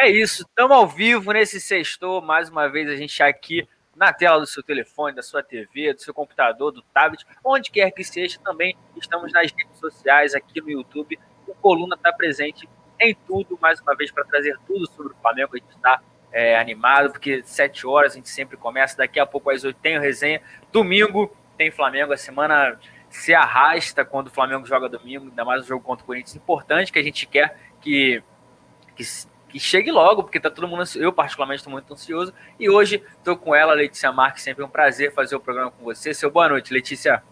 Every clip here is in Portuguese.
É isso, estamos ao vivo nesse sexto. Mais uma vez a gente aqui na tela do seu telefone, da sua TV, do seu computador, do tablet, onde quer que seja. Também estamos nas redes sociais, aqui no YouTube. O Coluna está presente em tudo, mais uma vez, para trazer tudo sobre o Flamengo. A gente está é, animado, porque sete horas a gente sempre começa. Daqui a pouco às oito tem o resenha. Domingo tem Flamengo. A semana se arrasta quando o Flamengo joga domingo, ainda mais um jogo contra o Corinthians. Importante que a gente quer que, que que chegue logo, porque tá todo mundo ansioso. Eu, particularmente, estou muito ansioso. E hoje estou com ela, Letícia Marques. Sempre um prazer fazer o programa com você. Seu boa noite, Letícia.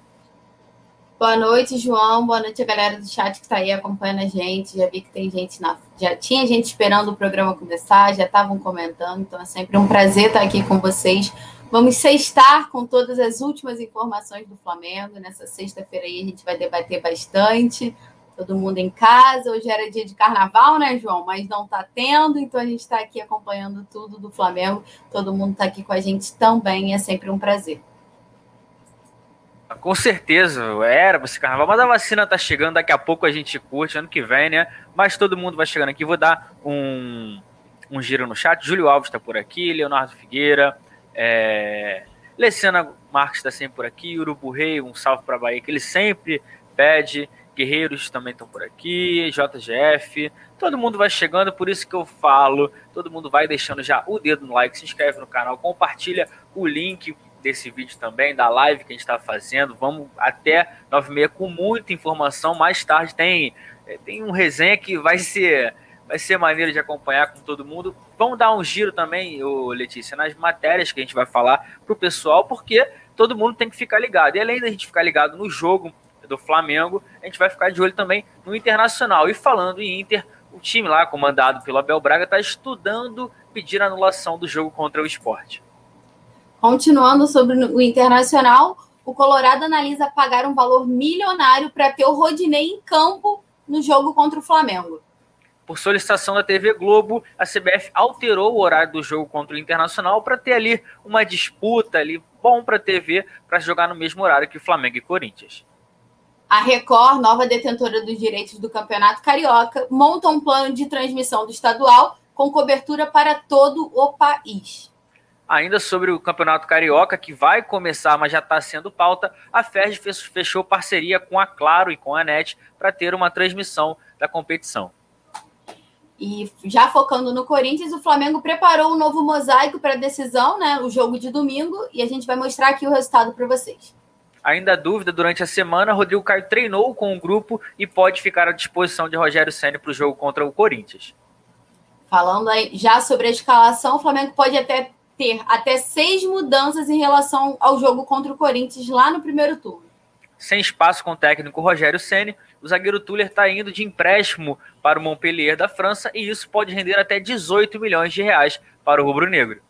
Boa noite, João. Boa noite a galera do chat que está aí acompanhando a gente. Já vi que tem gente na. Já tinha gente esperando o programa começar, já estavam comentando, então é sempre um prazer estar aqui com vocês. Vamos sextar com todas as últimas informações do Flamengo. Nessa sexta-feira aí a gente vai debater bastante todo mundo em casa. Hoje era dia de carnaval, né, João? Mas não está tendo, então a gente está aqui acompanhando tudo do Flamengo. Todo mundo está aqui com a gente também, é sempre um prazer. Com certeza, era esse carnaval, mas a vacina tá chegando, daqui a pouco a gente curte, ano que vem, né? Mas todo mundo vai chegando aqui. Vou dar um, um giro no chat. Júlio Alves está por aqui, Leonardo Figueira, é... Marques está sempre por aqui, Urubu Rei, um salve para Bahia, que ele sempre pede. Guerreiros também estão por aqui, JGF, todo mundo vai chegando, por isso que eu falo, todo mundo vai deixando já o dedo no like, se inscreve no canal, compartilha o link desse vídeo também, da live que a gente está fazendo, vamos até 9h30 com muita informação, mais tarde tem, é, tem um resenha que vai ser vai ser maneiro de acompanhar com todo mundo. Vamos dar um giro também, ô Letícia, nas matérias que a gente vai falar para o pessoal, porque todo mundo tem que ficar ligado. E além da gente ficar ligado no jogo, do Flamengo, a gente vai ficar de olho também no Internacional. E falando em Inter, o time lá, comandado pelo Abel Braga, está estudando pedir anulação do jogo contra o esporte. Continuando sobre o Internacional, o Colorado analisa pagar um valor milionário para ter o Rodinei em campo no jogo contra o Flamengo. Por solicitação da TV Globo, a CBF alterou o horário do jogo contra o Internacional para ter ali uma disputa ali bom para a TV para jogar no mesmo horário que Flamengo e Corinthians. A Record, nova detentora dos direitos do Campeonato Carioca, monta um plano de transmissão do estadual com cobertura para todo o país. Ainda sobre o Campeonato Carioca, que vai começar, mas já está sendo pauta, a FERJ fechou parceria com a Claro e com a NET para ter uma transmissão da competição. E já focando no Corinthians, o Flamengo preparou um novo mosaico para a decisão, né? O jogo de domingo, e a gente vai mostrar aqui o resultado para vocês. Ainda dúvida durante a semana, Rodrigo Caio treinou com o grupo e pode ficar à disposição de Rogério Senna para o jogo contra o Corinthians. Falando aí já sobre a escalação, o Flamengo pode até ter até seis mudanças em relação ao jogo contra o Corinthians lá no primeiro turno. Sem espaço com o técnico Rogério Ceni, o zagueiro Tuller está indo de empréstimo para o Montpellier da França e isso pode render até 18 milhões de reais para o rubro-negro.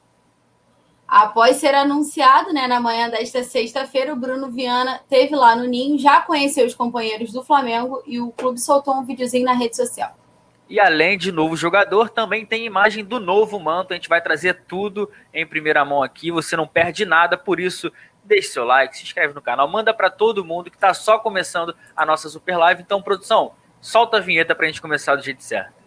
Após ser anunciado né, na manhã desta sexta-feira, o Bruno Viana teve lá no Ninho, já conheceu os companheiros do Flamengo e o clube soltou um videozinho na rede social. E além de novo jogador, também tem imagem do novo manto. A gente vai trazer tudo em primeira mão aqui. Você não perde nada, por isso deixe seu like, se inscreve no canal, manda para todo mundo que está só começando a nossa super live. Então, produção, solta a vinheta para a gente começar do jeito certo.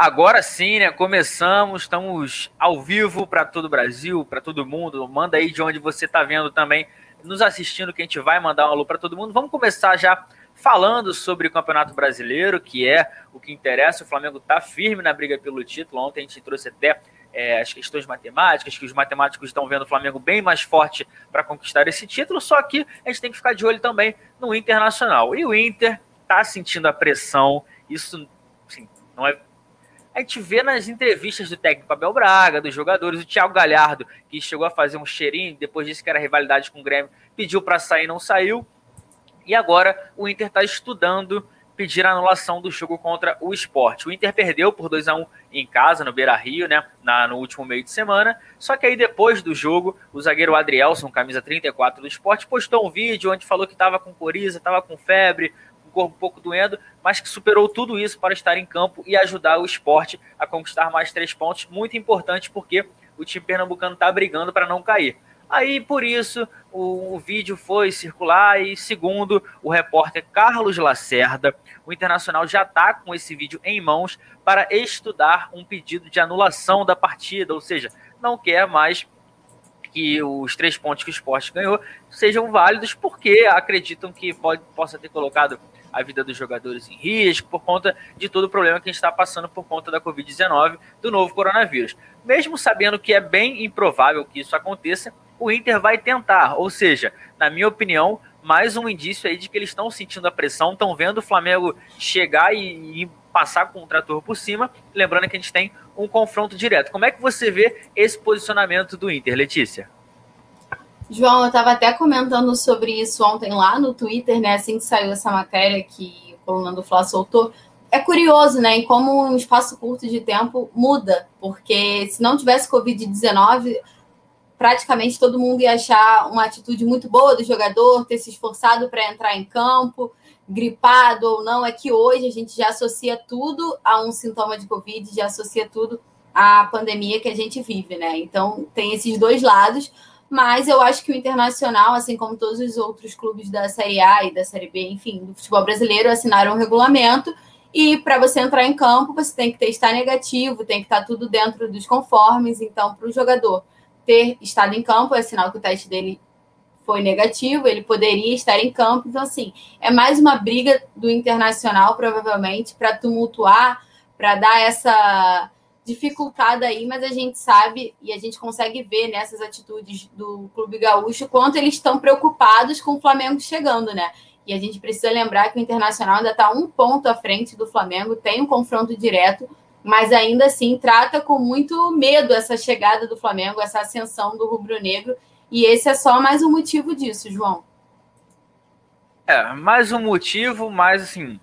Agora sim, né? Começamos, estamos ao vivo para todo o Brasil, para todo mundo. Manda aí de onde você está vendo também, nos assistindo, que a gente vai mandar um alô para todo mundo. Vamos começar já falando sobre o Campeonato Brasileiro, que é o que interessa. O Flamengo está firme na briga pelo título. Ontem a gente trouxe até é, as questões matemáticas, que os matemáticos estão vendo o Flamengo bem mais forte para conquistar esse título. Só que a gente tem que ficar de olho também no Internacional. E o Inter está sentindo a pressão. Isso, assim, não é a gente vê nas entrevistas do técnico Abel Braga, dos jogadores, o Thiago Galhardo, que chegou a fazer um cheirinho, depois disse que era rivalidade com o Grêmio, pediu para sair, não saiu. E agora o Inter está estudando pedir a anulação do jogo contra o esporte. O Inter perdeu por 2 a 1 em casa, no Beira Rio, né? Na, no último meio de semana. Só que aí depois do jogo, o zagueiro Adrielson, camisa 34 do esporte, postou um vídeo onde falou que estava com coriza, estava com febre, um corpo um pouco doendo, mas que superou tudo isso para estar em campo e ajudar o esporte a conquistar mais três pontos. Muito importante porque o time pernambucano está brigando para não cair. Aí, por isso, o, o, vídeo foi circular e, segundo o repórter Carlos Lacerda, o Internacional já está com esse vídeo em mãos para estudar um pedido de anulação da partida, ou seja, não quer mais que os três pontos que o esporte ganhou sejam válidos porque acreditam que pode, possa ter colocado a vida dos jogadores em risco por conta de todo o problema que a gente está passando por conta da Covid-19 do novo coronavírus. Mesmo sabendo que é bem improvável que isso aconteça, o Inter vai tentar. Ou seja, na minha opinião, mais um indício aí de que eles estão sentindo a pressão, estão vendo o Flamengo chegar e, e, passar com o trator por cima. Lembrando que a gente tem um confronto direto. Como é que você vê esse posicionamento do Inter, Letícia? João, eu estava até comentando sobre isso ontem lá no Twitter, né? Assim que saiu essa matéria que o coluna do Flá soltou. É curioso, né? Em como um espaço curto de tempo muda, porque se não tivesse Covid-19 praticamente todo mundo ia achar uma atitude muito boa do jogador, ter se esforçado para entrar em campo, gripado ou não. É que hoje a gente já associa tudo a um sintoma de Covid, já associa tudo à pandemia que a gente vive, né? Então tem esses dois lados. Mas eu acho que o Internacional, assim como todos os outros clubes da Série A e da Série B, enfim, do futebol brasileiro, assinaram um regulamento. E para você entrar em campo, você tem que testar negativo, tem que estar tudo dentro dos conformes. Então, para o jogador ter estado em campo, é sinal que o teste dele foi negativo, ele poderia estar em campo. Então, assim, é mais uma briga do Internacional, provavelmente, para tumultuar, para dar essa dificultada aí, mas a gente sabe e a gente consegue ver nessas atitudes do Clube Gaúcho quanto eles estão preocupados com o Flamengo chegando, né? E a gente precisa lembrar que o Internacional ainda está um ponto à frente do Flamengo, tem um confronto direto mas ainda assim trata com muito medo essa chegada do Flamengo, essa ascensão do rubro-negro, e esse é só mais um motivo disso, João. É, mais um motivo, mas assim,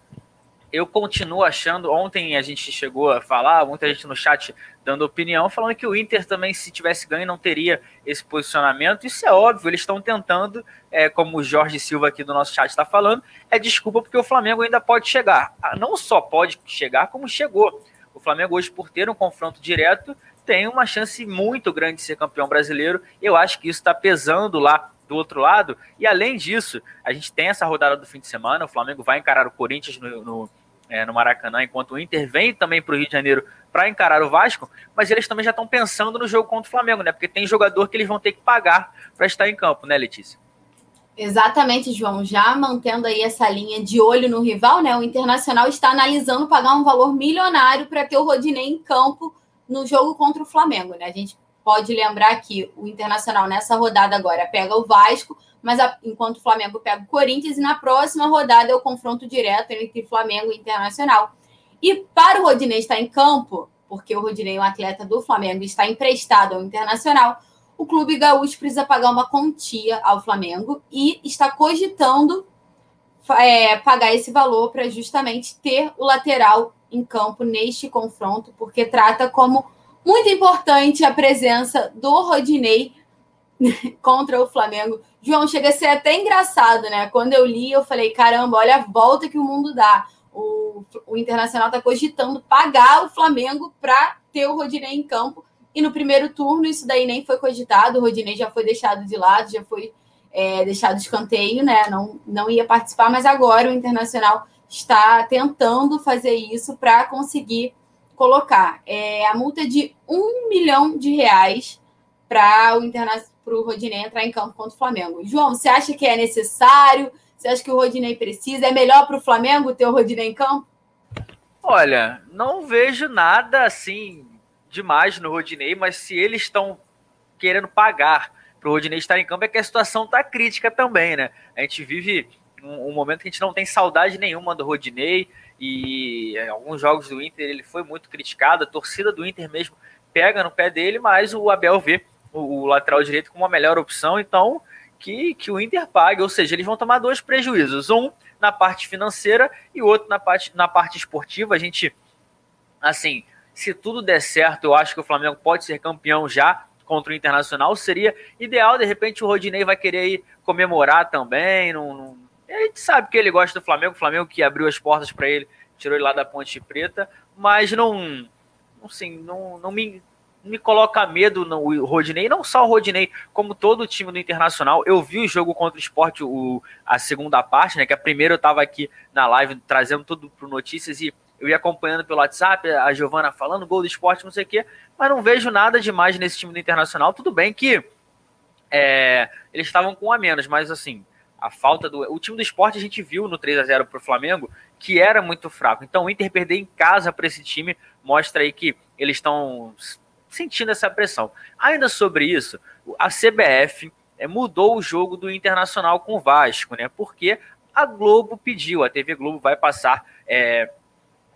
eu continuo achando. Ontem a gente chegou a falar, muita gente no chat dando opinião, falando que o Inter também, se tivesse ganho, não teria esse posicionamento. Isso é óbvio, eles estão tentando, é, como o Jorge Silva aqui do nosso chat está falando, é desculpa porque o Flamengo ainda pode chegar. Ah, não só pode chegar, como chegou. O Flamengo hoje, por ter um confronto direto, tem uma chance muito grande de ser campeão brasileiro. Eu acho que isso está pesando lá do outro lado. E além disso, a gente tem essa rodada do fim de semana. O Flamengo vai encarar o Corinthians no, no, é, no Maracanã, enquanto o Inter vem também para o Rio de Janeiro para encarar o Vasco. Mas eles também já estão pensando no jogo contra o Flamengo, né? Porque tem jogador que eles vão ter que pagar para estar em campo, né, Letícia? Exatamente, João. Já mantendo aí essa linha de olho no rival, né? O Internacional está analisando pagar um valor milionário para ter o Rodinei em campo no jogo contra o Flamengo, né? A gente pode lembrar que o Internacional nessa rodada agora pega o Vasco, mas a, enquanto o Flamengo pega o Corinthians, e na próxima rodada é o confronto direto entre Flamengo e Internacional. E para o Rodinei estar em campo, porque o Rodinei é um atleta do Flamengo está emprestado ao Internacional, o clube gaúcho precisa pagar uma quantia ao Flamengo e está cogitando é, pagar esse valor para justamente ter o lateral em campo neste confronto, porque trata como muito importante a presença do Rodinei contra o Flamengo. João, chega a ser até engraçado, né? Quando eu li, eu falei: caramba, olha a volta que o mundo dá. O, o Internacional está cogitando pagar o Flamengo para ter o Rodinei em campo e no primeiro turno, isso daí nem foi cogitado, o Rodinei já foi deixado de lado, já foi é, deixado de escanteio, né? Não, não ia participar, mas agora o Internacional está tentando fazer isso para conseguir colocar é, a multa de um milhão de reais para o Internacional para o Rodinei entrar em campo contra o Flamengo. João, você acha que é necessário? Você acha que o Rodinei precisa? É melhor para o Flamengo ter o Rodinei em campo? Olha, não vejo nada assim demais no Rodinei, mas se eles estão querendo pagar para o Rodinei estar em campo, é que a situação está crítica também, né? A gente vive um, um, momento que a gente não tem saudade nenhuma do Rodinei e em alguns jogos do Inter ele foi muito criticado, a torcida do Inter mesmo pega no pé dele, mas o Abel vê o, lateral direito como a melhor opção, então que, que o Inter pague, ou seja, eles vão tomar dois prejuízos, um na parte financeira e outro na parte, na parte esportiva. A gente, assim, se tudo der certo, eu acho que o Flamengo pode ser campeão já contra o Internacional. Seria ideal, de repente o Rodinei vai querer ir comemorar também. Não, não... A gente sabe que ele gosta do Flamengo, o Flamengo que abriu as portas para ele, tirou ele lá da Ponte Preta, mas não, assim, não, não me me coloca medo no, o Rodinei, não só o Rodinei, como todo o time do Internacional. Eu vi o jogo contra o esporte, o, a segunda parte, né? Que a primeira eu estava aqui na live trazendo tudo para notícias e eu ia acompanhando pelo WhatsApp, a Giovana falando, gol do esporte, não sei o quê, mas não vejo nada demais nesse time do Internacional. Tudo bem que é, eles estavam com um a menos, mas assim, a falta do. O time do esporte a gente viu no 3 a 0 para o Flamengo que era muito fraco. Então o Inter perder em casa para esse time mostra aí que eles estão sentindo essa pressão. Ainda sobre isso, a CBF é, mudou o jogo do Internacional com o Vasco, né? Porque a Globo pediu, a TV Globo vai passar é,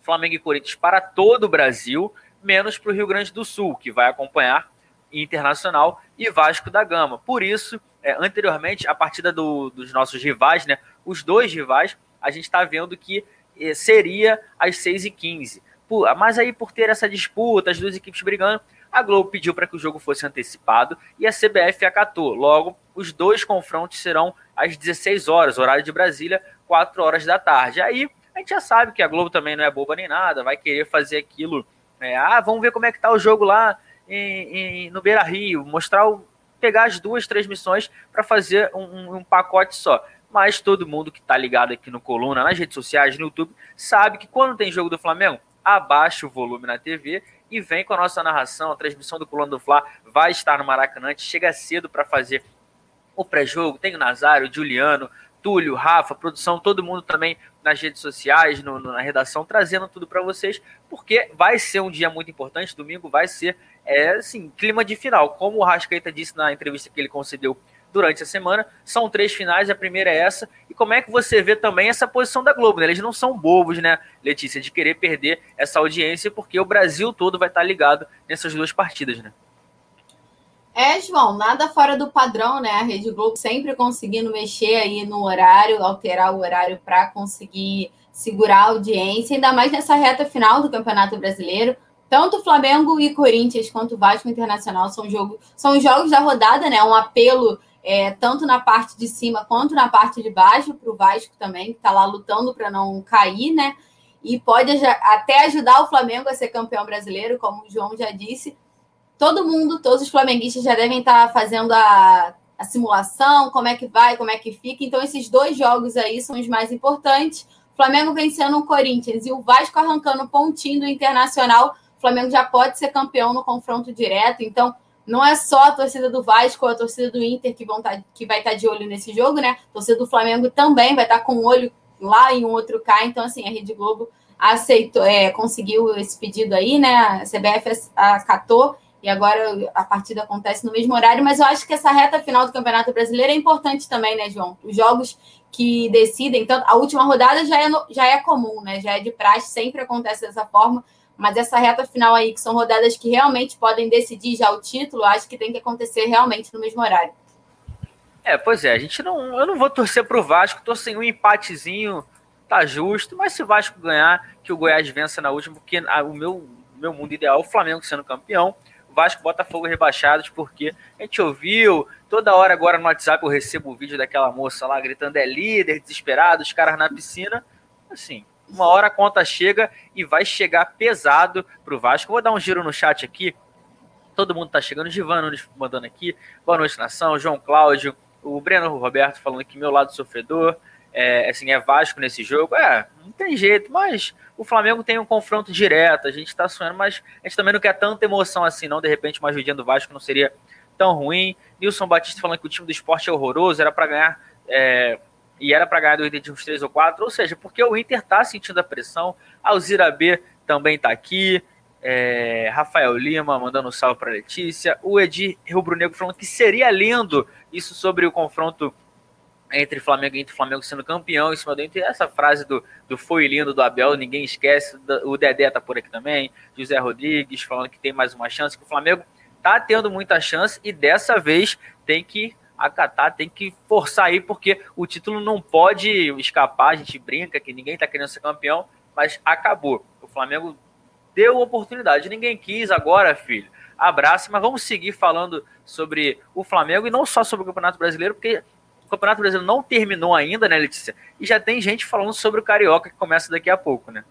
Flamengo e Corinthians para todo o Brasil, menos para o Rio Grande do Sul, que vai acompanhar Internacional e Vasco da Gama. Por isso, é, anteriormente, a partida do, dos nossos rivais, né? Os dois rivais, a gente está vendo que é, seria às 6h15. Mas aí, por ter essa disputa, as duas equipes brigando, a Globo pediu para que o jogo fosse antecipado e a CBF acatou. Logo, os dois confrontos serão às 16 horas, horário de Brasília, 4 horas da tarde. Aí a gente já sabe que a Globo também não é boba nem nada, vai querer fazer aquilo. É, ah, vamos ver como é que tá o jogo lá em, em, no Beira Rio, mostrar o, pegar as duas transmissões para fazer um, um, pacote só. Mas todo mundo que está ligado aqui no Coluna, nas redes sociais, no YouTube, sabe que quando tem jogo do Flamengo, abaixa o volume na TV e vem com a nossa narração. A transmissão do Coluna do Fla vai estar no Maracanã. Chega cedo para fazer o pré-jogo. Tem o Nazário, o Juliano, Túlio, Rafa, produção, todo mundo também nas redes sociais, no, na redação, trazendo tudo para vocês, porque vai ser um dia muito importante. Domingo vai ser, é, assim, clima de final. Como o Rascaeta disse na entrevista que ele concedeu durante a semana. São três finais, a primeira é essa. E como é que você vê também essa posição da Globo? Né? Eles não são bobos, né, Letícia, de querer perder essa audiência, porque o Brasil todo vai estar ligado nessas duas partidas, né? É, João, nada fora do padrão, né? A Rede Globo sempre conseguindo mexer aí no horário, alterar o horário para conseguir segurar a audiência, ainda mais nessa reta final do Campeonato Brasileiro. Tanto Flamengo e Corinthians quanto Vasco Internacional são, jogo, são jogos da rodada, né? Um apelo é, tanto na parte de cima quanto na parte de baixo, para o Vasco também, que está lá lutando para não cair, né? E pode até ajudar o Flamengo a ser campeão brasileiro, como o João já disse. Todo mundo, todos os flamenguistas já devem estar tá fazendo a, a simulação, como é que vai, como é que fica. Então, esses dois jogos aí são os mais importantes. O Flamengo vencendo o Corinthians e o Vasco arrancando pontinho do Internacional. O Flamengo já pode ser campeão no confronto direto. Então, não é só a torcida do Vasco ou a torcida do Inter que, vão tá, que vai estar tá de olho nesse jogo, né? A torcida do Flamengo também vai estar tá com um olho lá e um outro cá. Então, assim, a Rede Globo aceitou, é, conseguiu esse pedido aí, né? A CBF acatou e agora a partida acontece no mesmo horário. Mas eu acho que essa reta final do Campeonato Brasileiro é importante também, né, João? Os jogos que decidem, então a última rodada já é, já é comum, né? Já é de praxe, sempre acontece dessa forma mas essa reta final aí, que são rodadas que realmente podem decidir já o título, acho que tem que acontecer realmente no mesmo horário. É, pois é, a gente não. Eu não vou torcer pro Vasco, tô sem um empatezinho, tá justo, mas se o Vasco ganhar, que o Goiás vença na última, porque a, o meu, meu mundo ideal é o Flamengo sendo campeão, o Vasco Botafogo rebaixados, porque a gente ouviu, toda hora agora no WhatsApp eu recebo o vídeo daquela moça lá gritando é líder, desesperado, os caras na piscina. Assim, uma hora a conta chega e vai chegar pesado pro Vasco. Vou dar um giro no chat aqui. Todo mundo tá chegando. Givan mandando aqui. Boa noite, nação. João Cláudio. O Breno Roberto falando que meu lado sofredor. É, assim, é Vasco nesse jogo. É, não tem jeito, mas o Flamengo tem um confronto direto. A gente tá sonhando, mas a gente também não quer tanta emoção assim, não. De repente, uma ajudinha do Vasco não seria tão ruim. Nilson Batista falando que o time do esporte é horroroso, era para ganhar. É, e era para ganhar do Inter de uns 3 ou 4, ou seja, porque o Inter está sentindo a pressão, Alzira B também está aqui, é, Rafael Lima mandando um salve para Letícia, o Edir Rubro Negro falando que seria lindo isso sobre o confronto entre Flamengo e Inter, Flamengo sendo campeão em cima do Inter. Essa frase do, do foi lindo do Abel, ninguém esquece. O Dedé tá por aqui também, José Rodrigues falando que tem mais uma chance, que o Flamengo tá tendo muita chance e dessa vez tem que acatar, tem que forçar aí, porque o título não pode escapar. A gente brinca que ninguém tá querendo ser campeão, mas acabou. O Flamengo deu oportunidade, ninguém quis agora, filho. Abraço, mas vamos seguir falando sobre o Flamengo e não só sobre o Campeonato Brasileiro, porque o Campeonato Brasileiro não terminou ainda, né, Letícia? E já tem gente falando sobre o Carioca que começa daqui a pouco, né?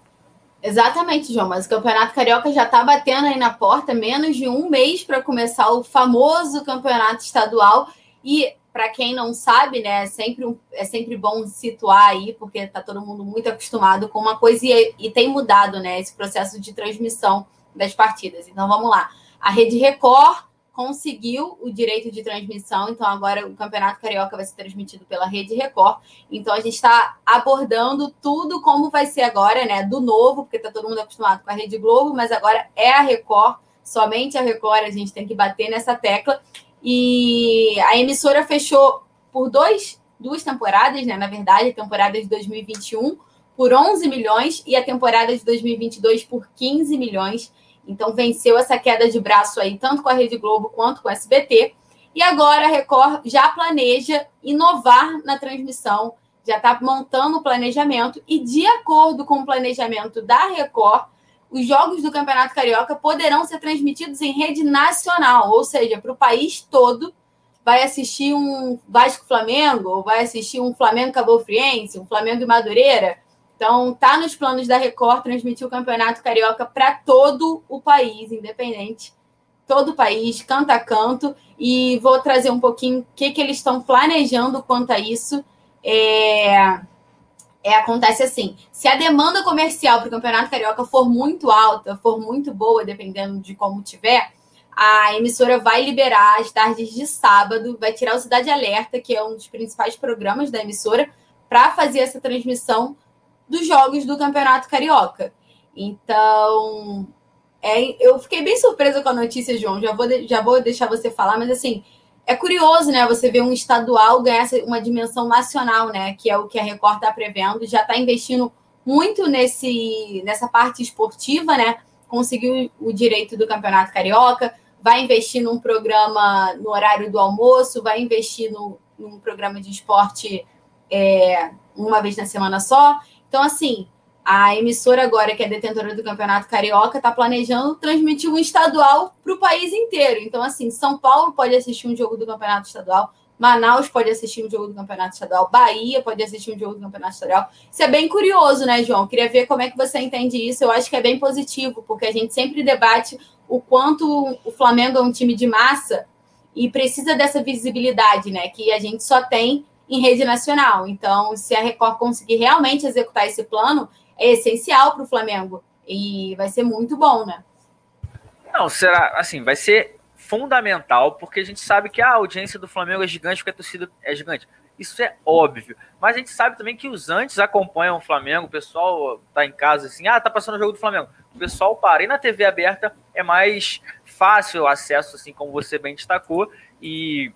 Exatamente, João, mas o Campeonato Carioca já está batendo aí na porta, menos de um mês para começar o famoso Campeonato Estadual. E para quem não sabe, né, é sempre, é sempre bom situar aí, porque está todo mundo muito acostumado com uma coisa e, e tem mudado, né, esse processo de transmissão das partidas. Então vamos lá. A Rede Record conseguiu o direito de transmissão, então agora o Campeonato Carioca vai ser transmitido pela Rede Record. Então a gente está abordando tudo como vai ser agora, né? Do novo, porque está todo mundo acostumado com a Rede Globo, mas agora é a Record, somente a Record, a gente tem que bater nessa tecla. E a emissora fechou por dois, duas temporadas, né? Na verdade, a temporada de 2021 por 11 milhões e a temporada de 2022 por 15 milhões. Então venceu essa queda de braço aí, tanto com a Rede Globo quanto com o SBT. E agora a Record já planeja inovar na transmissão, já está montando o planejamento, e de acordo com o planejamento da Record, os jogos do Campeonato Carioca poderão ser transmitidos em rede nacional, ou seja, para o país todo. Vai assistir um Vasco Flamengo, ou vai assistir um Flamengo Cabo Friense, um Flamengo e Madureira. Então, tá nos planos da Record transmitir o Campeonato Carioca para todo o país, independente. Todo o país, canto a canto. E vou trazer um pouquinho o que, que eles estão planejando quanto a isso. É é, acontece assim: se a demanda comercial para o Campeonato Carioca for muito alta, for muito boa, dependendo de como tiver, a emissora vai liberar as tardes de sábado, vai tirar o Cidade Alerta, que é um dos principais programas da emissora, para fazer essa transmissão dos jogos do Campeonato Carioca. Então, é, eu fiquei bem surpresa com a notícia, João. Já vou, já vou deixar você falar, mas assim, é curioso, né? Você ver um estadual ganhar uma dimensão nacional, né? Que é o que a Record está prevendo, já está investindo muito nesse, nessa parte esportiva, né? Conseguiu o direito do Campeonato Carioca, vai investir num programa no horário do almoço, vai investir no, num programa de esporte é, uma vez na semana só. Então, assim, a emissora agora, que é detentora do Campeonato Carioca, está planejando transmitir um estadual para o país inteiro. Então, assim, São Paulo pode assistir um jogo do Campeonato Estadual, Manaus pode assistir um jogo do Campeonato Estadual, Bahia pode assistir um jogo do Campeonato Estadual. Isso é bem curioso, né, João? Queria ver como é que você entende isso. Eu acho que é bem positivo, porque a gente sempre debate o quanto o Flamengo é um time de massa e precisa dessa visibilidade, né? Que a gente só tem em rede nacional. Então, se a Record conseguir realmente executar esse plano, é essencial para o Flamengo. E vai ser muito bom, né? Não, será assim, vai ser fundamental, porque a gente sabe que a audiência do Flamengo é gigante, porque a torcida é gigante. Isso é óbvio. Mas a gente sabe também que os antes acompanham o Flamengo, o pessoal tá em casa assim, ah, tá passando o jogo do Flamengo. O pessoal para. E na TV aberta é mais fácil o acesso, assim como você bem destacou. E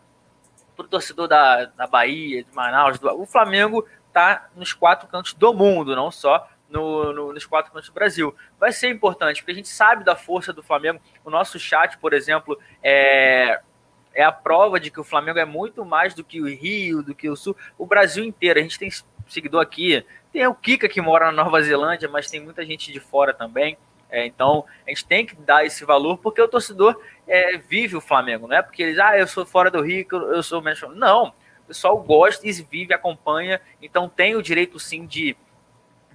pro torcedor da, da Bahia, de Manaus, do, o Flamengo tá nos quatro cantos do mundo, não só no, no, nos quatro cantos do Brasil. Vai ser importante, porque a gente sabe da força do Flamengo. O nosso chat, por exemplo, é, é a prova de que o Flamengo é muito mais do que o Rio, do que o Sul, o Brasil inteiro. A gente tem seguidor aqui, tem o Kika que mora na Nova Zelândia, mas tem muita gente de fora também. É, então a gente tem que dar esse valor porque o torcedor é, vive o Flamengo, não é porque eles, ah, eu sou fora do Rio, eu sou. Não, o pessoal gosta e vive, acompanha, então tem o direito sim de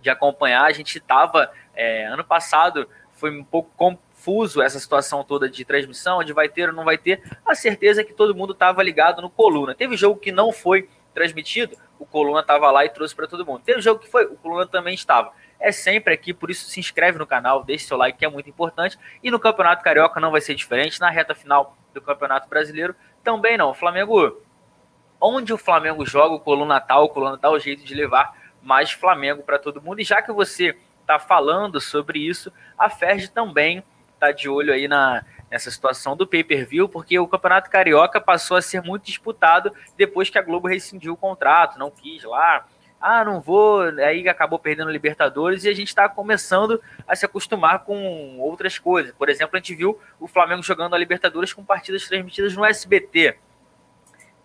de acompanhar. A gente estava, é, ano passado, foi um pouco confuso essa situação toda de transmissão, de vai ter ou não vai ter. A certeza é que todo mundo estava ligado no Coluna. Teve jogo que não foi transmitido, o Coluna estava lá e trouxe para todo mundo. Teve jogo que foi, o Coluna também estava. É sempre aqui, por isso se inscreve no canal, deixe seu like que é muito importante. E no Campeonato Carioca não vai ser diferente. Na reta final do Campeonato Brasileiro também não. O Flamengo, onde o Flamengo joga, o Coluna tal, o Coluna dá o jeito de levar mais Flamengo para todo mundo. E já que você está falando sobre isso, a Ferdi também está de olho aí na, nessa situação do pay-per-view, porque o Campeonato Carioca passou a ser muito disputado depois que a Globo rescindiu o contrato, não quis lá. Ah, não vou, aí acabou perdendo Libertadores e a gente está começando a se acostumar com outras coisas. Por exemplo, a gente viu o Flamengo jogando a Libertadores com partidas transmitidas no SBT,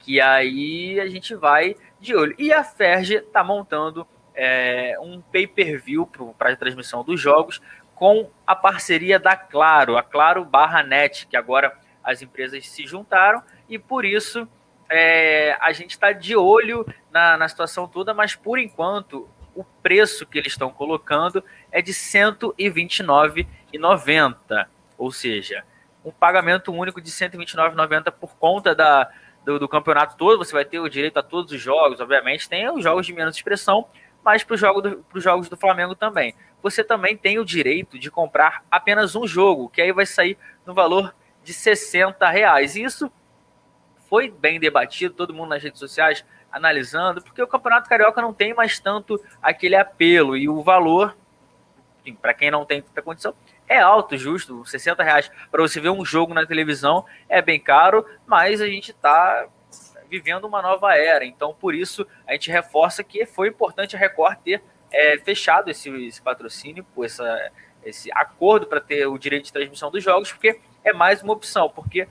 que aí a gente vai de olho. E a Ferge está montando é, um pay-per-view para a transmissão dos jogos com a parceria da Claro, a Claro barra Net, que agora as empresas se juntaram e por isso é, a gente está de olho na, na situação toda, mas por enquanto o preço que eles estão colocando é de R$ 129,90, ou seja, um pagamento único de R$ 129,90 por conta da, do, do, campeonato todo. Você vai ter o direito a todos os jogos, obviamente, tem os jogos de menos expressão, mas para os jogos, jogos do Flamengo também você também tem o direito de comprar apenas um jogo, que aí vai sair no valor de 60 reais. Isso foi bem debatido, todo mundo nas redes sociais analisando, porque o Campeonato Carioca não tem mais tanto aquele apelo e o valor, para quem não tem tanta condição, é alto, justo, 60 reais para você ver um jogo na televisão é bem caro, mas a gente está vivendo uma nova era, então por isso a gente reforça que foi importante a Record ter é, fechado esse, esse patrocínio, essa, esse acordo para ter o direito de transmissão dos jogos, porque é mais uma opção, porque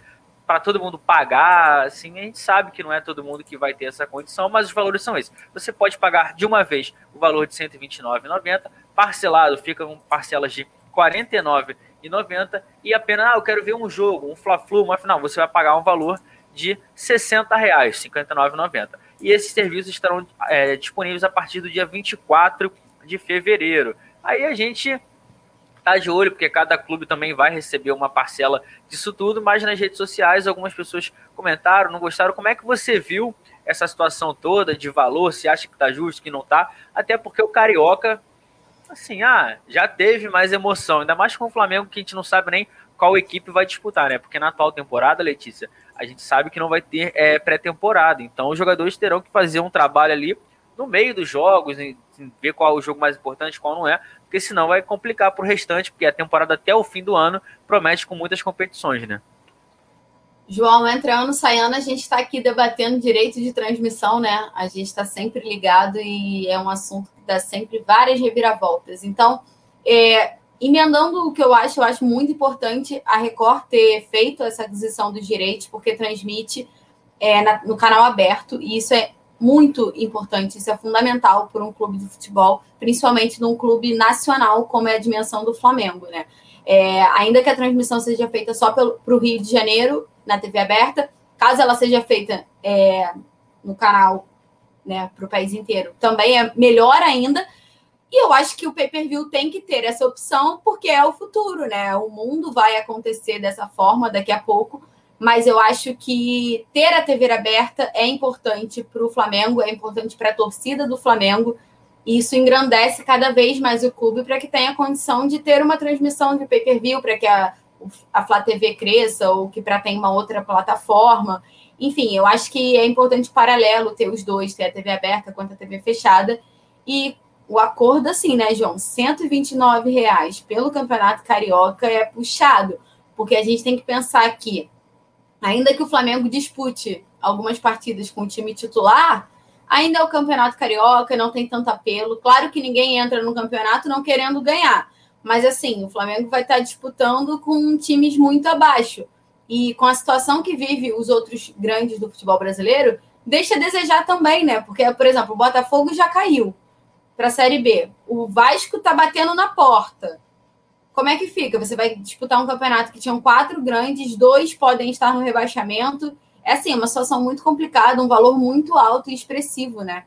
para todo mundo pagar, assim, a gente sabe que não é todo mundo que vai ter essa condição, mas os valores são esses. Você pode pagar de uma vez o valor de R$ 129,90, parcelado fica com parcelas de 49,90 e apenas, ah, eu quero ver um jogo, um Fla-Flu, uma final, você vai pagar um valor de R$ 60,00, R$ 59,90 e esses serviços estarão é, disponíveis a partir do dia 24 de fevereiro. Aí a gente tá de olho, porque cada clube também vai receber uma parcela disso tudo, mas nas redes sociais algumas pessoas comentaram, não gostaram. Como é que você viu essa situação toda de valor? Se acha que tá justo, que não tá? Até porque o Carioca, assim, ah, já teve mais emoção, ainda mais com o Flamengo, que a gente não sabe nem qual equipe vai disputar, né? Porque na atual temporada, Letícia, a gente sabe que não vai ter é, pré-temporada. Então os jogadores terão que fazer um trabalho ali no meio dos jogos, ver qual é o jogo mais importante, qual não é, porque senão vai complicar para o restante, porque a temporada até o fim do ano promete com muitas competições, né? João, entra ano, sai ano, a gente está aqui debatendo direito de transmissão, né? A gente está sempre ligado e é um assunto que dá sempre várias reviravoltas. Então, é, emendando o que eu acho, eu acho muito importante a Record ter feito essa aquisição dos direitos, porque transmite é, na, no canal aberto, e isso é muito importante, isso é fundamental para um clube de futebol, principalmente num clube nacional, como é a dimensão do Flamengo, né? É, ainda que a transmissão seja feita só para o Rio de Janeiro, na TV aberta, caso ela seja feita é, no canal né, para o país inteiro, também é melhor ainda, e eu acho que o pay-per-view tem que ter essa opção, porque é o futuro, né? O mundo vai acontecer dessa forma daqui a pouco. Mas eu acho que ter a TV aberta é importante para o Flamengo, é importante para a torcida do Flamengo. E isso engrandece cada vez mais o clube para que tenha condição de ter uma transmissão de pay-per-view, para que a, a Flá TV cresça ou que para ter uma outra plataforma. Enfim, eu acho que é importante paralelo ter os dois, ter a TV aberta quanto a TV fechada. E o acordo, assim, né, João? 129 reais pelo Campeonato Carioca é puxado, porque a gente tem que pensar que, ainda que o Flamengo dispute algumas partidas com o time titular, ainda é o Campeonato Carioca, não tem tanto apelo. Claro que ninguém entra no campeonato não querendo ganhar, mas assim, o Flamengo vai estar disputando com times muito abaixo. E com a situação que vive os outros grandes do futebol brasileiro, deixa a desejar também, né? Porque, por exemplo, o Botafogo já caiu para a Série B. O Vasco está batendo na porta. Como é que fica? Você vai disputar um campeonato que tinham quatro grandes, dois podem estar no rebaixamento. É assim, uma situação muito complicada, um valor muito alto e expressivo, né?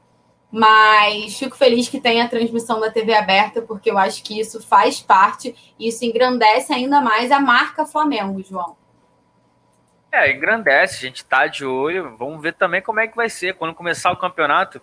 Mas fico feliz que tenha a transmissão da TV aberta, porque eu acho que isso faz parte e isso engrandece ainda mais a marca Flamengo, João. É, engrandece, a gente tá de olho. Vamos ver também como é que vai ser. Quando começar o campeonato,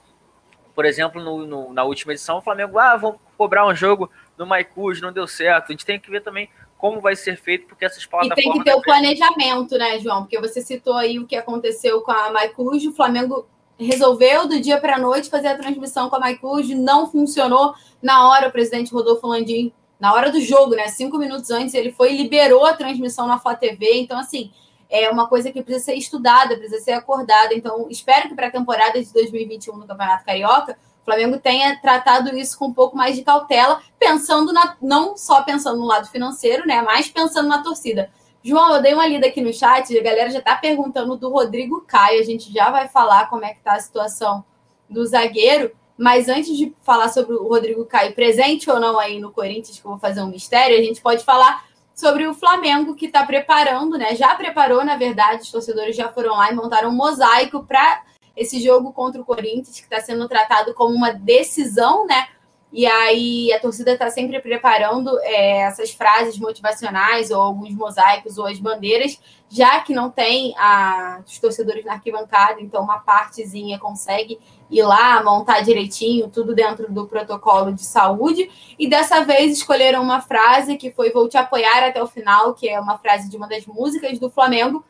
por exemplo, no, no, na última edição, o Flamengo, ah, vamos cobrar um jogo no Maicujo, não deu certo. A gente tem que ver também como vai ser feito, porque essas plataformas... E tem que ter o planejamento, né, João? Porque você citou aí o que aconteceu com a Maicujo, o Flamengo resolveu do dia para a noite fazer a transmissão com a Maicujo, não funcionou. Na hora, o presidente Rodolfo Landim na hora do jogo, né? Cinco minutos antes, ele foi e liberou a transmissão na Flá TV. Então, assim, é uma coisa que precisa ser estudada, precisa ser acordada. Então, espero que para a temporada de 2021 do Campeonato Carioca, o Flamengo tenha tratado isso com um pouco mais de cautela, pensando na, não só pensando no lado financeiro, né? Mas pensando na torcida. João, eu dei uma lida aqui no chat, a galera já está perguntando do Rodrigo Caio. A gente já vai falar como é que tá a situação do zagueiro. Mas antes de falar sobre o Rodrigo Caio presente ou não aí no Corinthians, que eu vou fazer um mistério, a gente pode falar sobre o Flamengo que está preparando, né? Já preparou, na verdade, os torcedores já foram lá e montaram um mosaico para esse jogo contra o Corinthians, que está sendo tratado como uma decisão, né? E aí a torcida está sempre preparando é, essas frases motivacionais, ou alguns mosaicos, ou as bandeiras, já que não tem a, os torcedores na arquibancada, então uma partezinha consegue ir lá, montar direitinho, tudo dentro do protocolo de saúde. E dessa vez escolheram uma frase que foi Vou te apoiar até o final, que é uma frase de uma das músicas do Flamengo,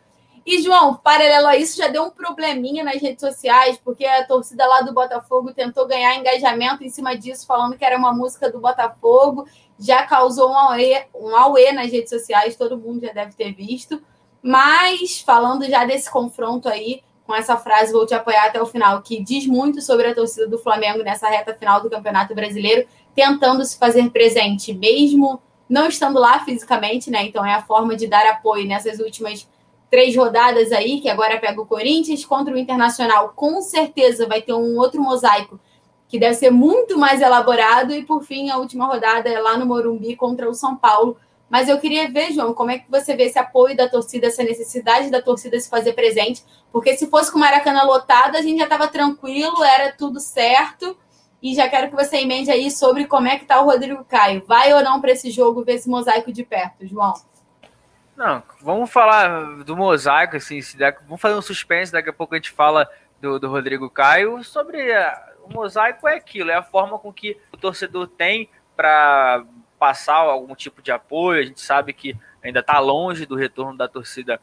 e, João, paralelo a isso, já deu um probleminha nas redes sociais, porque a torcida lá do Botafogo tentou ganhar engajamento em cima disso, falando que era uma música do Botafogo, já causou um auê, um auê nas redes sociais, todo mundo já deve ter visto. Mas, falando já desse confronto aí, com essa frase, vou te apoiar até o final, que diz muito sobre a torcida do Flamengo nessa reta final do Campeonato Brasileiro, tentando se fazer presente, mesmo não estando lá fisicamente, né? Então é a forma de dar apoio nessas últimas três rodadas aí, que agora pega o Corinthians contra o Internacional, com certeza vai ter um outro mosaico que deve ser muito mais elaborado. E por fim, a última rodada é lá no Morumbi contra o São Paulo. Mas eu queria ver, João, como é que você vê esse apoio da torcida, essa necessidade da torcida se fazer presente? Porque se fosse com o Maracanã lotado, a gente já estava tranquilo, era tudo certo. E já quero que você emende aí sobre como é que está o Rodrigo Caio. Vai ou não para esse jogo ver esse mosaico de perto, João? Não, vamos falar do mosaico, assim, vamos fazer um suspense, daqui a pouco a gente fala do, do Rodrigo Caio sobre a, o mosaico é aquilo, é a forma com que o torcedor tem para passar algum tipo de apoio. A gente sabe que ainda está longe do retorno da torcida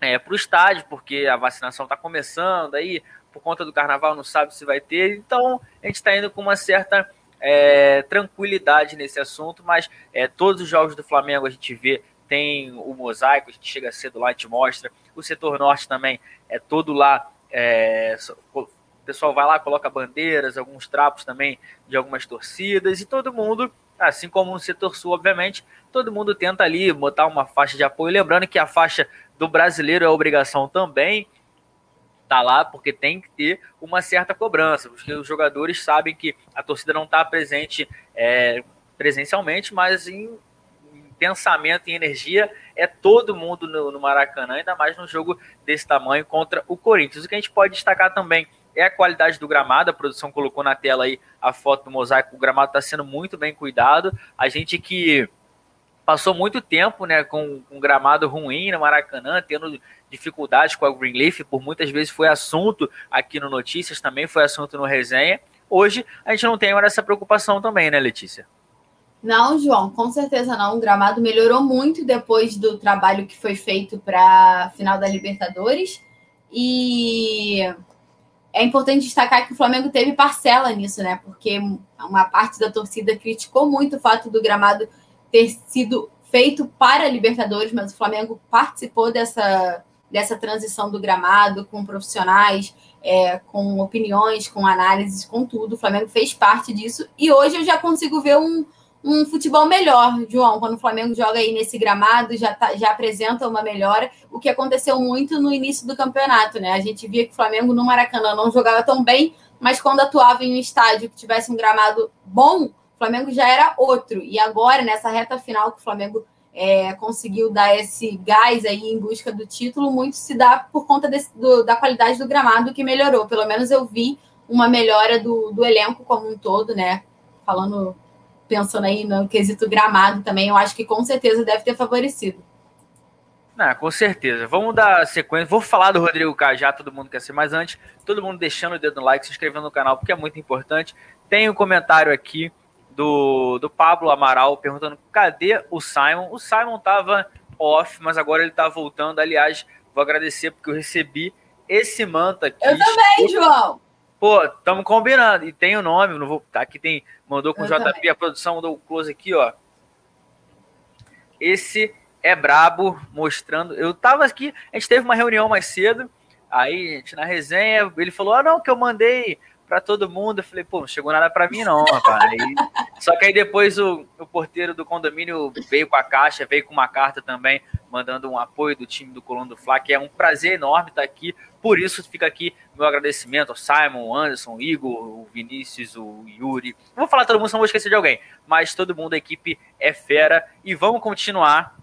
é, para o estádio, porque a vacinação está começando aí, por conta do carnaval não sabe se vai ter, então a gente está indo com uma certa é, tranquilidade nesse assunto, mas é, todos os jogos do Flamengo a gente vê tem o mosaico, a gente chega cedo lá e te mostra. O setor norte também é todo lá. É, o pessoal vai lá, coloca bandeiras, alguns trapos também de algumas torcidas, e todo mundo, assim como no setor sul, obviamente, todo mundo tenta ali botar uma faixa de apoio. Lembrando que a faixa do brasileiro é obrigação também, tá lá porque tem que ter uma certa cobrança, porque os jogadores sabem que a torcida não está presente é, presencialmente, mas em pensamento e energia é todo mundo no, no, Maracanã, ainda mais num jogo desse tamanho contra o Corinthians. O que a gente pode destacar também é a qualidade do gramado. A produção colocou na tela aí a foto do mosaico. O gramado está sendo muito bem cuidado. A gente que passou muito tempo né, com um gramado ruim no Maracanã, tendo dificuldades com a Greenleaf, por muitas vezes foi assunto aqui no Notícias, também foi assunto no Resenha. Hoje a gente não tem mais essa preocupação também, né, Letícia? Não, João, com certeza não. O gramado melhorou muito depois do trabalho que foi feito para a final da Libertadores. E é importante destacar que o Flamengo teve parcela nisso, né? Porque uma parte da torcida criticou muito o fato do gramado ter sido feito para a Libertadores, mas o Flamengo participou dessa, dessa transição do gramado com profissionais, é, com opiniões, com análises, com tudo. O Flamengo fez parte disso e hoje eu já consigo ver um um futebol melhor, João. Quando o Flamengo joga aí nesse gramado, já, tá, já apresenta uma melhora, o que aconteceu muito no início do campeonato, né? A gente via que o Flamengo no Maracanã não jogava tão bem, mas quando atuava em um estádio que tivesse um gramado bom, o Flamengo já era outro. E agora, nessa reta final que o Flamengo é, conseguiu dar esse gás aí em busca do título, muito se dá por conta desse, do, da qualidade do gramado que melhorou. Pelo menos eu vi uma melhora do, do elenco como um todo, né? Falando pensando aí no quesito gramado também, eu acho que com certeza deve ter favorecido. Não, com certeza. Vamos dar sequência. Vou falar do Rodrigo Cajá, todo mundo quer ser, mas antes, todo mundo deixando o dedo no like, se inscrevendo no canal, porque é muito importante. Tem um comentário aqui do, do Pablo Amaral perguntando cadê o Simon. O Simon tava off, mas agora ele tá voltando. Aliás, vou agradecer porque eu recebi esse manto aqui. Eu também, João. Pô, estamos combinando. E tem o nome, não vou. Aqui tem. Mandou com o JP, a produção mandou o close aqui, ó. esse é brabo, mostrando. Eu tava aqui, a gente teve uma reunião mais cedo, aí, gente, na resenha, ele falou: ah, não, que eu mandei para todo mundo. Eu falei, pô, não chegou nada para mim, não, rapaz. Aí, só que aí depois o, o, porteiro do condomínio veio com a caixa, veio com uma carta também, mandando um apoio do time do Coluna do Fla, que é um prazer enorme estar aqui. Por isso fica aqui meu agradecimento ao Simon, Anderson, Igor, o Vinícius, o Yuri. Não vou falar todo mundo, senão vou esquecer de alguém. Mas todo mundo, a equipe é fera. E vamos continuar,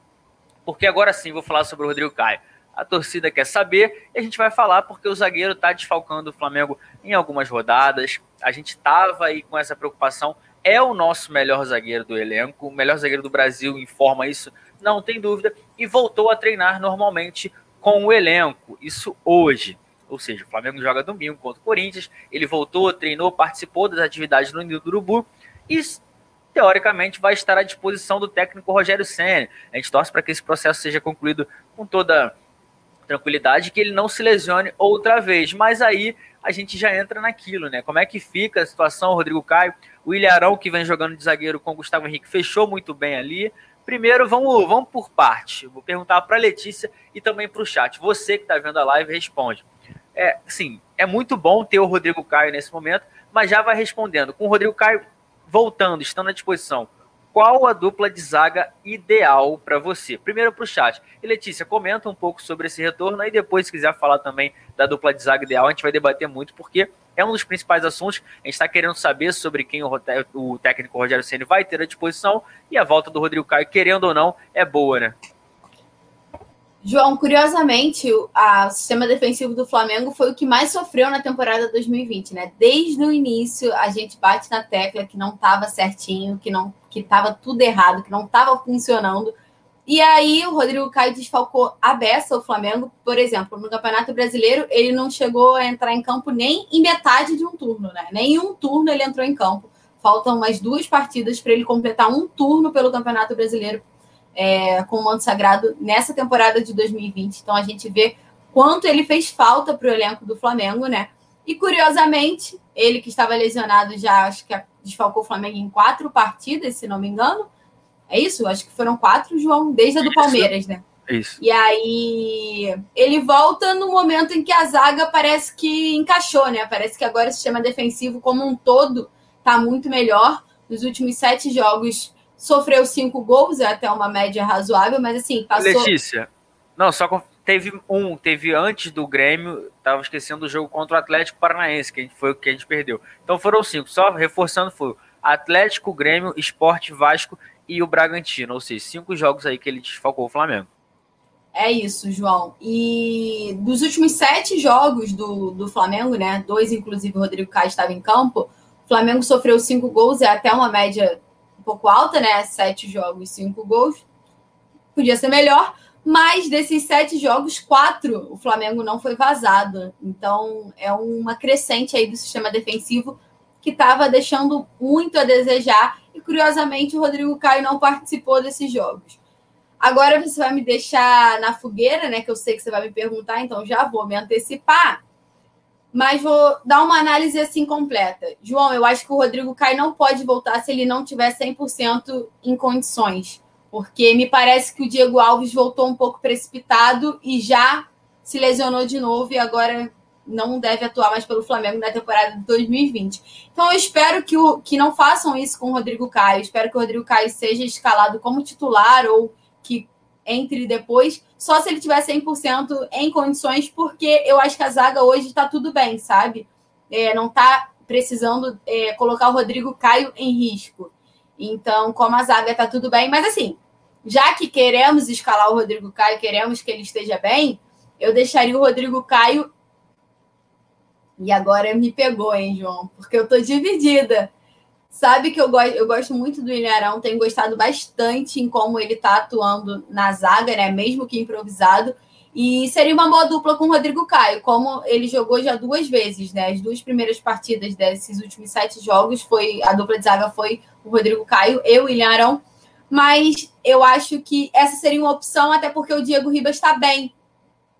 porque agora sim vou falar sobre o Rodrigo Caio a torcida quer saber e a gente vai falar porque o zagueiro está desfalcando o Flamengo em algumas rodadas. A gente estava aí com essa preocupação. É o nosso melhor zagueiro do elenco, o melhor zagueiro do Brasil informa isso, não tem dúvida, e voltou a treinar normalmente com o elenco. Isso hoje. Ou seja, o Flamengo joga domingo contra o Corinthians. Ele voltou, treinou, participou das atividades no Nilo do Urubu e teoricamente vai estar à disposição do técnico Rogério Senna. A gente torce para que esse processo seja concluído com toda tranquilidade que ele não se lesione outra vez. Mas aí a gente já entra naquilo, né? Como é que fica a situação, Rodrigo Caio? O Ilharão, que vem jogando de zagueiro com o Gustavo Henrique, fechou muito bem ali. Primeiro, vamos, vamos por parte. Vou perguntar para Letícia e também para o chat. Você que está vendo a live, responde. É, sim, é muito bom ter o Rodrigo Caio nesse momento, mas já vai respondendo. Com o Rodrigo Caio voltando, estando à disposição, qual a dupla de zaga ideal para você? Primeiro para o chat. E Letícia, comenta um pouco sobre esse retorno e depois, se quiser falar também da dupla de zaga ideal, a gente vai debater muito, porque é um dos principais assuntos. A gente está querendo saber sobre quem o, o técnico Rogério Ceni vai ter à disposição e a volta do Rodrigo Caio, querendo ou não, é boa, né? João, curiosamente, o sistema defensivo do Flamengo foi o que mais sofreu na temporada 2020, né? Desde o início, a gente bate na tecla que não estava certinho, que não que estava tudo errado, que não estava funcionando. E aí o Rodrigo Caio desfalcou a beça o Flamengo, por exemplo, no Campeonato Brasileiro, ele não chegou a entrar em campo nem em metade de um turno, né? Nem em um turno ele entrou em campo. Faltam umas duas partidas para ele completar um turno pelo Campeonato Brasileiro é, com o manto sagrado nessa temporada de 2020. Então a gente vê quanto ele fez falta para o elenco do Flamengo, né? E curiosamente, ele que estava lesionado já, acho que desfalcou o Flamengo em quatro partidas, se não me engano. É isso? Acho que foram quatro, João, desde a do Palmeiras, né? Isso. E aí ele volta no momento em que a zaga parece que encaixou, né? Parece que agora o sistema defensivo como um todo tá muito melhor. Nos últimos sete jogos sofreu cinco gols, é até uma média razoável, mas assim, passou. Letícia, não, só teve um, teve antes do Grêmio, tava esquecendo do jogo contra o Atlético Paranaense, que foi o que a gente perdeu. Então foram cinco, só reforçando foi Atlético, Grêmio, Esporte, Vasco e o Bragantino, ou seja, cinco jogos aí que ele desfalcou o Flamengo. É isso, João. E dos últimos sete jogos do, do Flamengo, né? Dois, inclusive, o Rodrigo Caio estava em campo. O Flamengo sofreu cinco gols, é até uma média pouco alta, né? Sete jogos, cinco gols. Podia ser melhor, mas desses sete jogos, quatro o Flamengo não foi vazado. Então é uma crescente aí do sistema defensivo que estava deixando muito a desejar. E curiosamente o Rodrigo Caio não participou desses jogos. Agora você vai me deixar na fogueira, né? Que eu sei que você vai me perguntar, então já vou me antecipar mas vou dar uma análise assim completa. João, eu acho que o Rodrigo Caio não pode voltar se ele não tiver 100% em condições, porque me parece que o Diego Alves voltou um pouco precipitado e já se lesionou de novo e agora não deve atuar mais pelo Flamengo na temporada de 2020. Então eu espero que, o, que não façam isso com o Rodrigo Caio. Espero que o Rodrigo Caio seja escalado como titular ou entre depois, só se ele tiver 100% em condições, porque eu acho que a zaga hoje está tudo bem, sabe? É, não está precisando é, colocar o Rodrigo Caio em risco. Então, como a zaga está tudo bem, mas assim, já que queremos escalar o Rodrigo Caio, queremos que ele esteja bem, eu deixaria o Rodrigo Caio. E agora me pegou, hein, João? Porque eu tô dividida sabe que eu gosto, eu gosto muito do Ilharão, tenho gostado bastante em como ele está atuando na zaga, né? Mesmo que improvisado. E seria uma boa dupla com o Rodrigo Caio, como ele jogou já duas vezes, né? As duas primeiras partidas desses últimos sete jogos foi a dupla de zaga foi o Rodrigo Caio, e o Ilharão. Mas eu acho que essa seria uma opção, até porque o Diego Ribas está bem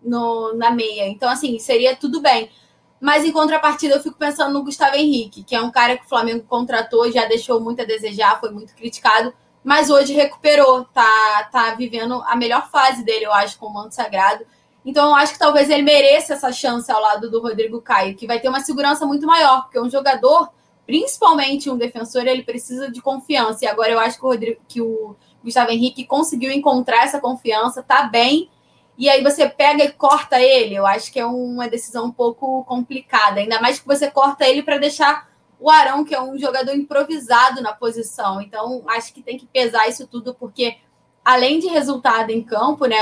no, na meia. Então, assim, seria tudo bem. Mas em contrapartida, eu fico pensando no Gustavo Henrique, que é um cara que o Flamengo contratou, já deixou muito a desejar, foi muito criticado, mas hoje recuperou, tá, tá vivendo a melhor fase dele, eu acho, com o manto sagrado. Então eu acho que talvez ele mereça essa chance ao lado do Rodrigo Caio, que vai ter uma segurança muito maior, porque um jogador, principalmente um defensor, ele precisa de confiança. E agora eu acho que o, Rodrigo, que o Gustavo Henrique conseguiu encontrar essa confiança, tá bem. E aí você pega e corta ele. Eu acho que é uma decisão um pouco complicada, ainda mais que você corta ele para deixar o Arão, que é um jogador improvisado na posição. Então, acho que tem que pesar isso tudo, porque além de resultado em campo, né,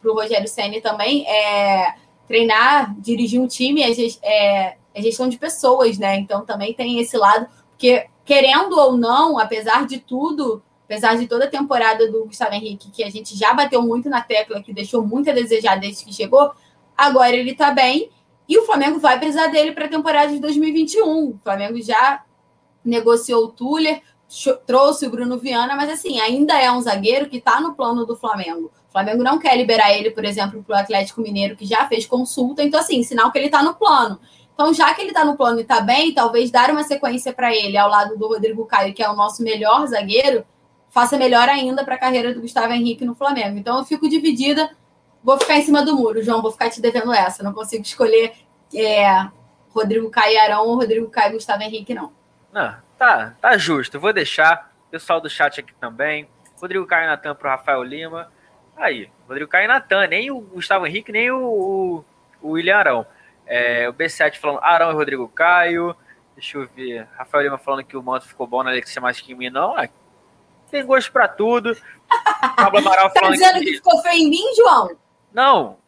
para o Rogério Senna também, é, treinar, dirigir um time é, é, é, gestão de pessoas, né? Então também tem esse lado, porque querendo ou não, apesar de tudo, apesar de toda a temporada do Gustavo Henrique, que a gente já bateu muito na tecla, que deixou muito a desejar desde que chegou, agora ele tá bem. E o Flamengo vai precisar dele para a temporada de 2021. O Flamengo já negociou o Tuller, trouxe o Bruno Viana, mas assim, ainda é um zagueiro que está no plano do Flamengo. O Flamengo não quer liberar ele, por exemplo, para o Atlético Mineiro, que já fez consulta. Então, assim, sinal que ele está no plano. Então, já que ele está no plano e está bem, talvez dar uma sequência para ele ao lado do Rodrigo Caio, que é o nosso melhor zagueiro, faça melhor ainda para a carreira do Gustavo Henrique no Flamengo. Então, eu fico dividida Vou ficar em cima do muro, João. Vou ficar te devendo essa. Não consigo escolher é, Rodrigo Caio Arão ou Rodrigo Caio Gustavo Henrique, não. Não, tá, tá justo. Vou deixar. Pessoal do chat aqui também. Rodrigo Caio Natan pro Rafael Lima. Aí, Rodrigo Caio Natan, nem o Gustavo Henrique, nem o, o, o William Arão. É, o B7 falando Arão e Rodrigo Caio. Deixa eu ver. Rafael Lima falando que o manto ficou bom na Alexia mais que em mim. Não, é, tem gosto pra tudo. Pablo Amaral tá dizendo que... que ficou feio em mim, João? Não,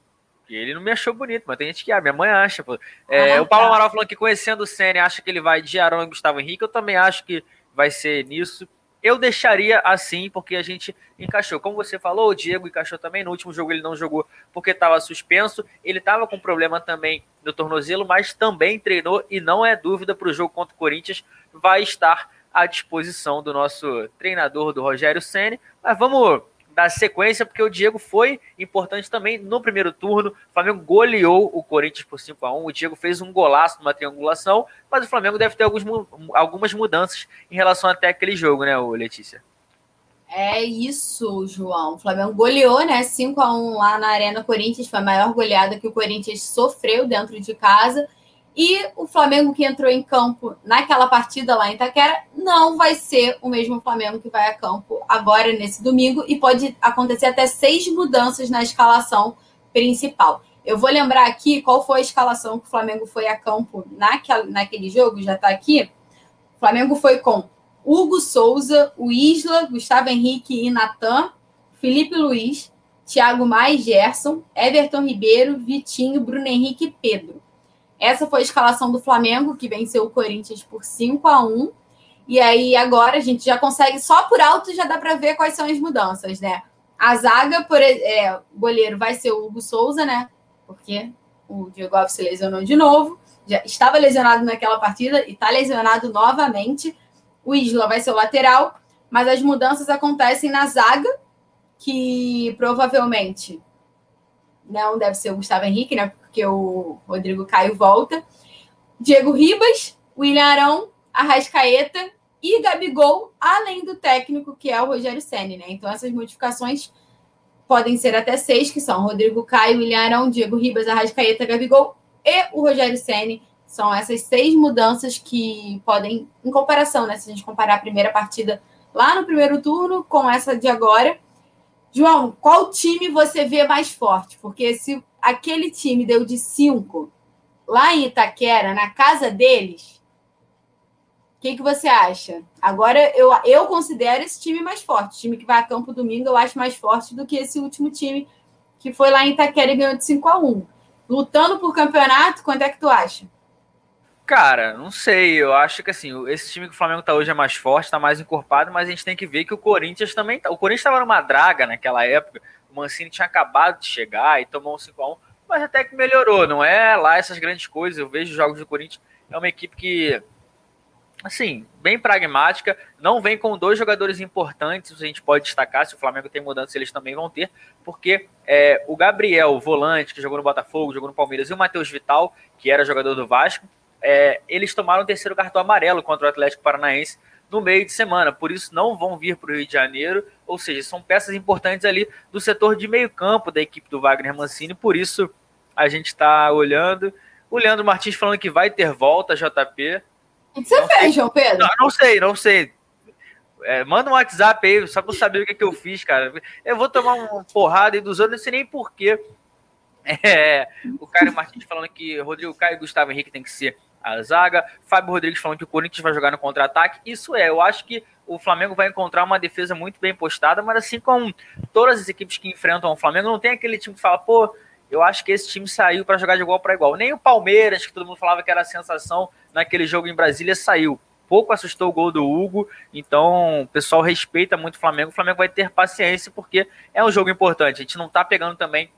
ele não me achou bonito, mas tem gente que ah, minha mãe acha. É, ah, o Paulo tá. Amaral falando que conhecendo o Senna, acha que ele vai de Arão e Gustavo Henrique. Eu também acho que vai ser nisso. Eu deixaria assim, porque a gente encaixou. Como você falou, o Diego encaixou também. No último jogo ele não jogou porque estava suspenso. Ele estava com problema também no tornozelo, mas também treinou e não é dúvida para o jogo contra o Corinthians. Vai estar à disposição do nosso treinador, do Rogério Senna. Mas vamos dar sequência, porque o Diego foi importante também no primeiro turno. O Flamengo goleou o Corinthians por 5 a 1 O Diego fez um golaço numa triangulação, mas o Flamengo deve ter alguns, algumas mudanças em relação até aquele jogo, né, Letícia? É isso, João. O Flamengo goleou, né? 5 a 1 lá na Arena Corinthians, foi a maior goleada que o Corinthians sofreu dentro de casa. E o Flamengo que entrou em campo naquela partida lá em Itaquera não vai ser o mesmo Flamengo que vai a campo agora nesse domingo e pode acontecer até seis mudanças na escalação principal. Eu vou lembrar aqui qual foi a escalação que o Flamengo foi a campo naquela, naquele jogo, já está aqui. O Flamengo foi com Hugo Souza, o Isla, Gustavo Henrique e Natan, Felipe Luiz, Thiago Maia Gerson, Everton Ribeiro, Vitinho, Bruno Henrique e Pedro. Essa foi a escalação do Flamengo, que venceu o Corinthians por 5 a 1 E aí agora a gente já consegue, só por alto já dá para ver quais são as mudanças, né? A zaga, por é, o goleiro vai ser o Hugo Souza, né? Porque o Diego Alves se lesionou de novo. Já estava lesionado naquela partida e está lesionado novamente. O Isla vai ser o lateral, mas as mudanças acontecem na zaga, que provavelmente não deve ser o Gustavo Henrique, né? Porque o Rodrigo Caio volta. Diego Ribas, William Arão, Arrascaeta e Gabigol, além do técnico, que é o Rogério Senni, né? Então, essas modificações podem ser até seis, que são Rodrigo Caio, William Arão, Diego Ribas, Arrascaeta, Gabigol e o Rogério Senni. São essas seis mudanças que podem, em comparação, né? Se a gente comparar a primeira partida lá no primeiro turno com essa de agora, João, qual time você vê mais forte? Porque se aquele time deu de 5 lá em Itaquera, na casa deles, o que, que você acha? Agora, eu, eu considero esse time mais forte. O time que vai a campo domingo, eu acho mais forte do que esse último time que foi lá em Itaquera e ganhou de 5 a 1 Lutando por campeonato, quanto é que tu acha? Cara, não sei. Eu acho que assim, esse time que o Flamengo tá hoje é mais forte, tá mais encorpado, mas a gente tem que ver que o Corinthians também tá. O Corinthians tava numa draga naquela época. Mancini tinha acabado de chegar e tomou um 5x1, mas até que melhorou. Não é lá essas grandes coisas. Eu vejo os jogos do Corinthians. É uma equipe que, assim, bem pragmática. Não vem com dois jogadores importantes. A gente pode destacar. Se o Flamengo tem mudança, eles também vão ter. Porque é, o Gabriel, volante, que jogou no Botafogo, jogou no Palmeiras, e o Matheus Vital, que era jogador do Vasco é, eles tomaram o terceiro cartão amarelo contra o Atlético Paranaense no meio de semana, por isso não vão vir para o Rio de Janeiro, ou seja, são peças importantes ali do setor de meio campo da equipe do Wagner Mancini, por isso a gente está olhando. O Leandro Martins falando que vai ter volta, JP. O que você não fez, sei. João Pedro? Não, não sei, não sei. É, manda um WhatsApp aí, só pra eu saber o que, é que eu fiz, cara. Eu vou tomar uma porrada e dos outros, não sei nem porquê. É, o Caio Martins falando que Rodrigo Caio e Gustavo Henrique tem que ser a zaga. Fábio Rodrigues falando que o Corinthians vai jogar no contra-ataque. Isso é, eu acho que o Flamengo vai encontrar uma defesa muito bem postada, mas assim como todas as equipes que enfrentam o Flamengo, não tem aquele time que fala, pô, eu acho que esse time saiu para jogar de igual para igual. Nem o Palmeiras, que todo mundo falava que era a sensação naquele jogo em Brasília, saiu. Pouco assustou o gol do Hugo, então o pessoal respeita muito o Flamengo. O Flamengo vai ter paciência porque é um jogo importante. A gente não está pegando também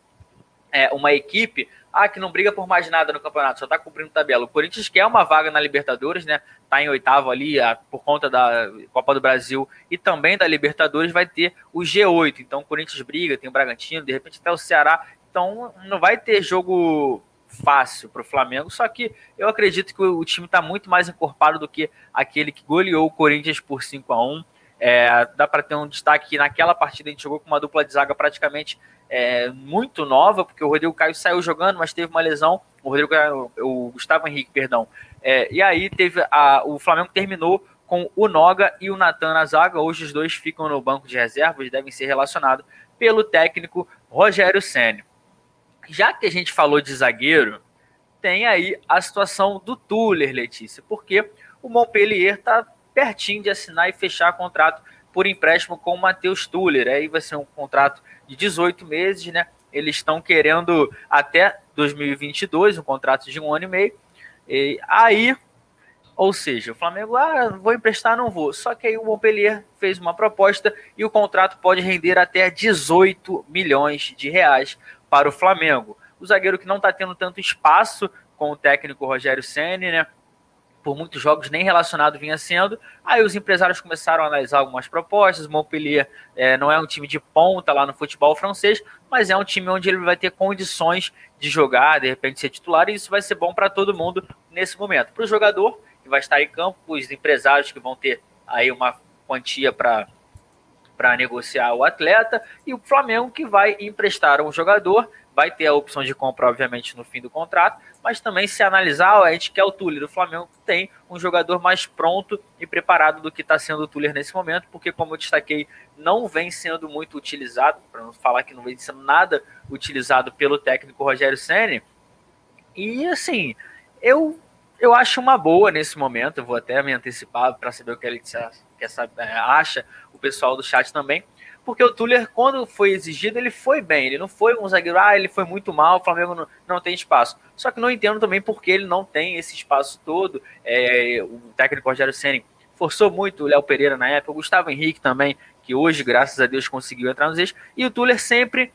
é, uma equipe ah, que não briga por mais nada no campeonato, só tá cumprindo tabela. O Corinthians quer uma vaga na Libertadores, né? Tá em oitavo ali, a, por conta da Copa do Brasil e também da Libertadores, vai ter o G8. Então o Corinthians briga, tem o Bragantino, de repente até o Ceará. Então não vai ter jogo fácil para o Flamengo, só que eu acredito que o, time está muito mais encorpado do que aquele que goleou o Corinthians por 5 a 1 é, dá para ter um destaque que naquela partida a gente jogou com uma dupla de zaga praticamente é, muito nova, porque o Rodrigo Caio saiu jogando, mas teve uma lesão. O Rodrigo o Gustavo Henrique, perdão. É, e aí teve a, o Flamengo terminou com o Noga e o Natan na zaga. Hoje os dois ficam no banco de reservas, devem ser relacionados pelo técnico Rogério Senna. Já que a gente falou de zagueiro, tem aí a situação do Tuller, Letícia, porque o Montpellier está pertinho de assinar e fechar contrato por empréstimo com o Matheus Tuller. Aí vai ser um contrato de 18 meses, né? Eles estão querendo até 2022, um contrato de um ano e meio. E aí, ou seja, o Flamengo, ah, vou emprestar, não vou. Só que aí o Montpellier fez uma proposta e o contrato pode render até 18 milhões de reais para o Flamengo. O zagueiro que não está tendo tanto espaço com o técnico Rogério Senni, né? Por muitos jogos nem relacionado vinha sendo. Aí os empresários começaram a analisar algumas propostas. O Montpellier é, não é um time de ponta lá no futebol francês, mas é um time onde ele vai ter condições de jogar, de repente ser titular, e isso vai ser bom para todo mundo nesse momento. Para o jogador que vai estar em campo, os empresários que vão ter aí uma quantia para para negociar o atleta e o Flamengo que vai emprestar um jogador vai ter a opção de compra, obviamente, no fim do contrato, mas também se analisar, a gente quer o Tuller. O Flamengo tem um jogador mais pronto e preparado do que está sendo o Tuller nesse momento, porque, como eu destaquei, não vem sendo muito utilizado, para não falar que não vem sendo nada utilizado pelo técnico Rogério Senna. E, assim, eu, eu acho uma boa nesse momento, eu vou até me antecipar para saber o que ele acha, o pessoal do chat também porque o Tuller, quando foi exigido, ele foi bem. Ele não foi um zagueiro, ah, ele foi muito mal, o Flamengo não, não tem espaço. Só que não entendo também porque ele não tem esse espaço todo. É, o técnico Rogério Senni forçou muito o Léo Pereira na época, o Gustavo Henrique também, que hoje, graças a Deus, conseguiu entrar nos eixos, e o Tuller sempre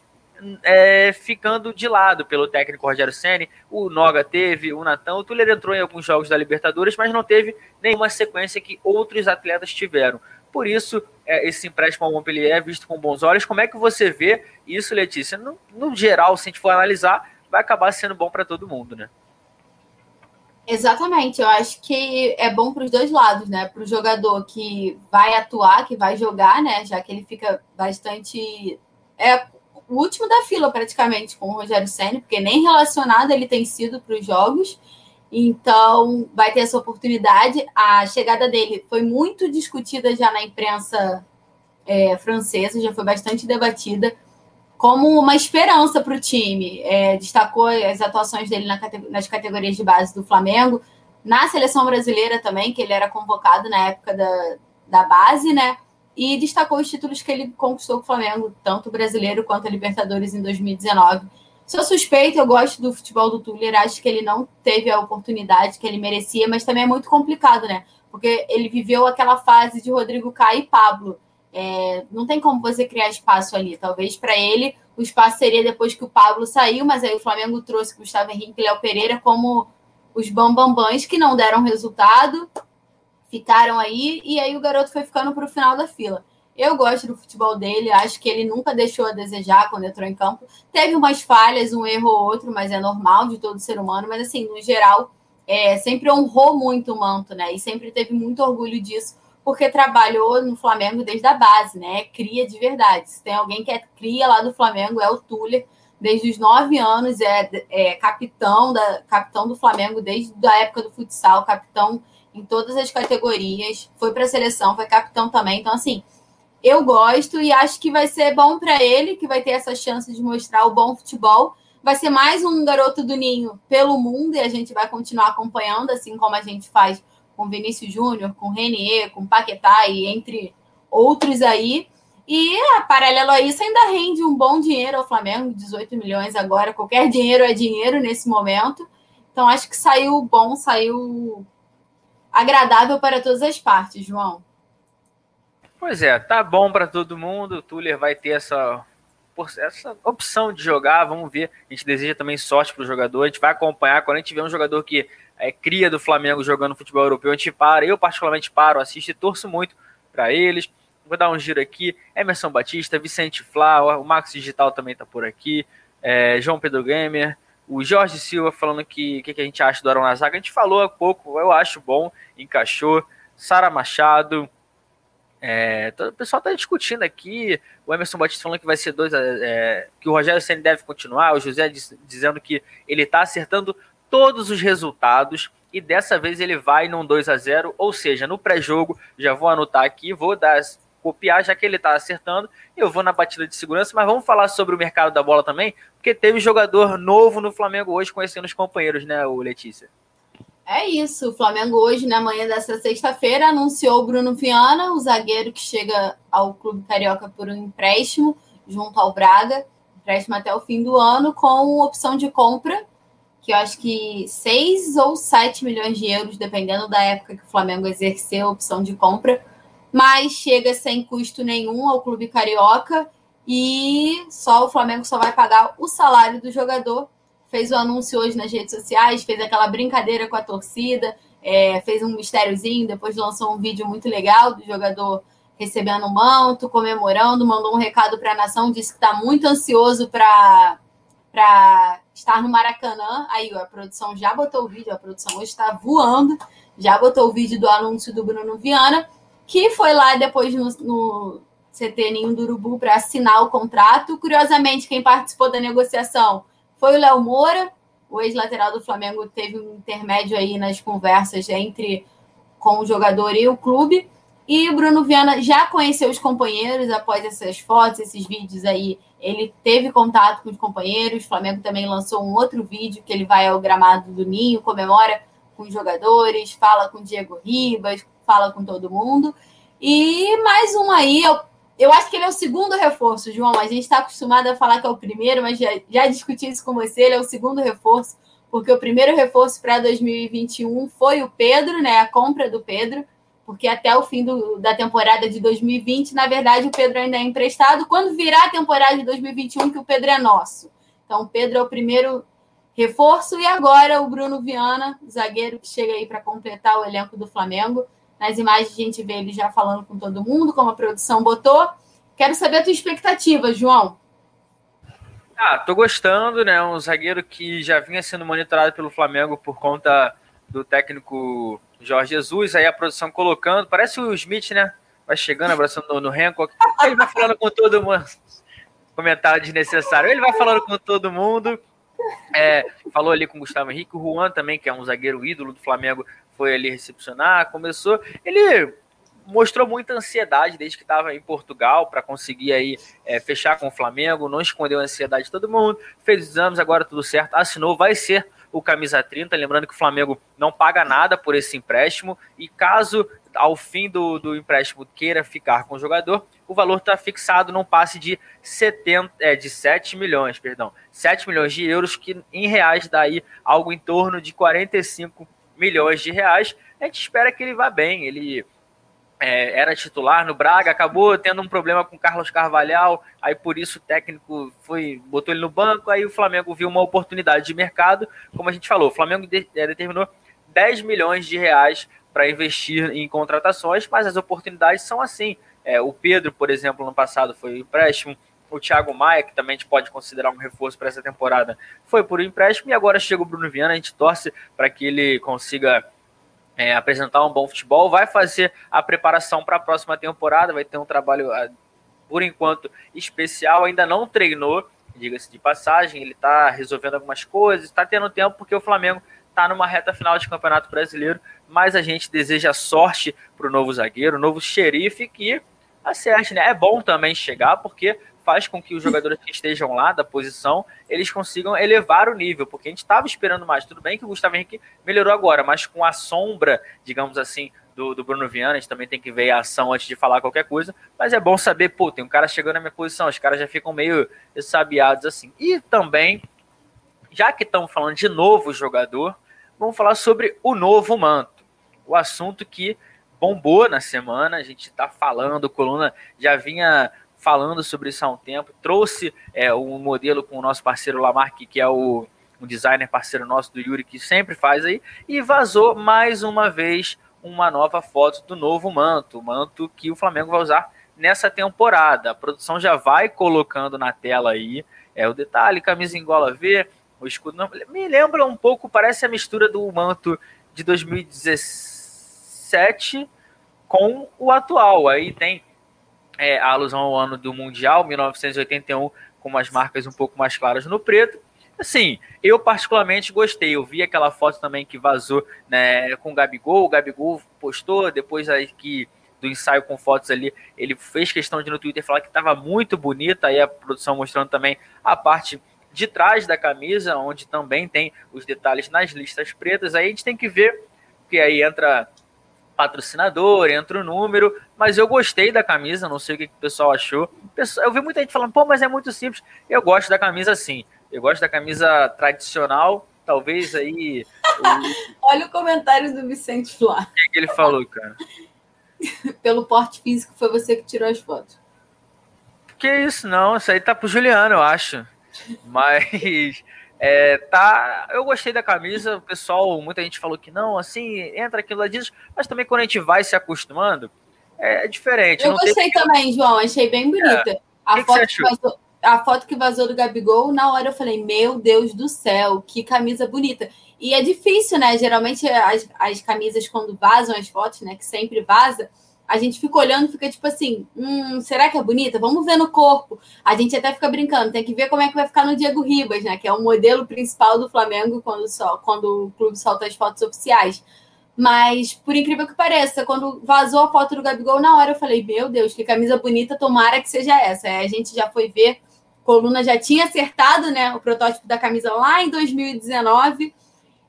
é, ficando de lado pelo técnico Rogério Senni. O Noga teve, o Natan, o Tuller entrou em alguns jogos da Libertadores, mas não teve nenhuma sequência que outros atletas tiveram. Por isso, é, esse empréstimo ao Montpellier é visto com bons olhos. Como é que você vê isso, Letícia? No, no geral, se a gente for analisar, vai acabar sendo bom para todo mundo, né? Exatamente, eu acho que é bom para os dois lados, né? Para o jogador que vai atuar, que vai jogar, né? Já que ele fica bastante. É o último da fila, praticamente, com o Rogério Senna, porque nem relacionado ele tem sido para os jogos. Então, vai ter essa oportunidade. A chegada dele foi muito discutida já na imprensa é, francesa, já foi bastante debatida, como uma esperança para o time. É, destacou as atuações dele na, nas categorias de base do Flamengo, na seleção brasileira também, que ele era convocado na época da, da base, né? E destacou os títulos que ele conquistou com o Flamengo, tanto brasileiro quanto a Libertadores em 2019 Sou suspeita, eu gosto do futebol do Tuller, acho que ele não teve a oportunidade que ele merecia, mas também é muito complicado, né? Porque ele viveu aquela fase de Rodrigo Caio e Pablo. É, não tem como você criar espaço ali. Talvez para ele o espaço seria depois que o Pablo saiu, mas aí o Flamengo trouxe Gustavo Henrique e Léo Pereira como os bambambãs que não deram resultado, ficaram aí, e aí o garoto foi ficando para o final da fila. Eu gosto do futebol dele, acho que ele nunca deixou a desejar quando entrou em campo. Teve umas falhas, um erro ou outro, mas é normal de todo ser humano. Mas, assim, no geral, é, sempre honrou muito o manto, né? E sempre teve muito orgulho disso porque trabalhou no Flamengo desde a base, né? Cria de verdade. Se tem alguém que é cria lá do Flamengo, é o Tuller. Desde os nove anos, é, é capitão, da, capitão do Flamengo desde a época do futsal, capitão em todas as categorias. Foi para a seleção, foi capitão também. Então, assim, eu gosto e acho que vai ser bom para ele, que vai ter essa chance de mostrar o bom futebol. Vai ser mais um garoto do Ninho pelo mundo e a gente vai continuar acompanhando, assim como a gente faz com Vinícius Júnior, com Renier, com Paquetá e entre outros aí. E paralelo a isso, ainda rende um bom dinheiro ao Flamengo, 18 milhões agora. Qualquer dinheiro é dinheiro nesse momento. Então acho que saiu bom, saiu agradável para todas as partes, João. Pois é, tá bom para todo mundo. O Tuller vai ter essa, essa opção de jogar. Vamos ver. A gente deseja também sorte para o jogador. A gente vai acompanhar. Quando a gente vê um jogador que é cria do Flamengo jogando futebol europeu, a gente para. Eu, particularmente, paro, assisto e torço muito para eles. Vou dar um giro aqui. Emerson Batista, Vicente Flá, o Max Digital também está por aqui. É, João Pedro Gamer. O Jorge Silva falando que o que, que, a gente acha do Arão na zaga. A gente falou há pouco, eu acho bom, encaixou. Sara Machado, é, o pessoal está discutindo aqui. O Emerson Batista falando que vai ser dois. É, que o Rogério Senna deve continuar. O José diz, dizendo que ele está acertando todos os resultados. E dessa vez ele vai num 2 a 0 Ou seja, no pré-jogo, já vou anotar aqui, vou dar, copiar, já que ele está acertando. Eu vou na batida de segurança. Mas vamos falar sobre o mercado da bola também. Porque teve jogador novo no Flamengo hoje, conhecendo os companheiros, né, o Letícia? É isso. O Flamengo hoje, na manhã dessa sexta-feira, anunciou o Bruno Viana, o zagueiro que chega ao Clube Carioca por um empréstimo junto ao Braga, empréstimo até o fim do ano, com opção de compra, que eu acho que 6 ou 7 milhões de euros, dependendo da época que o Flamengo exerceu a opção de compra, mas chega sem custo nenhum ao Clube Carioca e só o Flamengo só vai pagar o salário do jogador fez o anúncio hoje nas redes sociais, fez aquela brincadeira com a torcida, é, fez um mistériozinho, depois lançou um vídeo muito legal do jogador recebendo o manto, comemorando, mandou um recado para a nação, disse que está muito ansioso para estar no Maracanã. Aí a produção já botou o vídeo, a produção hoje está voando, já botou o vídeo do anúncio do Bruno Viana, que foi lá depois no, no CT do Urubu para assinar o contrato. Curiosamente, quem participou da negociação foi o Léo Moura, o ex-lateral do Flamengo teve um intermédio aí nas conversas entre com o jogador e o clube. E o Bruno Viana já conheceu os companheiros após essas fotos, esses vídeos aí. Ele teve contato com os companheiros. O Flamengo também lançou um outro vídeo que ele vai ao gramado do Ninho, comemora com os jogadores, fala com Diego Ribas, fala com todo mundo. E mais um aí, eu acho que ele é o segundo reforço, João. A gente está acostumado a falar que é o primeiro, mas já, já discuti isso com você. Ele é o segundo reforço, porque o primeiro reforço para 2021 foi o Pedro, né? A compra do Pedro, porque até o fim do, da temporada de 2020, na verdade, o Pedro ainda é emprestado. Quando virar a temporada de 2021, que o Pedro é nosso. Então, o Pedro é o primeiro reforço e agora o Bruno Viana, zagueiro que chega aí para completar o elenco do Flamengo. Nas imagens a gente vê ele já falando com todo mundo, como a produção botou. Quero saber a tua expectativa, João. Ah, tô gostando, né? Um zagueiro que já vinha sendo monitorado pelo Flamengo por conta do técnico Jorge Jesus, aí a produção colocando, parece o Smith, né? Vai chegando, abraçando no, no Hancock. Ele vai falando com todo mundo. Comentário desnecessário. Ele vai falando com todo mundo. É, falou ali com o Gustavo Henrique, o Juan também, que é um zagueiro ídolo do Flamengo, foi ali recepcionar, começou. Ele mostrou muita ansiedade desde que estava em Portugal para conseguir aí é, fechar com o Flamengo, não escondeu a ansiedade de todo mundo, fez exames, agora tudo certo, assinou, vai ser o camisa 30, lembrando que o Flamengo não paga nada por esse empréstimo e caso ao fim do, do empréstimo queira ficar com o jogador, o valor está fixado num passe de 70, é, de 7 milhões, perdão, 7 milhões de euros, que em reais dá aí algo em torno de 45 milhões de reais. A gente espera que ele vá bem. Ele é, era titular no Braga, acabou tendo um problema com Carlos Carvalhal, aí por isso o técnico foi botou ele no banco, aí o Flamengo viu uma oportunidade de mercado, como a gente falou, o Flamengo de, é, determinou 10 milhões de reais para investir em contratações, mas as oportunidades são assim. É, o Pedro, por exemplo, no passado foi empréstimo, o Thiago Maia, que também a gente pode considerar um reforço para essa temporada, foi por empréstimo e agora chega o Bruno Viana. A gente torce para que ele consiga é, apresentar um bom futebol, vai fazer a preparação para a próxima temporada, vai ter um trabalho, ah, por enquanto, especial, ainda não treinou, diga-se de passagem, ele está resolvendo algumas coisas, está tendo tempo porque o Flamengo está numa reta final de Campeonato Brasileiro, mas a gente deseja sorte para o novo zagueiro, o novo xerife, que acerte, né? É bom também chegar, porque faz com que os jogadores que estejam lá da posição, eles consigam elevar o nível, porque a gente estava esperando mais. Tudo bem que o Gustavo Henrique melhorou agora, mas com a sombra, digamos assim, do, do Bruno Viana, a gente também tem que ver a ação antes de falar qualquer coisa, mas é bom saber, pô, tem um cara chegando na minha posição, os caras já ficam meio sabiados assim. E também, já que estamos falando de novo jogador, vamos falar sobre o novo manto. O assunto que bombou na semana, a gente está falando, coluna já vinha falando sobre isso há um tempo, trouxe é, um modelo com o nosso parceiro Lamarck, que é o um designer parceiro nosso do Yuri, que sempre faz aí, e vazou mais uma vez uma nova foto do novo manto, o manto que o Flamengo vai usar nessa temporada. A produção já vai colocando na tela aí é o detalhe, camisa em gola V, o escudo não, me lembra um pouco, parece a mistura do manto de 2017 com o atual. Aí tem é, a alusão ao ano do Mundial, 1981, com umas marcas um pouco mais claras no preto. Assim, eu particularmente gostei. Eu vi aquela foto também que vazou né, com o Gabigol. O Gabigol postou, depois aí que do ensaio com fotos ali, ele fez questão de no Twitter falar que estava muito bonita. Aí a produção mostrando também a parte de trás da camisa, onde também tem os detalhes nas listas pretas. Aí a gente tem que ver, porque aí entra patrocinador, entra o número, mas eu gostei da camisa, não sei o que, o pessoal achou. Eu vi muita gente falando, pô, mas é muito simples. Eu gosto da camisa assim. Eu gosto da camisa tradicional, talvez aí. O... Olha o comentário do Vicente Flá. O que, que ele falou, cara? Pelo porte físico, foi você que tirou as fotos. Que isso, não. Isso aí tá pro Juliano, eu acho. Mas é, tá, eu gostei da camisa, o pessoal, muita gente falou que não, assim, entra aquilo lá disso, mas também quando a gente vai se acostumando, é, é diferente. Eu gostei também, João, achei bem bonita. É. A, que foto que vazou, a foto que vazou do Gabigol, na hora eu falei, meu Deus do céu, que camisa bonita. E é difícil, né? Geralmente as, as camisas, quando vazam as fotos, né? Que sempre vaza, a gente fica olhando, fica tipo assim, hum, será que é bonita? Vamos ver no corpo. A gente até fica brincando, tem que ver como é que vai ficar no Diego Ribas, né? Que é o modelo principal do Flamengo quando, só, quando o clube solta as fotos oficiais. Mas, por incrível que pareça, quando vazou a foto do Gabigol, na hora eu falei, meu Deus, que camisa bonita, tomara que seja essa. Aí a gente já foi ver, Coluna já tinha acertado, né, o protótipo da camisa lá em 2019.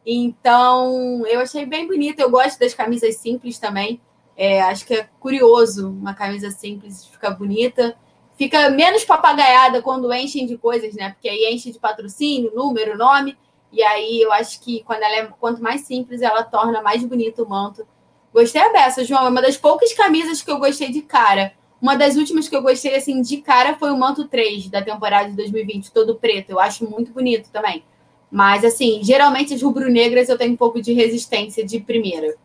Então, eu achei bem bonita. Eu gosto das camisas simples também. É, acho que é curioso uma camisa simples ficar bonita. Fica menos papagaiada quando enchem de coisas, né? Porque aí enche de patrocínio, número, nome. E aí eu acho que quando ela é quanto mais simples, ela torna mais bonito o manto. Gostei a beça, João. É uma das poucas camisas que eu gostei de cara. Uma das últimas que eu gostei assim de cara foi o manto 3 da temporada de 2020, todo preto. Eu acho muito bonito também. Mas assim, geralmente as rubro-negras eu tenho um pouco de resistência de primeira.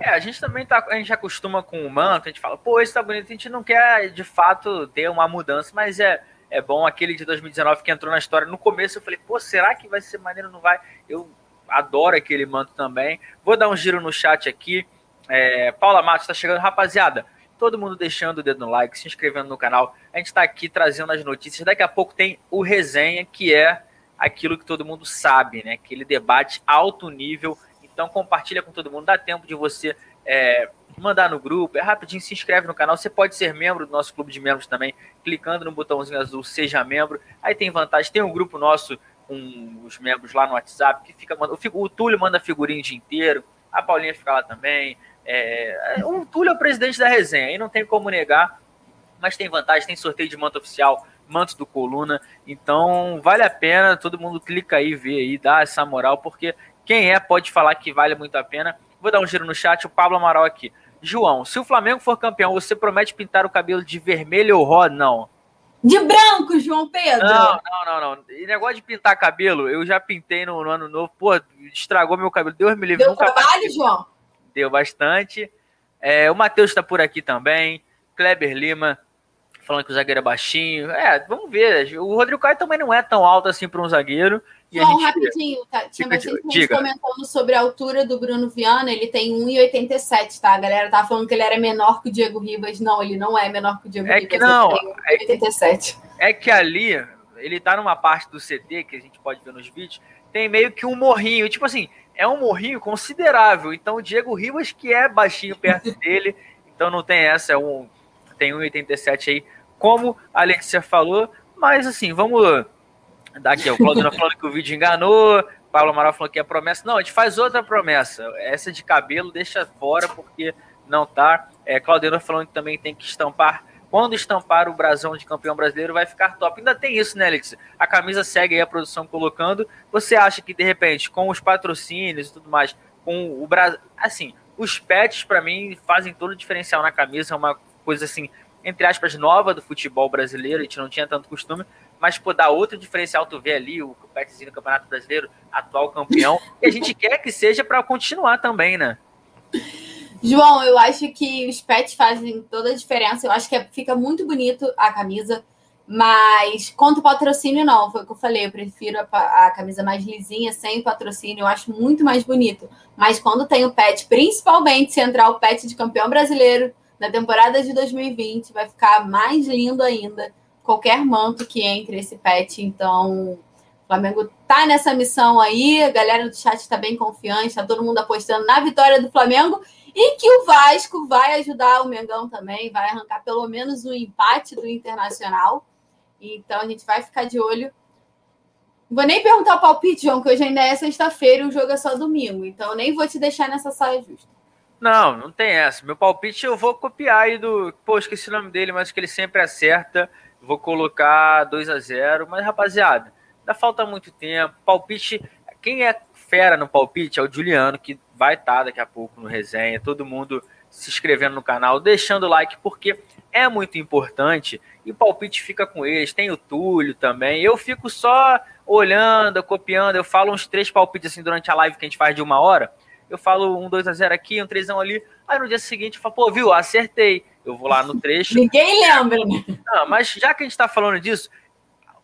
É, a gente também tá, a gente acostuma com o manto, a gente fala, pô, esse tá bonito, a gente não quer de fato ter uma mudança, mas é, é bom aquele de 2019 que entrou na história. No começo eu falei, pô, será que vai ser maneiro? Não vai? Eu adoro aquele manto também. Vou dar um giro no chat aqui. É, Paula Matos tá chegando, rapaziada. Todo mundo deixando o dedo no like, se inscrevendo no canal. A gente está aqui trazendo as notícias. Daqui a pouco tem o resenha, que é aquilo que todo mundo sabe, né? Aquele debate alto nível então compartilha com todo mundo, dá tempo de você é, mandar no grupo, é rapidinho, se inscreve no canal. Você pode ser membro do nosso clube de membros também, clicando no botãozinho azul Seja Membro. Aí tem vantagem, tem um grupo nosso com os membros lá no WhatsApp, que fica o Túlio manda figurinha o dia inteiro, a Paulinha fica lá também. É, o Túlio é o presidente da resenha, aí não tem como negar, mas tem vantagem, tem sorteio de manto oficial, manto do Coluna, então vale a pena, todo mundo clica aí, vê aí, dá essa moral, porque quem é pode falar que vale muito a pena. Vou dar um giro no chat, o Pablo Amaral aqui. João, se o Flamengo for campeão, você promete pintar o cabelo de vermelho ou rosa? Não. De branco, João Pedro. Não, não, não, não. E negócio de pintar cabelo, eu já pintei no, no ano novo. Pô, estragou meu cabelo. Deus me livre. Deu trabalho, João? Deu bastante. É, o Matheus está por aqui também. Kleber Lima. Falando que o zagueiro é baixinho. É, vamos ver. O Rodrigo Caio também não é tão alto assim para um zagueiro. E Bom, gente... rapidinho, tá? tinha bastante gente comentando sobre a altura do Bruno Viana. Ele tem 1,87, tá? A galera tava falando que ele era menor que o Diego Ribas. Não, ele não é menor que o Diego é Ribas. Que não, é, 87. É que ali, ele tá numa parte do CT que a gente pode ver nos vídeos, tem meio que um morrinho. Tipo assim, é um morrinho considerável. Então o Diego Ribas, que é baixinho perto dele, então não tem essa, é um, tem 1,87 aí, como a Alexia falou. Mas assim, vamos Daqui, o Claudino falando que o vídeo enganou, Pablo Amaral falou que é promessa. Não, a gente faz outra promessa. Essa de cabelo deixa fora, porque não tá. É, Claudino falando que também tem que estampar. Quando estampar o brasão de campeão brasileiro, vai ficar top. Ainda tem isso, né, Alex? A camisa segue aí a produção colocando. Você acha que, de repente, com os patrocínios e tudo mais, com o Brasil. Assim, os pets, para mim, fazem todo o diferencial na camisa. É uma coisa, assim, entre aspas, nova do futebol brasileiro. A gente não tinha tanto costume mas pô, dá outro diferencial, tu vê ali o Petzinho do Campeonato Brasileiro, atual campeão, e a gente quer que seja para continuar também, né? João, eu acho que os pets fazem toda a diferença. Eu acho que é, fica muito bonito a camisa, mas quanto patrocínio, não. Foi o que eu falei. Eu prefiro a, a, camisa mais lisinha, sem patrocínio. Eu acho muito mais bonito. Mas quando tem o pet, principalmente se entrar o pet de campeão brasileiro na temporada de 2020, vai ficar mais lindo ainda qualquer manto que entre esse pet. Então, o Flamengo tá nessa missão aí. A galera do chat está bem confiante, tá todo mundo apostando na vitória do Flamengo e que o Vasco vai ajudar o Mengão também, vai arrancar pelo menos o empate do Internacional. Então a gente vai ficar de olho. Vou nem perguntar o palpite, João, que hoje ainda é sexta-feira e o jogo é só domingo. Então nem vou te deixar nessa saia justa. Não, não tem essa. Meu palpite eu vou copiar aí do. Pô, esqueci o nome dele, mas que ele sempre acerta. Vou colocar 2 a 0 mas rapaziada, ainda falta muito tempo. Palpite, quem é fera no palpite é o Juliano, que vai estar tá daqui a pouco no resenha. Todo mundo se inscrevendo no canal, deixando o like, porque é muito importante. E o palpite fica com eles. Tem o Túlio também. Eu fico só olhando, copiando. Eu falo uns três palpites assim durante a live que a gente faz de uma hora. Eu falo um 2 a 0 aqui, um 3 a ali. Aí no dia seguinte eu falo, pô, viu, acertei eu vou lá no trecho. Ninguém lembra, né? Não, mas já que a gente está falando disso,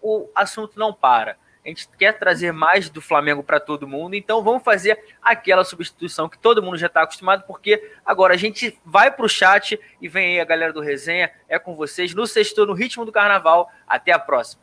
o assunto não para. A gente quer trazer mais do Flamengo para todo mundo, então vamos fazer aquela substituição que todo mundo já está acostumado, porque agora a gente vai para o chat e vem aí a galera do resenha, é com vocês no sexto, no ritmo do carnaval. Até a próxima.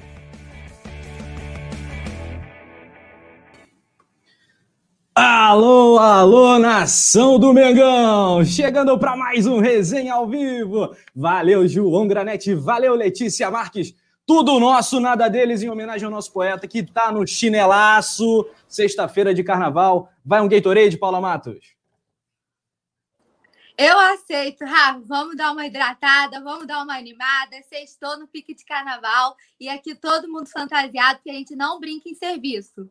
Alô, alô, nação do Mengão! Chegando para mais um resenha ao vivo. Valeu, João Granete, valeu, Letícia Marques. Tudo nosso, nada deles, em homenagem ao nosso poeta que tá no chinelaço. Sexta-feira de carnaval. Vai um Gatorade, Paula Matos? Eu aceito, Rafa. Vamos dar uma hidratada, vamos dar uma animada. Sextou no pique de carnaval e aqui todo mundo fantasiado que a gente não brinca em serviço.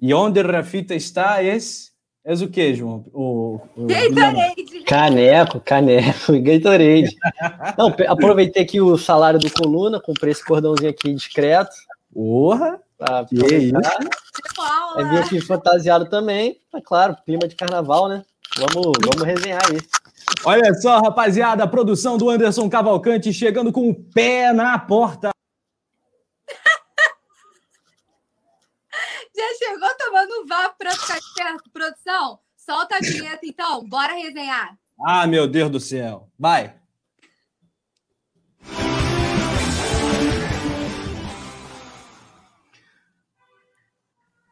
E onde Rafita está, esse é o que, João? O, o Gatorade. Caneco, caneco e Gatorade. Não, aproveitei aqui o salário do Coluna, comprei esse cordãozinho aqui discreto. Porra! Pra que isso? É vir aqui fantasiado também. É claro, clima de carnaval, né? Vamos, vamos resenhar aí. Olha só, rapaziada, a produção do Anderson Cavalcante chegando com o pé na porta. Já chegou tomando vapo para ficar perto, produção? Solta a vinheta então, bora resenhar. Ah, meu Deus do céu. Vai.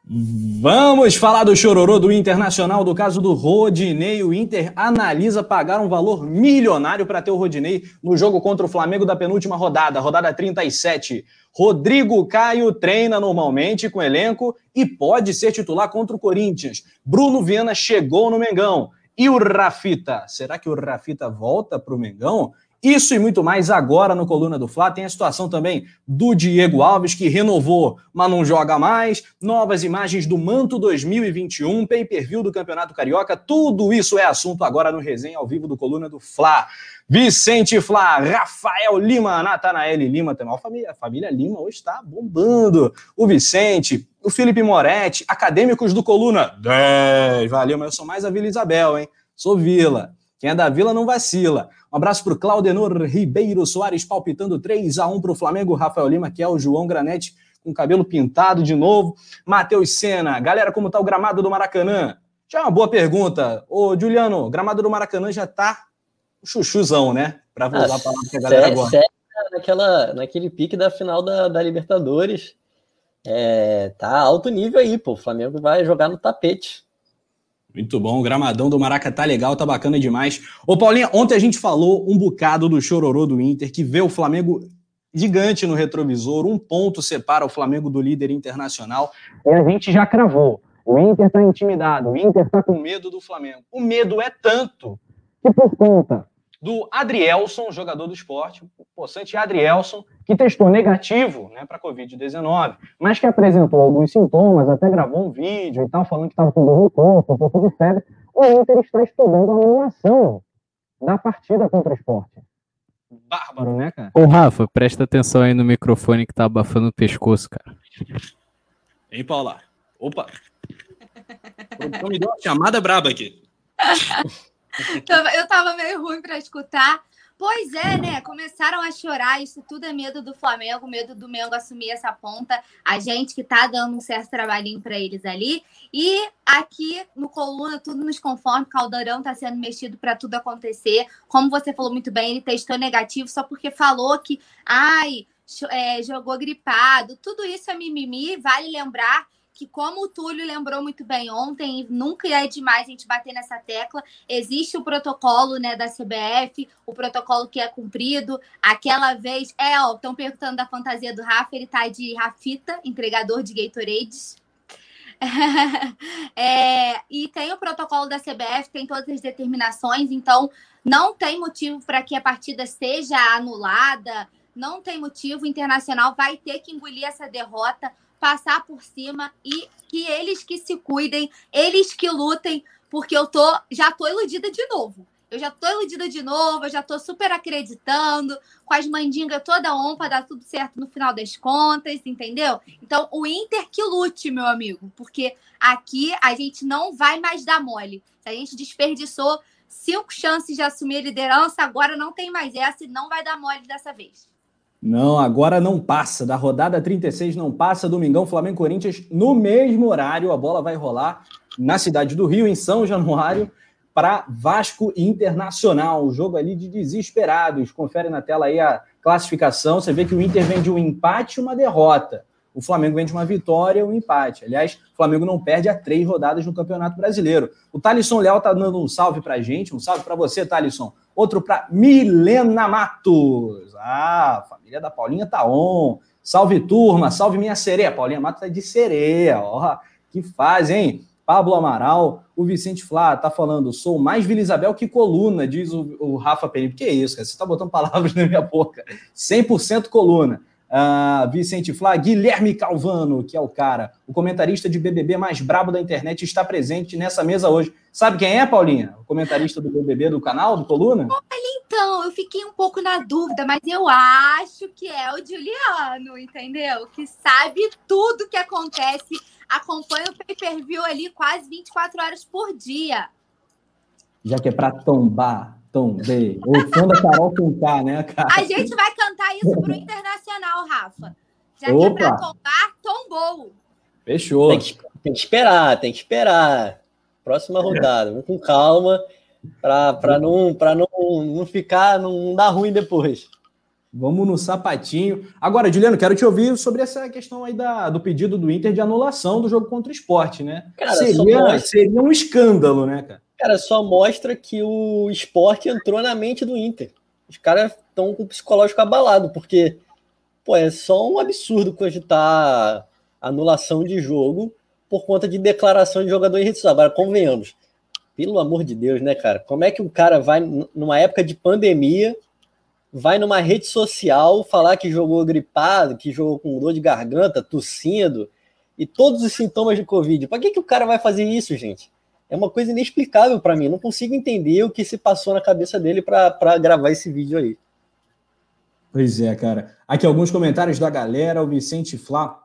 Vamos falar do chororô do Internacional, do caso do Rodinei. O Inter analisa pagar um valor milionário para ter o Rodinei no jogo contra o Flamengo da penúltima rodada, rodada 37. Rodrigo Caio treina normalmente com o elenco e pode ser titular contra o Corinthians. Bruno Viana chegou no Mengão. E o Rafita? Será que o Rafita volta para o Mengão? Isso e muito mais agora no Coluna do Fla. Tem a situação também do Diego Alves, que renovou, mas não joga mais. Novas imagens do Manto 2021, pay-per-view do Campeonato Carioca. Tudo isso é assunto agora no resenha ao vivo do Coluna do Fla. Vicente Flá, Rafael Lima, Natanael Lima também. A família Lima hoje está bombando. O Vicente, o Felipe Moretti, acadêmicos do Coluna. 10, valeu, mas eu sou mais a Vila Isabel, hein? Sou Vila. Quem é da Vila não vacila. Um abraço para o Claudenor Ribeiro Soares, palpitando 3 a 1 para o Flamengo. Rafael Lima, que é o João Granete, com cabelo pintado de novo. Matheus Sena. Galera, como está o gramado do Maracanã? Já é uma boa pergunta. Ô, Juliano, gramado do Maracanã já está chuchuzão, né? Para usar ah, a palavra que a galera gosta. Sério, naquela, naquele pique da final da, da Libertadores. É, tá alto nível aí, pô. O Flamengo vai jogar no tapete. Muito bom, o gramadão do Maraca tá legal, tá bacana demais. Ô Paulinha, ontem a gente falou um bocado do chororô do Inter, que vê o Flamengo gigante no retrovisor, um ponto separa o Flamengo do líder internacional. E a gente já cravou. O Inter tá intimidado, o Inter tá com medo do Flamengo. O medo é tanto que por conta do Adrielson, jogador do esporte, o possante Adrielson, que testou negativo né, para Covid-19, mas que apresentou alguns sintomas, até gravou um vídeo e tal, falando que estava com dor no corpo, um pouco de febre. O Inter está estudando a anulação da partida contra o esporte. Bárbaro, né, cara? Ô, Rafa, presta atenção aí no microfone que tá abafando o pescoço, cara. Hein, Paula? Opa! Então me deu uma chamada braba aqui. eu tava meio ruim para escutar. Pois é, né? Começaram a chorar. Isso tudo é medo do Flamengo, medo do Mengo assumir essa ponta. A gente que tá dando um certo trabalhinho para eles ali. E aqui no Coluna, tudo nos conforme. Caldeirão tá sendo mexido para tudo acontecer. Como você falou muito bem, ele testou negativo só porque falou que, ai, é, jogou gripado. Tudo isso é mimimi. Vale lembrar que, como o Túlio lembrou muito bem ontem, nunca é demais a gente bater nessa tecla. Existe o protocolo né, da CBF, o protocolo que é cumprido. Aquela vez, é, ó, estão perguntando da fantasia do Rafa, ele tá de Rafita, entregador de Gatorades. é, e tem o protocolo da CBF, tem todas as determinações, então não tem motivo para que a partida seja anulada, não tem motivo. O Internacional vai ter que engolir essa derrota passar por cima e que eles que se cuidem, eles que lutem, porque eu tô já tô iludida de novo. Eu já tô iludida de novo, eu já tô super acreditando, com as mandingas toda on para dar tudo certo no final das contas, entendeu? Então, o Inter que lute, meu amigo, porque aqui a gente não vai mais dar mole. Se a gente desperdiçou cinco chances de assumir a liderança, agora não tem mais essa e não vai dar mole dessa vez. Não, agora não passa. Da rodada 36 não passa. Domingão, Flamengo Corinthians, no mesmo horário. A bola vai rolar na cidade do Rio, em São Januário, para Vasco Internacional. O jogo ali de desesperados. Confere na tela aí a classificação. Você vê que o Inter vem de um empate e uma derrota. O Flamengo vem de uma vitória um empate. Aliás, o Flamengo não perde há três rodadas no Campeonato Brasileiro. O Thalisson Leal tá dando um salve pra gente. Um salve para você, Thalisson. Outro para Milena Matos. Ah, família da Paulinha tá on. Salve turma, salve minha sereia. Paulinha Matos é de sereia, ó. Que faz, hein? Pablo Amaral, o Vicente Flá tá falando, sou mais Vila Isabel que coluna, diz o, o Rafa Perim. Que é isso, cara? Você tá botando palavras na minha boca. 100% coluna. Uh, Vicente Flá, Guilherme Calvano, que é o cara, o comentarista de BBB mais brabo da internet, está presente nessa mesa hoje. Sabe quem é, Paulinha? O comentarista do BBB do canal, do Coluna? Olha, então, eu fiquei um pouco na dúvida, mas eu acho que é o Juliano, entendeu? Que sabe tudo que acontece, acompanha o pay-per-view ali quase 24 horas por dia. Já que é para tombar Tom B. O som da Carol cantar, né, cara? A gente vai cantar isso pro Internacional, Rafa. Já Opa. que é pra tombar, tombou. Fechou. Tem que, tem que esperar, tem que esperar. Próxima rodada, vamos com calma, para não, pra não, não ficar, não dar ruim depois. Vamos no sapatinho. Agora, Juliano, quero te ouvir sobre essa questão aí da, do pedido do Inter de anulação do jogo contra o esporte, né? Cara, seria, seria um escândalo, né, cara? Cara, só mostra que o esporte entrou na mente do Inter. Os caras estão com o psicológico abalado, porque pô, é só um absurdo cogitar anulação de jogo por conta de declaração de jogador em rede social. Agora, convenhamos. Pelo amor de Deus, né, cara? Como é que um cara vai, numa época de pandemia, vai numa rede social falar que jogou gripado, que jogou com dor de garganta, tossindo e todos os sintomas de Covid. Para que, que o cara vai fazer isso, gente? É uma coisa inexplicável para mim. Não consigo entender o que se passou na cabeça dele para gravar esse vídeo aí. Pois é, cara. Aqui alguns comentários da galera. O Vicente Flá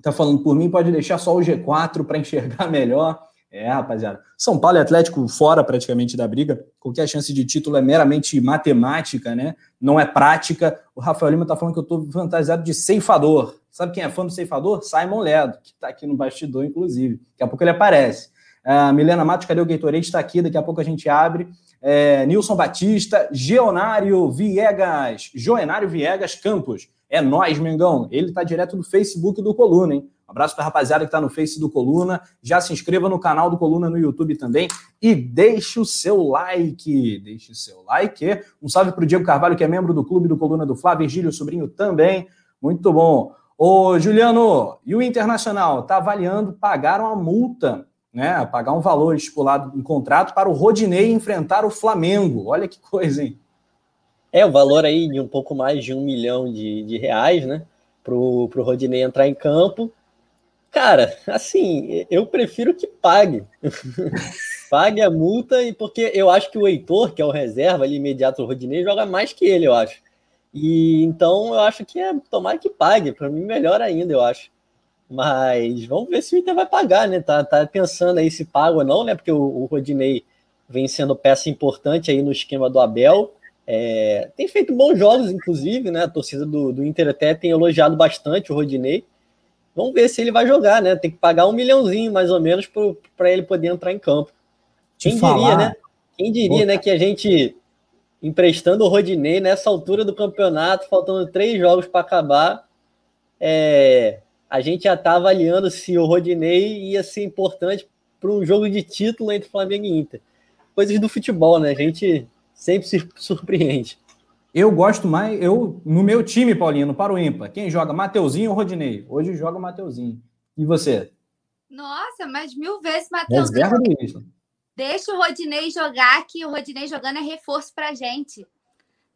tá falando por mim, pode deixar só o G4 para enxergar melhor. É, rapaziada. São Paulo e Atlético fora praticamente da briga. Qualquer chance de título é meramente matemática, né? Não é prática. O Rafael Lima tá falando que eu tô fantasiado de ceifador. Sabe quem é fã do ceifador? Simon Ledo, que tá aqui no bastidor, inclusive. Daqui a pouco ele aparece. Uh, Milena Matos, cadê o Gatorade? Está aqui, daqui a pouco a gente abre. É, Nilson Batista, Geonário Viegas, Joenário Viegas Campos. É nós, Mengão. Ele tá direto do Facebook do Coluna, hein? Um abraço para a rapaziada que está no Face do Coluna. Já se inscreva no canal do Coluna no YouTube também e deixe o seu like. Deixe o seu like. Um salve para o Diego Carvalho, que é membro do clube do Coluna do Flávio, Virgílio Sobrinho também. Muito bom. Ô, Juliano, e o Internacional está avaliando pagar uma multa, né? Pagar um valor estipulado em contrato para o Rodinei enfrentar o Flamengo. Olha que coisa, hein? É, o valor aí de um pouco mais de um milhão de, de reais, né? Para o Rodinei entrar em campo Cara, assim, eu prefiro que pague. pague a multa, e porque eu acho que o Heitor, que é o reserva ali imediato do Rodinei, joga mais que ele, eu acho. E então eu acho que é tomar que pague, para mim melhor ainda, eu acho. Mas vamos ver se o Inter vai pagar, né? Tá, tá pensando aí se paga ou não, né? Porque o, o Rodinei vem sendo peça importante aí no esquema do Abel. É, tem feito bons jogos, inclusive, né? A torcida do, do Inter até tem elogiado bastante o Rodinei. Vamos ver se ele vai jogar, né? Tem que pagar um milhãozinho, mais ou menos, para ele poder entrar em campo. Quem diria, falar... né? Quem diria, né, que a gente emprestando o Rodinei nessa altura do campeonato, faltando três jogos para acabar, é, a gente já está avaliando se o Rodinei ia ser importante para um jogo de título entre Flamengo e Inter. Coisas do futebol, né? A gente sempre se surpreende. Eu gosto mais, eu no meu time, Paulinho, para o ímpar, quem joga Mateuzinho ou Rodinei? Hoje joga Mateuzinho. E você? Nossa, mas mil vezes Mateuzinho. Deixa o Rodinei jogar, que o Rodinei jogando é reforço pra gente.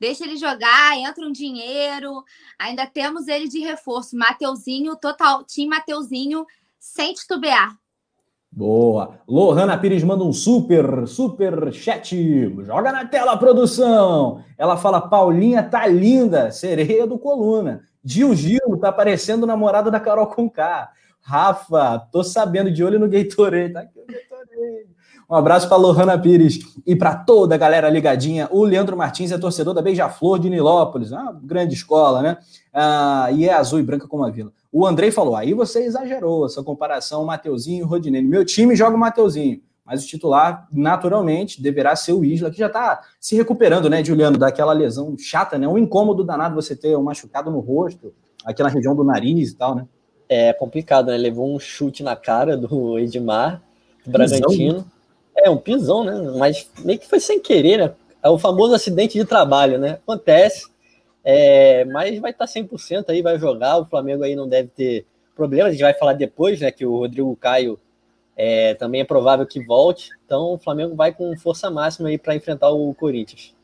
Deixa ele jogar, entra um dinheiro. Ainda temos ele de reforço. Mateuzinho, total, time Mateuzinho, sem titubear. Boa. Lohana Pires manda um super, super chat. Joga na tela, produção. Ela fala: Paulinha tá linda, sereia do Coluna. Gil Gil tá parecendo namorado da Carol Conká. Rafa, tô sabendo de olho no Gatorade. Tá aqui o Gatorade. Um abraço para Lohana Pires e para toda a galera ligadinha. O Leandro Martins é torcedor da Beija-Flor de Nilópolis, uma grande escola, né? Ah, e é azul e branca como a vila. O Andrei falou: aí você exagerou essa comparação Mateuzinho e Rodinei. Meu time joga o Mateuzinho, mas o titular, naturalmente, deverá ser o Isla, que já está se recuperando, né, Juliano, daquela lesão chata, né? Um incômodo danado você ter um machucado no rosto, aqui na região do nariz e tal, né? É complicado, né? Levou um chute na cara do Edmar, do Bragantino. É, um pisão, né? Mas meio que foi sem querer, né? É o famoso acidente de trabalho, né? Acontece. É, mas vai estar 100% aí, vai jogar. O Flamengo aí não deve ter problemas. A gente vai falar depois, né? Que o Rodrigo Caio é, também é provável que volte. Então o Flamengo vai com força máxima aí para enfrentar o Corinthians.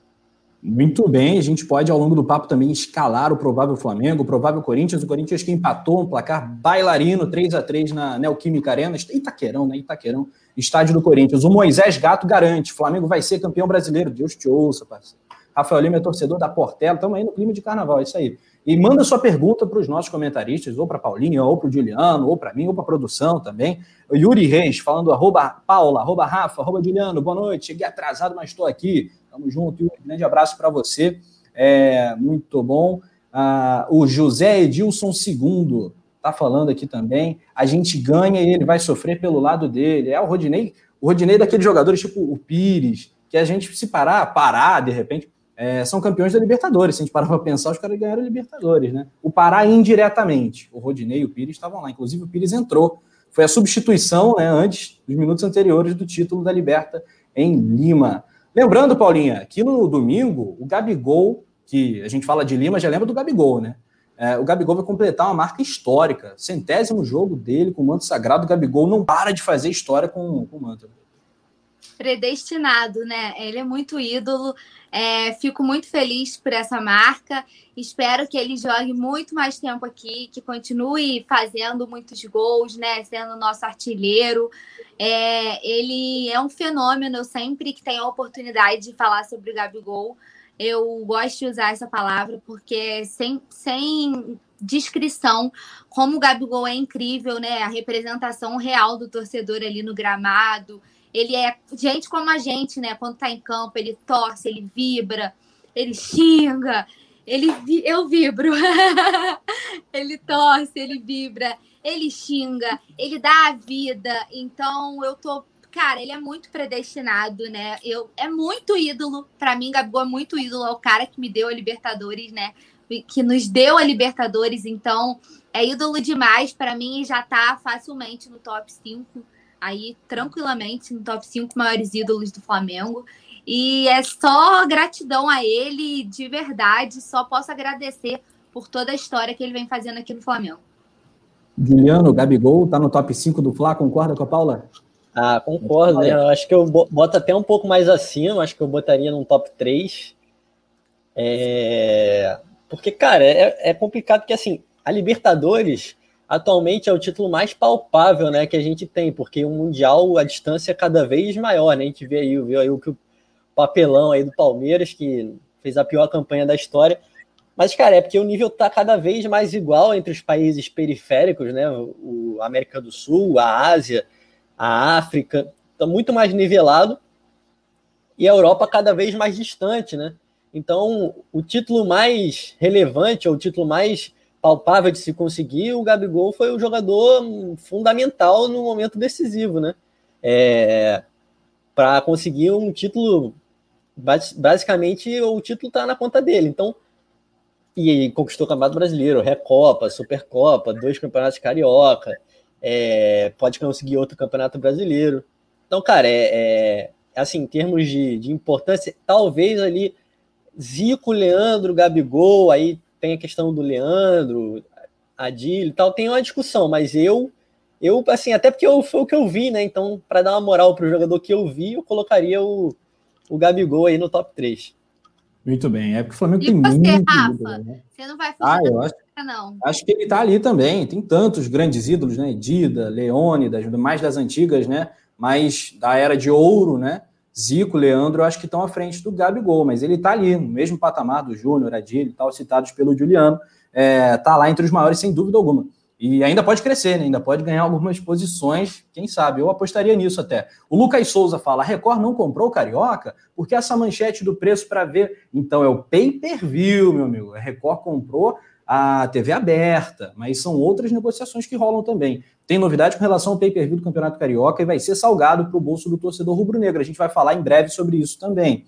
Muito bem, a gente pode ao longo do papo também escalar o provável Flamengo, o provável Corinthians, o Corinthians que empatou um placar bailarino 3 a 3 na Neoquímica Arena, Itaquerão, né? Itaquerão, estádio do Corinthians. O Moisés Gato garante, Flamengo vai ser campeão brasileiro. Deus te ouça, parceiro. Rafael Lima é torcedor da Portela, estamos aí no clima de carnaval, é isso aí. E manda sua pergunta para os nossos comentaristas, ou para Paulinho, ou para o Juliano, ou para mim, ou para a produção também. O Yuri Reis falando arroba Paula, arroba Rafa, arroba Juliano, boa noite, cheguei atrasado, mas estou aqui. Tamo junto, Yuri, grande abraço para você. É, muito bom. Ah, o José Edilson II está falando aqui também. A gente ganha e ele vai sofrer pelo lado dele. É o Rodinei, o Rodinei daqueles jogadores tipo o Pires, que a gente se parar, parar de repente, é, são campeões da Libertadores. Se a gente parar para pensar, os caras ganharam a Libertadores, né? O Pará indiretamente. O Rodinei e o Pires estavam lá. Inclusive, o Pires entrou. Foi a substituição, né, antes dos minutos anteriores do título da Liberta em Lima. Lembrando, Paulinha, que no domingo, o Gabigol, que a gente fala de Lima, já lembra do Gabigol, né? É, o Gabigol vai completar uma marca histórica. Centésimo jogo dele com o manto sagrado. O Gabigol não para de fazer história com, com o manto. predestinado, né? Ele é muito ídolo. É, fico muito feliz por essa marca. Espero que ele jogue muito mais tempo aqui, que continue fazendo muitos gols, né? Sendo nosso artilheiro. É, ele é um fenômeno. Eu sempre que tenho a oportunidade de falar sobre o Gabigol, eu gosto de usar essa palavra porque sem, sem descrição como o Gabigol é incrível, né? A representação real do torcedor ali no gramado ele é gente como a gente, né? Quando tá em campo, ele torce, ele vibra, ele xinga, ele eu vibro. ele torce, ele vibra, ele xinga, ele dá a vida. Então eu tô cara, ele é muito predestinado, né? Eu é muito ídolo para mim, Gabigol é muito ídolo, é o cara que me deu a Libertadores, né? Que nos deu a Libertadores, então é ídolo demais para mim e já tá facilmente no top 5 aí tranquilamente no top 5 maiores ídolos do Flamengo. E é só gratidão a ele, de verdade. Só posso agradecer por toda a história que ele vem fazendo aqui no Flamengo. Juliano, Gabigol, tá no top 5 do Fla, concorda com a Paula? Ah, concordo, né? Eu acho que eu boto até um pouco mais acima, acho que eu botaria num top 3. É... Porque, cara, é, é complicado porque, assim, a Libertadores atualmente é o título mais palpável né, que a gente tem, porque o Mundial, a distância é cada vez maior, né? A gente vê aí, viu aí o, o papelão aí do Palmeiras, que fez a pior campanha da história. Mas, cara, é porque o nível está cada vez mais igual entre os países periféricos, né? O, América do Sul, a Ásia, a África, está muito mais nivelado. E a Europa cada vez mais distante, né? Então, o título mais relevante, ou o título mais palpável de se conseguir, o Gabigol foi o jogador fundamental no momento decisivo, né? É, para conseguir um título, basicamente o título está na conta dele. Então, e conquistou o Campeonato Brasileiro, Recopa, Supercopa, dois campeonatos carioca, é, pode conseguir outro campeonato brasileiro. Então, cara, é, é assim, em termos de, de importância, talvez ali Zico, Leandro, Gabigol, aí tem a questão do Leandro, Adil e tal, tem uma discussão, mas eu, eu assim, até porque eu, foi o que eu vi, né? Então, para dar uma moral para o jogador que eu vi, eu colocaria o, o Gabigol aí no top 3. Muito bem, é porque o Flamengo e tem você, muito Rafa, ídolo, né? Você não vai fugir ah, eu acho, não. Acho que ele está ali também. Tem tantos grandes ídolos, né? Dida, Leônidas, mais das antigas, né? Mais da era de ouro, né? Zico, Leandro, acho que estão à frente do Gabigol, mas ele está ali, no mesmo patamar do Júnior, Adilho e tal, citados pelo Juliano, está é, tá lá entre os maiores, sem dúvida alguma. E ainda pode crescer, né? ainda pode ganhar algumas posições, quem sabe? Eu apostaria nisso até. O Lucas Souza fala: a Record não comprou o Carioca? Porque essa manchete do preço para ver. Então é o pay per view, meu amigo. A Record comprou a TV aberta, mas são outras negociações que rolam também. Tem novidade com relação ao pay-per-view do Campeonato Carioca e vai ser salgado para o bolso do torcedor rubro-negro. A gente vai falar em breve sobre isso também.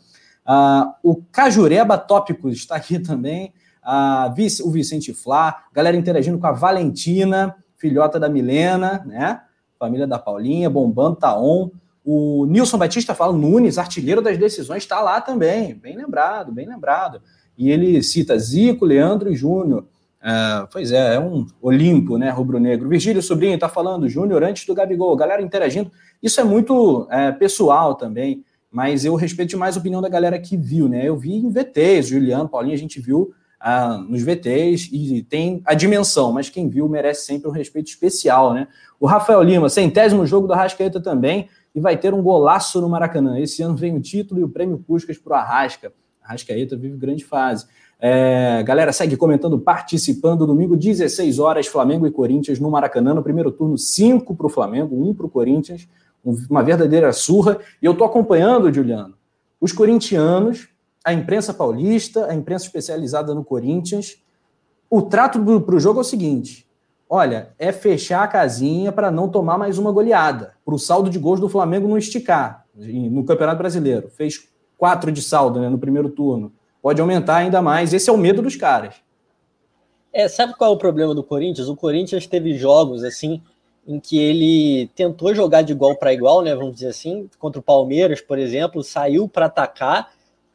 Uh, o Cajureba Tópicos está aqui também. Uh, o Vicente Flá, galera interagindo com a Valentina, filhota da Milena, né? Família da Paulinha, bombando, tá on. O Nilson Batista fala, Nunes, artilheiro das decisões, está lá também. Bem lembrado, bem lembrado e ele cita Zico, Leandro e Júnior. É, pois é, é um Olimpo, né, rubro-negro. Virgílio Sobrinho está falando, Júnior antes do Gabigol, galera interagindo. Isso é muito é, pessoal também, mas eu respeito demais a opinião da galera que viu, né? Eu vi em VTs, Juliano, Paulinho, a gente viu nos VTs e tem a dimensão, mas quem viu merece sempre um respeito especial, né? O Rafael Lima, centésimo jogo do Arrascaeta também, e vai ter um golaço no Maracanã. Esse ano vem o título e o prêmio Puscas para o Arrasca. Rascaeta vive grande fase. É, galera, segue comentando, participando. Domingo, 16 horas, Flamengo e Corinthians no Maracanã. No primeiro turno, 5 para o Flamengo, 1 um para o Corinthians. Uma verdadeira surra. E eu estou acompanhando, Juliano, os corintianos, a imprensa paulista, a imprensa especializada no Corinthians. O trato para o jogo é o seguinte: olha, é fechar a casinha para não tomar mais uma goleada, para o saldo de gols do Flamengo não esticar no Campeonato Brasileiro. Fez quatro de saldo né, no primeiro turno. Pode aumentar ainda mais. Esse é o medo dos caras. É, sabe qual é o problema do Corinthians? O Corinthians teve jogos assim em que ele tentou jogar de igual para igual, né? Vamos dizer assim, contra o Palmeiras, por exemplo, saiu para atacar,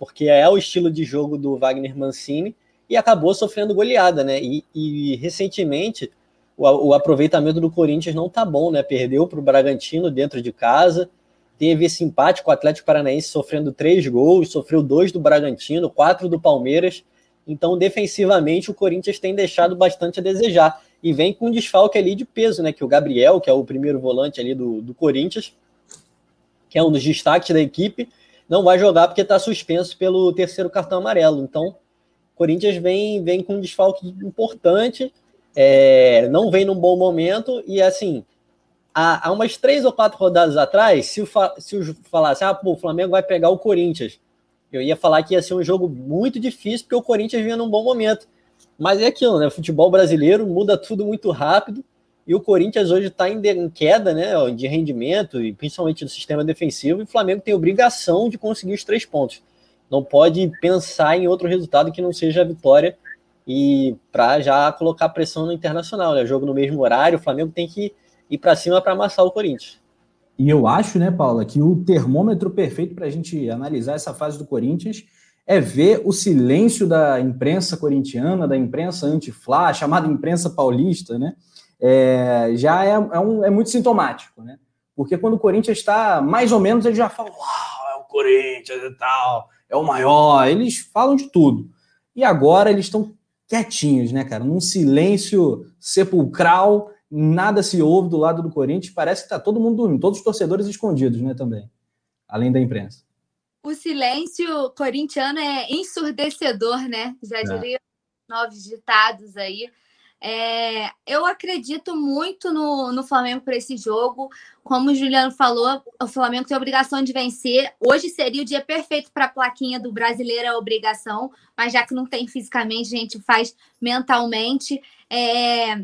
porque é o estilo de jogo do Wagner Mancini, e acabou sofrendo goleada, né? E, e recentemente o, o, aproveitamento do Corinthians não tá bom, né? Perdeu para o Bragantino dentro de casa, teve esse empate com o Atlético Paranaense sofrendo três gols, sofreu dois do Bragantino, quatro do Palmeiras. Então, defensivamente, o Corinthians tem deixado bastante a desejar. E vem com um desfalque ali de peso, né? Que o Gabriel, que é o primeiro volante ali do, do Corinthians, que é um dos destaques da equipe, não vai jogar porque está suspenso pelo terceiro cartão amarelo. Então, o Corinthians vem, vem com um desfalque importante, é, não vem num bom momento, e assim, há, há umas três ou quatro rodadas atrás, se o, se o falasse, ah, pô, o Flamengo vai pegar o Corinthians, eu ia falar que ia ser um jogo muito difícil, porque o Corinthians vinha num bom momento. Mas é aquilo, né? Futebol brasileiro muda tudo muito rápido. E o Corinthians hoje está em, queda né, de rendimento, e principalmente no sistema defensivo, e o Flamengo tem obrigação de conseguir os três pontos. Não pode pensar em outro resultado que não seja a vitória e para já colocar pressão no internacional. Né? Jogo no mesmo horário, o Flamengo tem que ir para cima para amassar o Corinthians. E eu acho, né, Paula, que o termômetro perfeito para a gente analisar essa fase do Corinthians é ver o silêncio da imprensa corintiana, da imprensa anti-flá, chamada imprensa paulista, né? É, já é, é, um, é, muito sintomático, né? Porque quando o Corinthians está mais ou menos, eles já falam, uau, é o Corinthians e tal, é o maior, eles falam de tudo. E agora eles estão quietinhos, né, cara? Num silêncio sepulcral, nada se ouve do lado do Corinthians, parece que tá todo mundo dormindo, todos os torcedores escondidos, né, também, além da imprensa o silêncio corintiano é ensurdecedor, né? Já é. diria novos ditados aí. É, eu acredito muito no, no Flamengo para esse jogo. Como o Juliano falou, o Flamengo tem a obrigação de vencer. Hoje seria o dia perfeito para a plaquinha do brasileiro, a obrigação, mas já que não tem fisicamente, a gente faz mentalmente. É,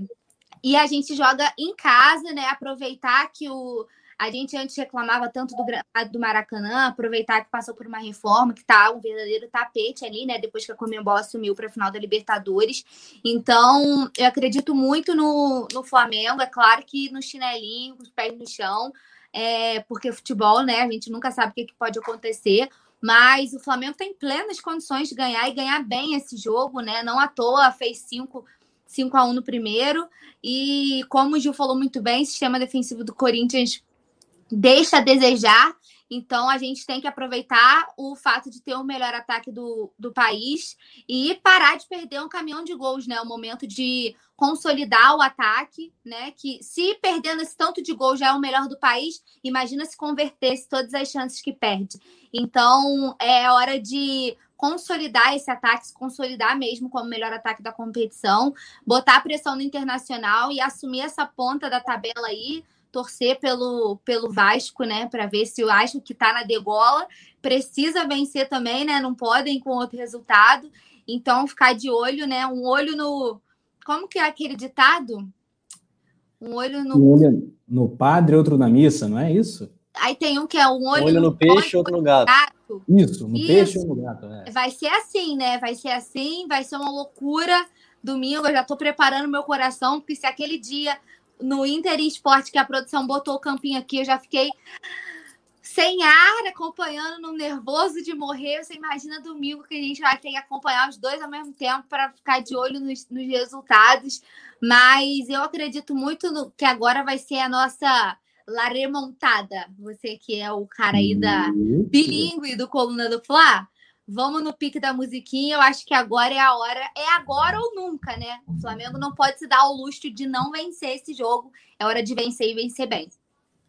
e a gente joga em casa, né? Aproveitar que o, a gente antes reclamava tanto do, do Maracanã, aproveitar que passou por uma reforma, que tá um verdadeiro tapete ali, né? Depois que a Comembol assumiu para a final da Libertadores. Então, eu acredito muito no, no Flamengo. É claro que no chinelinho, com os pés no chão, é, porque futebol, né? A gente nunca sabe o que, que pode acontecer. Mas o Flamengo tem plenas condições de ganhar e ganhar bem esse jogo, né? Não à toa fez cinco 5 a 1 no primeiro. E como o Gil falou muito bem, sistema defensivo do Corinthians deixa a desejar. Então a gente tem que aproveitar o fato de ter o melhor ataque do, do país e parar de perder um caminhão de gols, né? O momento de consolidar o ataque, né? Que se perdendo esse tanto de gols já é o melhor do país, imagina se convertesse todas as chances que perde. Então é hora de consolidar esse ataque, se consolidar mesmo como o melhor ataque da competição, botar pressão no internacional e assumir essa ponta da tabela aí torcer pelo, pelo Vasco, né? Para ver se o Vasco que está na degola precisa vencer também, né? Não podem com outro resultado. Então, ficar de olho, né? Um olho no. Como que é aquele ditado? Um olho no. Um olho no padre, outro na missa, não é isso? Aí tem um que é um olho, um olho no, no peixe, outro no gato. gato. Isso, no isso. peixe e no gato. É. Vai ser assim, né? Vai ser assim, vai ser uma loucura. Domingo eu já estou preparando meu coração, porque se aquele dia no Inter Esporte, que a produção botou o campinho aqui, eu já fiquei sem ar, acompanhando no nervoso de morrer. Você imagina domingo que a gente vai ter que acompanhar os dois ao mesmo tempo para ficar de olho nos, nos, resultados. Mas eu acredito muito no, que agora vai ser a nossa La Remontada. Você que é o cara aí da bilíngue do Coluna do Fla. Vamos no pique da musiquinha. Eu acho que agora é a hora. É agora ou nunca, né? O Flamengo não pode se dar o luxo de não vencer esse jogo. É hora de vencer e vencer bem.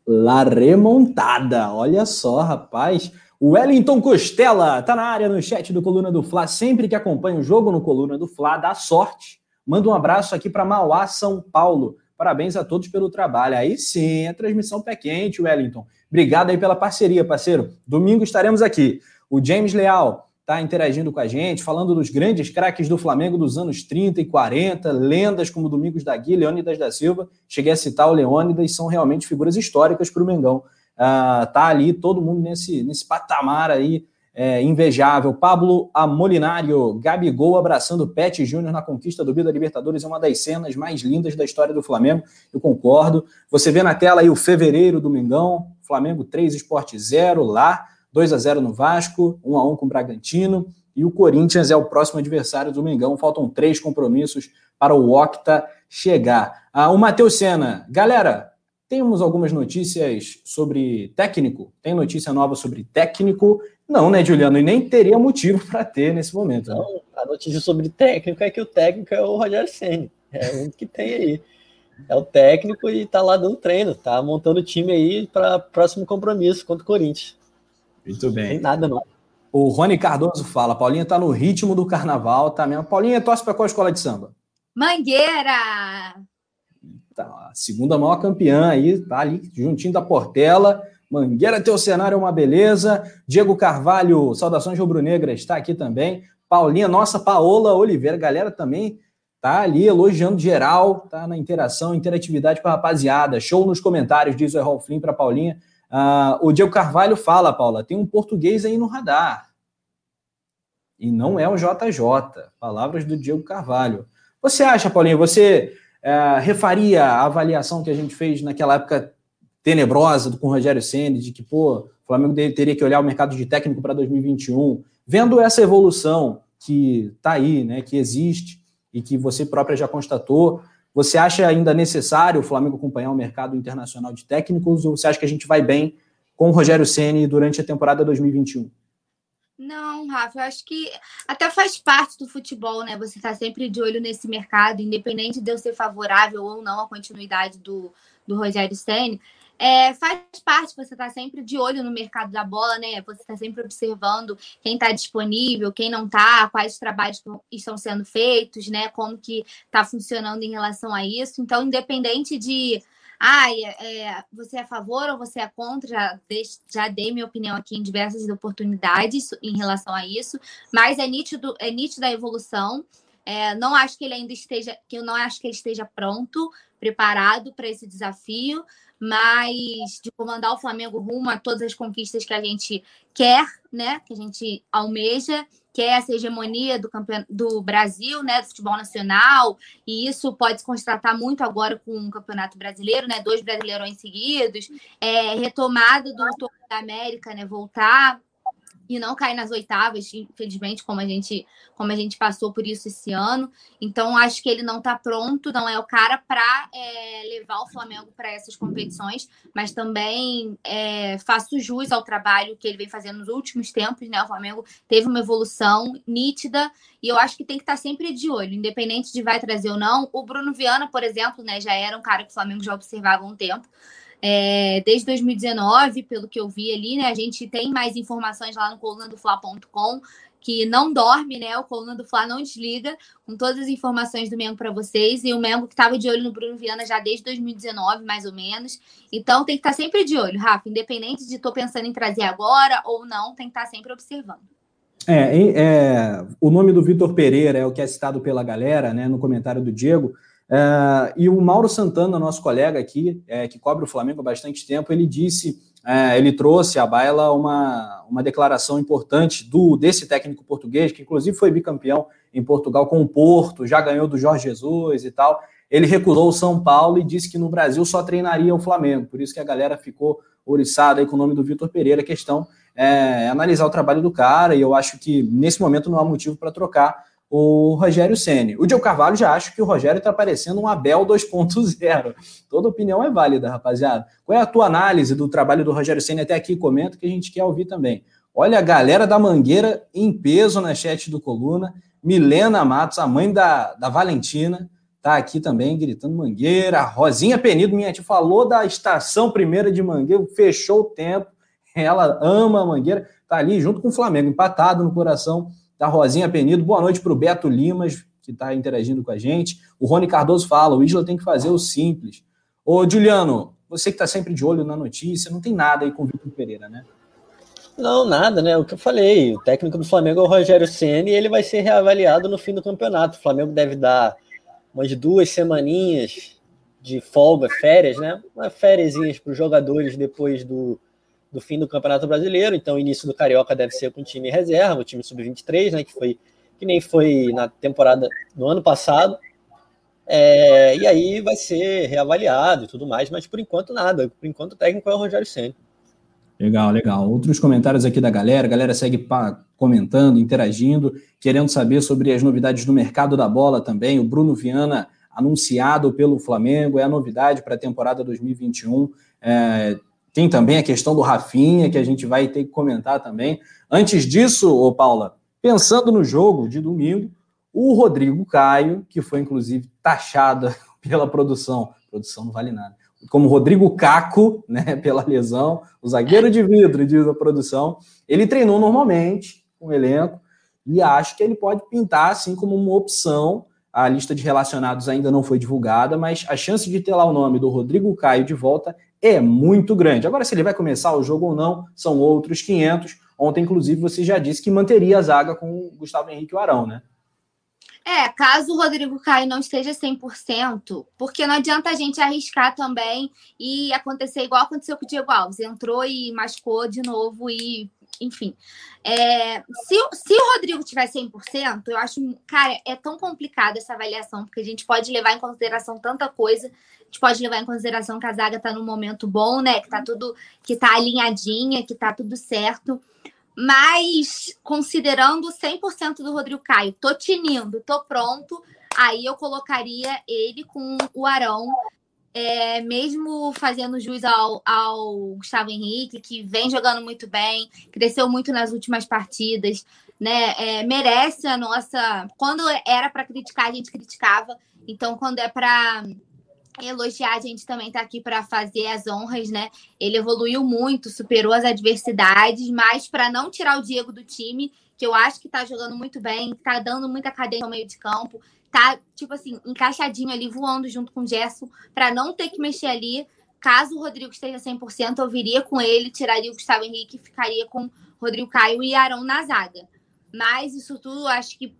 La remontada. Olha só, rapaz. O Wellington Costela tá na área no chat do Coluna do Fla. Sempre que acompanha o jogo no Coluna do Fla, dá sorte. Manda um abraço aqui para Mauá, São Paulo. Parabéns a todos pelo trabalho. Aí sim, a transmissão pé quente, Wellington. Obrigado aí pela parceria, parceiro. Domingo estaremos aqui. O James Leal, está interagindo com a gente, falando dos grandes craques do Flamengo dos anos 30 e 40, lendas como Domingos da Guia, Leônidas da Silva. Cheguei a citar o Leônidas, são realmente figuras históricas para o Mengão. Uh, tá ali todo mundo nesse, nesse patamar aí é, invejável. Pablo Amolinário, Gabigol abraçando Pet Júnior na conquista do Vida Libertadores é uma das cenas mais lindas da história do Flamengo. Eu concordo. Você vê na tela aí o fevereiro do Mengão, Flamengo 3, Esporte 0 lá. 2 a 0 no Vasco, 1 a 1 com o Bragantino, e o Corinthians é o próximo adversário do Mengão. Faltam três compromissos para o Octa chegar. Ah, o Matheus Sena, galera, temos algumas notícias sobre técnico. Tem notícia nova sobre técnico? Não, né, Juliano? E nem teria motivo para ter nesse momento. Né? Não, a notícia sobre técnico é que o técnico é o Rogério Senni. É o que tem aí. É o técnico e tá lá dando treino, tá montando o time aí para próximo compromisso contra o Corinthians. Muito bem. Tem nada, não. O Rony Cardoso fala: Paulinha tá no ritmo do carnaval, tá mesmo. Paulinha torce para qual escola de samba? Mangueira! Tá, segunda maior campeã aí, tá ali juntinho da Portela. Mangueira, teu cenário é uma beleza. Diego Carvalho, saudações rubro-negras, está aqui também. Paulinha, nossa, Paola Oliveira, galera também tá ali elogiando geral, tá na interação, interatividade com a rapaziada. Show nos comentários, diz o Errol Flynn para Paulinha. Uh, o Diego Carvalho fala, Paula, tem um português aí no radar. E não é o JJ. Palavras do Diego Carvalho. Você acha, Paulinha, você é, refaria a avaliação que a gente fez naquela época tenebrosa com o Rogério Senna, de que, pô, o Flamengo teria que olhar o mercado de técnico para 2021, vendo essa evolução que está aí, né, que existe e que você própria já constatou, você acha ainda necessário o Flamengo acompanhar o mercado internacional de técnicos ou você acha que a gente vai bem com o Rogério Ceni durante a temporada 2021? Não, Rafa, eu acho que até faz parte do futebol, né? Você está sempre de olho nesse mercado, independente de eu ser favorável ou não à continuidade do, do Rogério Senna. É, faz parte, você está sempre de olho no mercado da bola, né? Você está sempre observando quem está disponível, quem não está, quais trabalhos estão sendo feitos, né? Como que está funcionando em relação a isso. Então, independente de ah, é, você é a favor ou você é contra? Já, já dei minha opinião aqui em diversas oportunidades em relação a isso, mas é nítido, é nítida a evolução. É, não acho que ele ainda esteja, que eu não acho que ele esteja pronto, preparado para esse desafio, mas de comandar o Flamengo rumo a todas as conquistas que a gente quer, né? Que a gente almeja que é essa hegemonia do, campeon... do Brasil, né, do futebol nacional, e isso pode se constatar muito agora com o Campeonato Brasileiro, né, dois brasileirões seguidos, é, retomada do Torneio da América, né, voltar e não cair nas oitavas, infelizmente, como a gente como a gente passou por isso esse ano. Então, acho que ele não está pronto, não é o cara para é, levar o Flamengo para essas competições, mas também é, faço jus ao trabalho que ele vem fazendo nos últimos tempos. Né? O Flamengo teve uma evolução nítida e eu acho que tem que estar tá sempre de olho, independente de vai trazer ou não. O Bruno Viana, por exemplo, né, já era um cara que o Flamengo já observava há um tempo. É, desde 2019, pelo que eu vi ali, né? A gente tem mais informações lá no colunadofla.com que não dorme, né? O Coluna do Fla não desliga, com todas as informações do Mengo para vocês. E o Mengo que estava de olho no Bruno Viana já desde 2019, mais ou menos. Então tem que estar tá sempre de olho, Rafa. Independente de estou pensando em trazer agora ou não, tem que estar tá sempre observando. É, é, o nome do Vitor Pereira é o que é citado pela galera, né? No comentário do Diego. É, e o Mauro Santana, nosso colega aqui, é, que cobre o Flamengo há bastante tempo, ele disse, é, ele trouxe à baila uma, uma declaração importante do desse técnico português, que inclusive foi bicampeão em Portugal com o Porto, já ganhou do Jorge Jesus e tal. Ele recusou o São Paulo e disse que no Brasil só treinaria o Flamengo, por isso que a galera ficou oriçada aí com o nome do Vitor Pereira. A questão é analisar o trabalho do cara, e eu acho que nesse momento não há motivo para trocar o Rogério Ceni. O Diego Carvalho já acha que o Rogério está parecendo um Abel 2.0. Toda opinião é válida, rapaziada. Qual é a tua análise do trabalho do Rogério Ceni até aqui? Comenta que a gente quer ouvir também. Olha a galera da Mangueira em peso na chat do Coluna. Milena Matos, a mãe da, da Valentina, tá aqui também gritando Mangueira. Rosinha Penido, minha tia, falou da estação primeira de Mangueira, fechou o tempo. Ela ama a Mangueira, tá ali junto com o Flamengo, empatado no coração da Rosinha Penido. Boa noite para o Beto Limas, que está interagindo com a gente. O Rony Cardoso fala: o Isla tem que fazer o simples. Ô, Juliano, você que está sempre de olho na notícia, não tem nada aí com o Vitor Pereira, né? Não, nada, né? O que eu falei, o técnico do Flamengo é o Rogério Senna e ele vai ser reavaliado no fim do campeonato. O Flamengo deve dar umas duas semaninhas de folga, férias, né? Uma férias para os jogadores depois do, do fim do Campeonato Brasileiro, então o início do Carioca deve ser com o time reserva, o time sub-23, né, que foi que nem foi na temporada no ano passado. É, e aí vai ser reavaliado e tudo mais, mas por enquanto nada. Por enquanto o técnico é o Rogério Senna. Legal, legal. Outros comentários aqui da galera. A galera segue comentando, interagindo, querendo saber sobre as novidades do mercado da bola também. O Bruno Viana anunciado pelo Flamengo, é a novidade para a temporada 2021. É, tem também a questão do Rafinha, que a gente vai ter que comentar também. Antes disso, ô Paula, pensando no jogo de domingo, o Rodrigo Caio, que foi inclusive taxada pela produção, produção não vale nada, como Rodrigo Caco, né, pela lesão, o zagueiro de vidro, diz a produção, ele treinou normalmente com o elenco e acho que ele pode pintar assim como uma opção. A lista de relacionados ainda não foi divulgada, mas a chance de ter lá o nome do Rodrigo Caio de volta é muito grande. Agora, se ele vai começar o jogo ou não, são outros 500. Ontem, inclusive, você já disse que manteria a zaga com o Gustavo Henrique e o Arão, né? É, caso o Rodrigo Caio não esteja 100%, porque não adianta a gente arriscar também e acontecer igual aconteceu com o Diego Alves. Entrou e machucou de novo e, enfim. É, se, se o Rodrigo tiver 100%, eu acho, cara, é tão complicado essa avaliação, porque a gente pode levar em consideração tanta coisa. A gente pode levar em consideração que a zaga tá num momento bom, né? Que tá tudo, que tá alinhadinha, que tá tudo certo. Mas, considerando 100% do Rodrigo Caio, tô tinindo, tô pronto, aí eu colocaria ele com o Arão, é, mesmo fazendo jus ao, ao Gustavo Henrique, que vem jogando muito bem, cresceu muito nas últimas partidas, né? É, merece a nossa. Quando era para criticar, a gente criticava. Então, quando é para elogiar, a gente também está aqui para fazer as honras, né? Ele evoluiu muito, superou as adversidades, mas para não tirar o Diego do time, que eu acho que está jogando muito bem, está dando muita cadência ao meio de campo, tá, tipo assim, encaixadinho ali, voando junto com o Gerson, para não ter que mexer ali. Caso o Rodrigo esteja 100%, eu viria com ele, tiraria o Gustavo Henrique ficaria com Rodrigo Caio e Arão na zaga. Mas isso tudo, acho que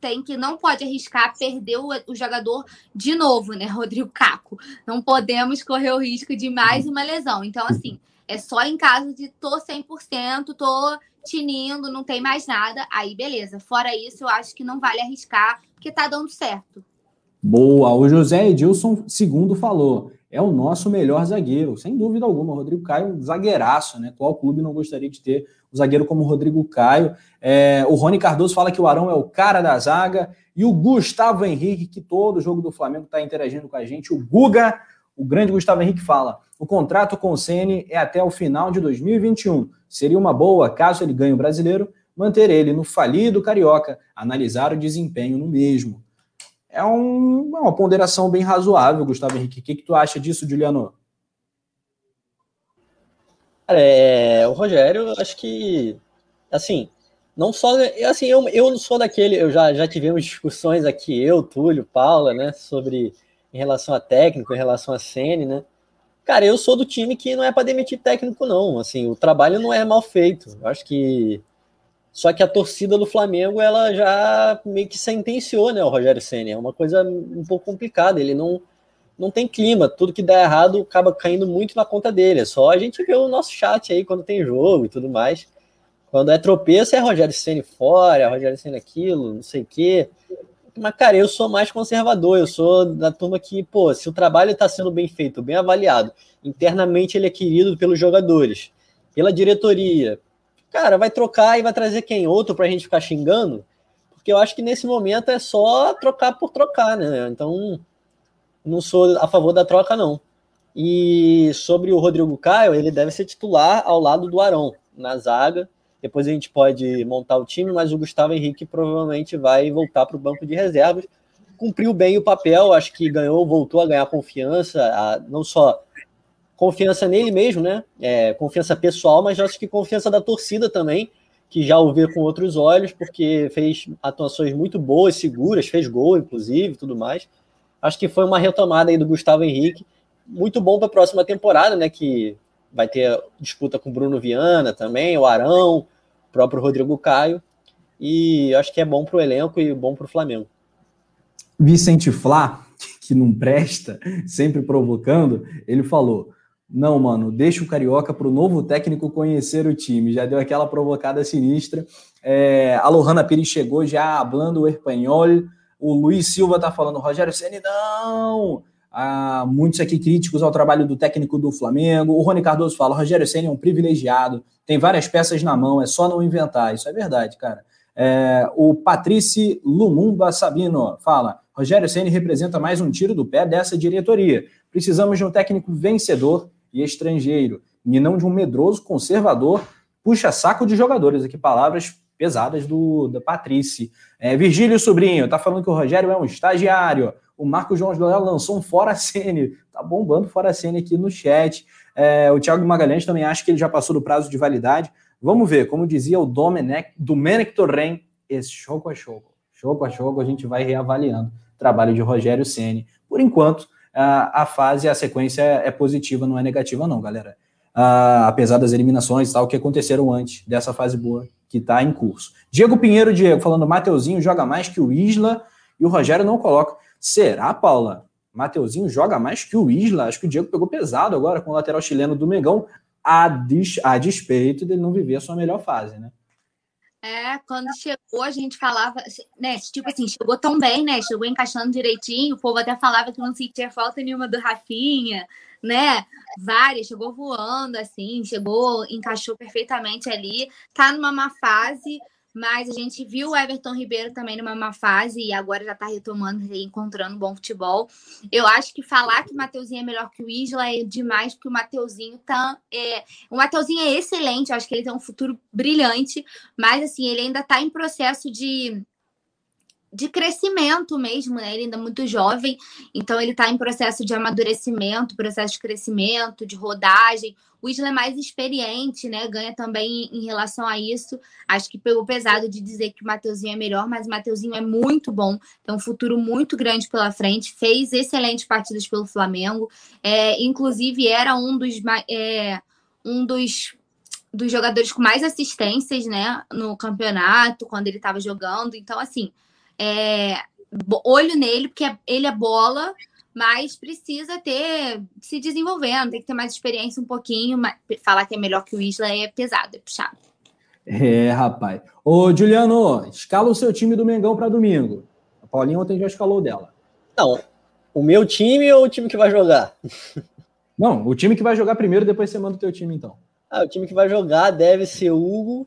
tem que não pode arriscar perder o, o, jogador de novo, né, Rodrigo Caco? Não podemos correr o risco de mais uma lesão. Então, assim, é só em caso de tô 100%, tô tinindo, não tem mais nada, aí beleza. Fora isso, eu acho que não vale arriscar, porque tá dando certo. Boa, o José Edilson segundo falou, é o nosso melhor zagueiro, sem dúvida alguma. O Rodrigo Caio, zagueiraço, né? Qual clube não gostaria de ter um zagueiro como o Rodrigo Caio? É, o Rony Cardoso fala que o Arão é o cara da zaga. E o Gustavo Henrique, que todo jogo do Flamengo está interagindo com a gente. O Guga, o grande Gustavo Henrique, fala: o contrato com o Ceni é até o final de 2021. Seria uma boa, caso ele ganhe o brasileiro, manter ele no falido carioca, analisar o desempenho no mesmo é um, uma ponderação bem razoável, Gustavo Henrique. O que, que tu acha disso, Juliano? É, o Rogério, acho que, assim, não só, assim, eu, eu não sou daquele, eu já, já tivemos discussões aqui, eu, Túlio, Paula, né, sobre, em relação a técnico, em relação a Sene, né, cara, eu sou do time que não é para demitir técnico, não, assim, o trabalho não é mal feito, eu acho que só que a torcida do Flamengo, ela já meio que sentenciou, né, o Rogério Senna. É uma coisa um pouco complicada. Ele não, não tem clima. Tudo que dá errado acaba caindo muito na conta dele. É só a gente ver o nosso chat aí quando tem jogo e tudo mais. Quando é tropeço, é Rogério Senna fora, é Rogério Senna aquilo, não sei o quê. Mas, cara, eu sou mais conservador. Eu sou da turma que, pô, se o trabalho está sendo bem feito, bem avaliado, internamente ele é querido pelos jogadores, pela diretoria, cara, vai trocar e vai trazer quem? Outro para a gente ficar xingando? Porque eu acho que nesse momento é só trocar por trocar, né? Então, não sou a favor da troca, não. E sobre o Rodrigo Caio, ele deve ser titular ao lado do Arão, na zaga. Depois a gente pode montar o time, mas o Gustavo Henrique provavelmente vai voltar para o banco de reservas. Cumpriu bem o papel, acho que ganhou, voltou a ganhar confiança, a, não só confiança nele mesmo, né? É, confiança pessoal, mas acho que confiança da torcida também, que já o vê com outros olhos, porque fez atuações muito boas, seguras, fez gol, inclusive, tudo mais. Acho que foi uma retomada aí do Gustavo Henrique, muito bom para a próxima temporada, né? Que vai ter disputa com Bruno Viana também, o Arão, o próprio Rodrigo Caio. E acho que é bom para o elenco e bom para o Flamengo. Vicente Flá, que não presta, sempre provocando, ele falou: não, mano, deixa o Carioca para o novo técnico conhecer o time. Já deu aquela provocada sinistra. É, a Lohana Pires chegou já hablando o espanhol. O Luiz Silva tá falando, Rogério Ceni não! Há muitos aqui críticos ao trabalho do técnico do Flamengo. O Rony Cardoso fala, Rogério Ceni é um privilegiado, tem várias peças na mão, é só não inventar. Isso é verdade, cara. É, o Patrice Lumumba Sabino fala: Rogério Ceni representa mais um tiro do pé dessa diretoria. Precisamos de um técnico vencedor e estrangeiro, e não de um medroso conservador puxa-saco de jogadores. Aqui, palavras pesadas do da Patrice. É, Virgílio Sobrinho tá falando que o Rogério é um estagiário. O Marco João Joel lançou um fora Ceni. Tá bombando fora Ceni aqui no chat. É, o Thiago Magalhães também acha que ele já passou do prazo de validade. Vamos ver, como dizia o Domenech, Domenech Torren, esse jogo a jogo, jogo a jogo, a gente vai reavaliando o trabalho de Rogério Ceni. Por enquanto, a, fase, a sequência é positiva, não é negativa, não, galera. Apesar das eliminações e tal que aconteceram antes dessa fase boa que está em curso. Diego Pinheiro, Diego, falando, Mateuzinho joga mais que o Isla e o Rogério não coloca. Será, Paula? Mateuzinho joga mais que o Isla? Acho que o Diego pegou pesado agora com o lateral chileno do Mengão, a, des, a despeito dele não viver a sua melhor fase, né? É, quando chegou, a gente falava, né? Tipo assim, chegou tão bem, né? Chegou encaixando direitinho. O povo até falava que não sentia falta nenhuma do Rafinha, né? Várias, chegou voando, assim, chegou, encaixou perfeitamente ali. Tá numa má fase, mas a gente viu o Everton Ribeiro também numa má fase e agora já está retomando, encontrando bom futebol. Eu acho que falar que o Mateuzinho é melhor que o Isla é demais, porque o Mateuzinho tá. É... O Mateuzinho é excelente, eu acho que ele tem um futuro brilhante, mas assim, ele ainda está em processo de de crescimento mesmo, né? Ele ainda é muito jovem, então ele está em processo de amadurecimento, processo de crescimento, de rodagem. O Isla é mais experiente, né? Ganha também em relação a isso. Acho que pegou pesado de dizer que o Mateuzinho é melhor, mas o Mateuzinho é muito bom, tem um futuro muito grande pela frente, fez excelentes partidas pelo Flamengo, é, inclusive era um dos, é, um dos dos jogadores com mais assistências, né, no campeonato, quando ele estava jogando. Então, assim, é, olho nele, porque é, ele é bola, mas precisa ter se desenvolvendo, tem que ter mais experiência um pouquinho. Mas falar que é melhor que o Isla é pesado, é puxado. É, rapaz. Ô, Juliano, escala o seu time do Mengão para domingo. A Paulinha ontem já escalou dela. Não, o meu time ou o time que vai jogar? Não, o time que vai jogar primeiro, depois você manda o teu time, então. Ah, o time que vai jogar deve ser Hugo,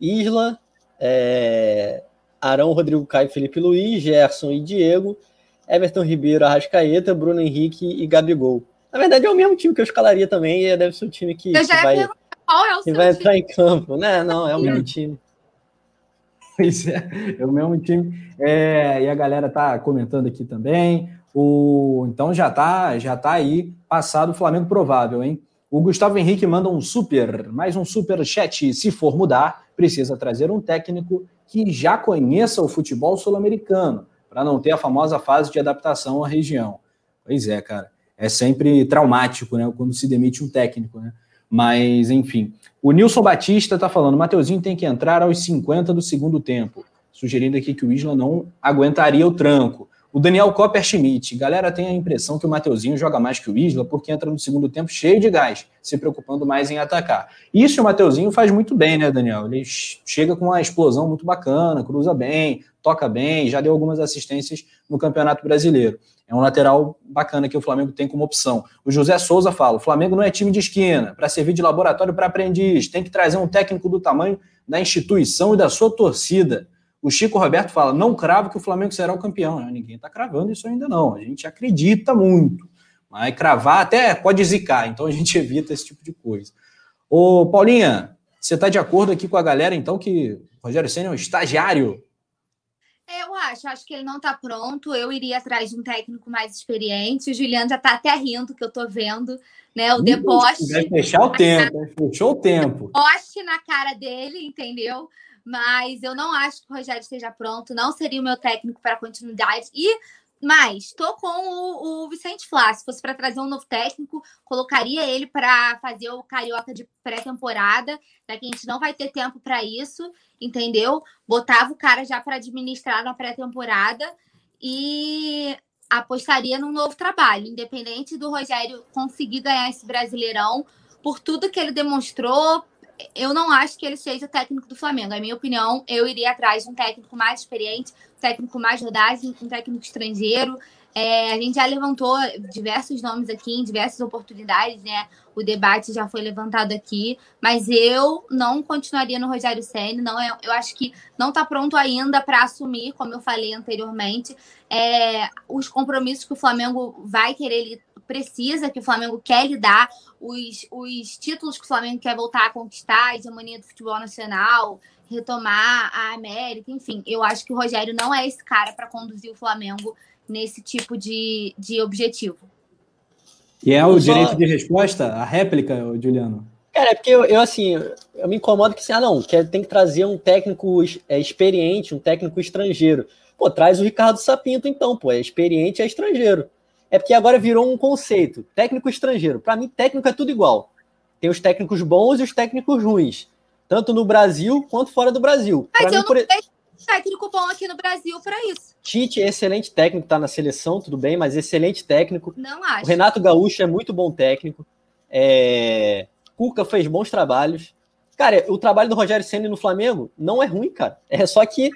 Isla, é... Arão, Rodrigo Caio, Felipe Luiz, Gerson e Diego, Everton Ribeiro, Arrascaeta, Bruno Henrique e Gabigol. Na verdade, é o mesmo time que eu escalaria também, e deve ser o time que, que vai, qual é o que vai time? entrar em campo. Né? Não, é o mesmo time. Pois é, é o mesmo time. É, e a galera tá comentando aqui também. O, então já tá, já tá aí passado o Flamengo provável, hein? O Gustavo Henrique manda um super, mais um super chat. Se for mudar, precisa trazer um técnico que já conheça o futebol sul-americano, para não ter a famosa fase de adaptação à região. Pois é, cara. É sempre traumático, né? Quando se demite um técnico, né? Mas, enfim. O Nilson Batista está falando: Mateuzinho tem que entrar aos 50 do segundo tempo. Sugerindo aqui que o Isla não aguentaria o tranco. O Daniel Copper Schmidt, galera tem a impressão que o Mateuzinho joga mais que o Isla porque entra no segundo tempo cheio de gás, se preocupando mais em atacar. Isso o Mateuzinho faz muito bem, né, Daniel? Ele chega com uma explosão muito bacana, cruza bem, toca bem, já deu algumas assistências no Campeonato Brasileiro. É um lateral bacana que o Flamengo tem como opção. O José Souza fala: o Flamengo não é time de esquina, para servir de laboratório para aprendiz, tem que trazer um técnico do tamanho da instituição e da sua torcida. O Chico Roberto fala: não cravo que o Flamengo será o campeão. Ninguém está cravando isso ainda, não. A gente acredita muito. Mas cravar até pode zicar, então a gente evita esse tipo de coisa. Ô, Paulinha, você está de acordo aqui com a galera, então, que o Rogério Senna é um estagiário? Eu acho, acho que ele não está pronto. Eu iria atrás de um técnico mais experiente. O Juliano já está até rindo, que eu estou vendo, né? O deboche. Vai fechar o tempo, fechou o tempo. Deboche na cara dele, entendeu? Mas eu não acho que o Rogério esteja pronto, não seria o meu técnico para continuidade. E mas estou com o, o, Vicente Flá. Se fosse para trazer um novo técnico, colocaria ele para fazer o carioca de pré-temporada, já que a gente não vai ter tempo para isso, entendeu? Botava o cara já para administrar na pré-temporada e apostaria num novo trabalho, independente do Rogério conseguir ganhar esse Brasileirão, por tudo que ele demonstrou, eu não acho que ele seja o técnico do Flamengo. Na minha opinião, eu iria atrás de um técnico mais experiente, um técnico mais rodagem, um técnico estrangeiro. É, a gente já levantou diversos nomes aqui em diversas oportunidades, né? O debate já foi levantado aqui, mas eu não continuaria no Rogério Senna. Não, é, eu acho que não está pronto ainda para assumir, como eu falei anteriormente, é, os compromissos que o Flamengo vai querer, precisa, que o Flamengo quer lidar, os, os títulos que o Flamengo quer voltar a conquistar, a hegemonia do futebol nacional, retomar a América, enfim. Eu acho que o Rogério não é esse cara para conduzir o Flamengo nesse tipo de, de objetivo. E é o direito de resposta, a réplica, Juliano? Cara, é porque eu, eu, assim, eu me incomodo que assim, ah, não, que tem que trazer um técnico é, experiente, um técnico estrangeiro. Pô, traz o Ricardo Sapinto, então, pô, é experiente, é estrangeiro. É porque agora virou um conceito, técnico estrangeiro. Para mim, técnico é tudo igual. Tem os técnicos bons e os técnicos ruins, tanto no Brasil quanto fora do Brasil. Mas pra eu mim, não por... vejo técnico bom aqui no Brasil para isso. Tite é excelente técnico, tá na seleção, tudo bem, mas excelente técnico. Não acho. O Renato Gaúcho é muito bom técnico. É... Cuca fez bons trabalhos. Cara, o trabalho do Rogério Senna no Flamengo não é ruim, cara. É só que,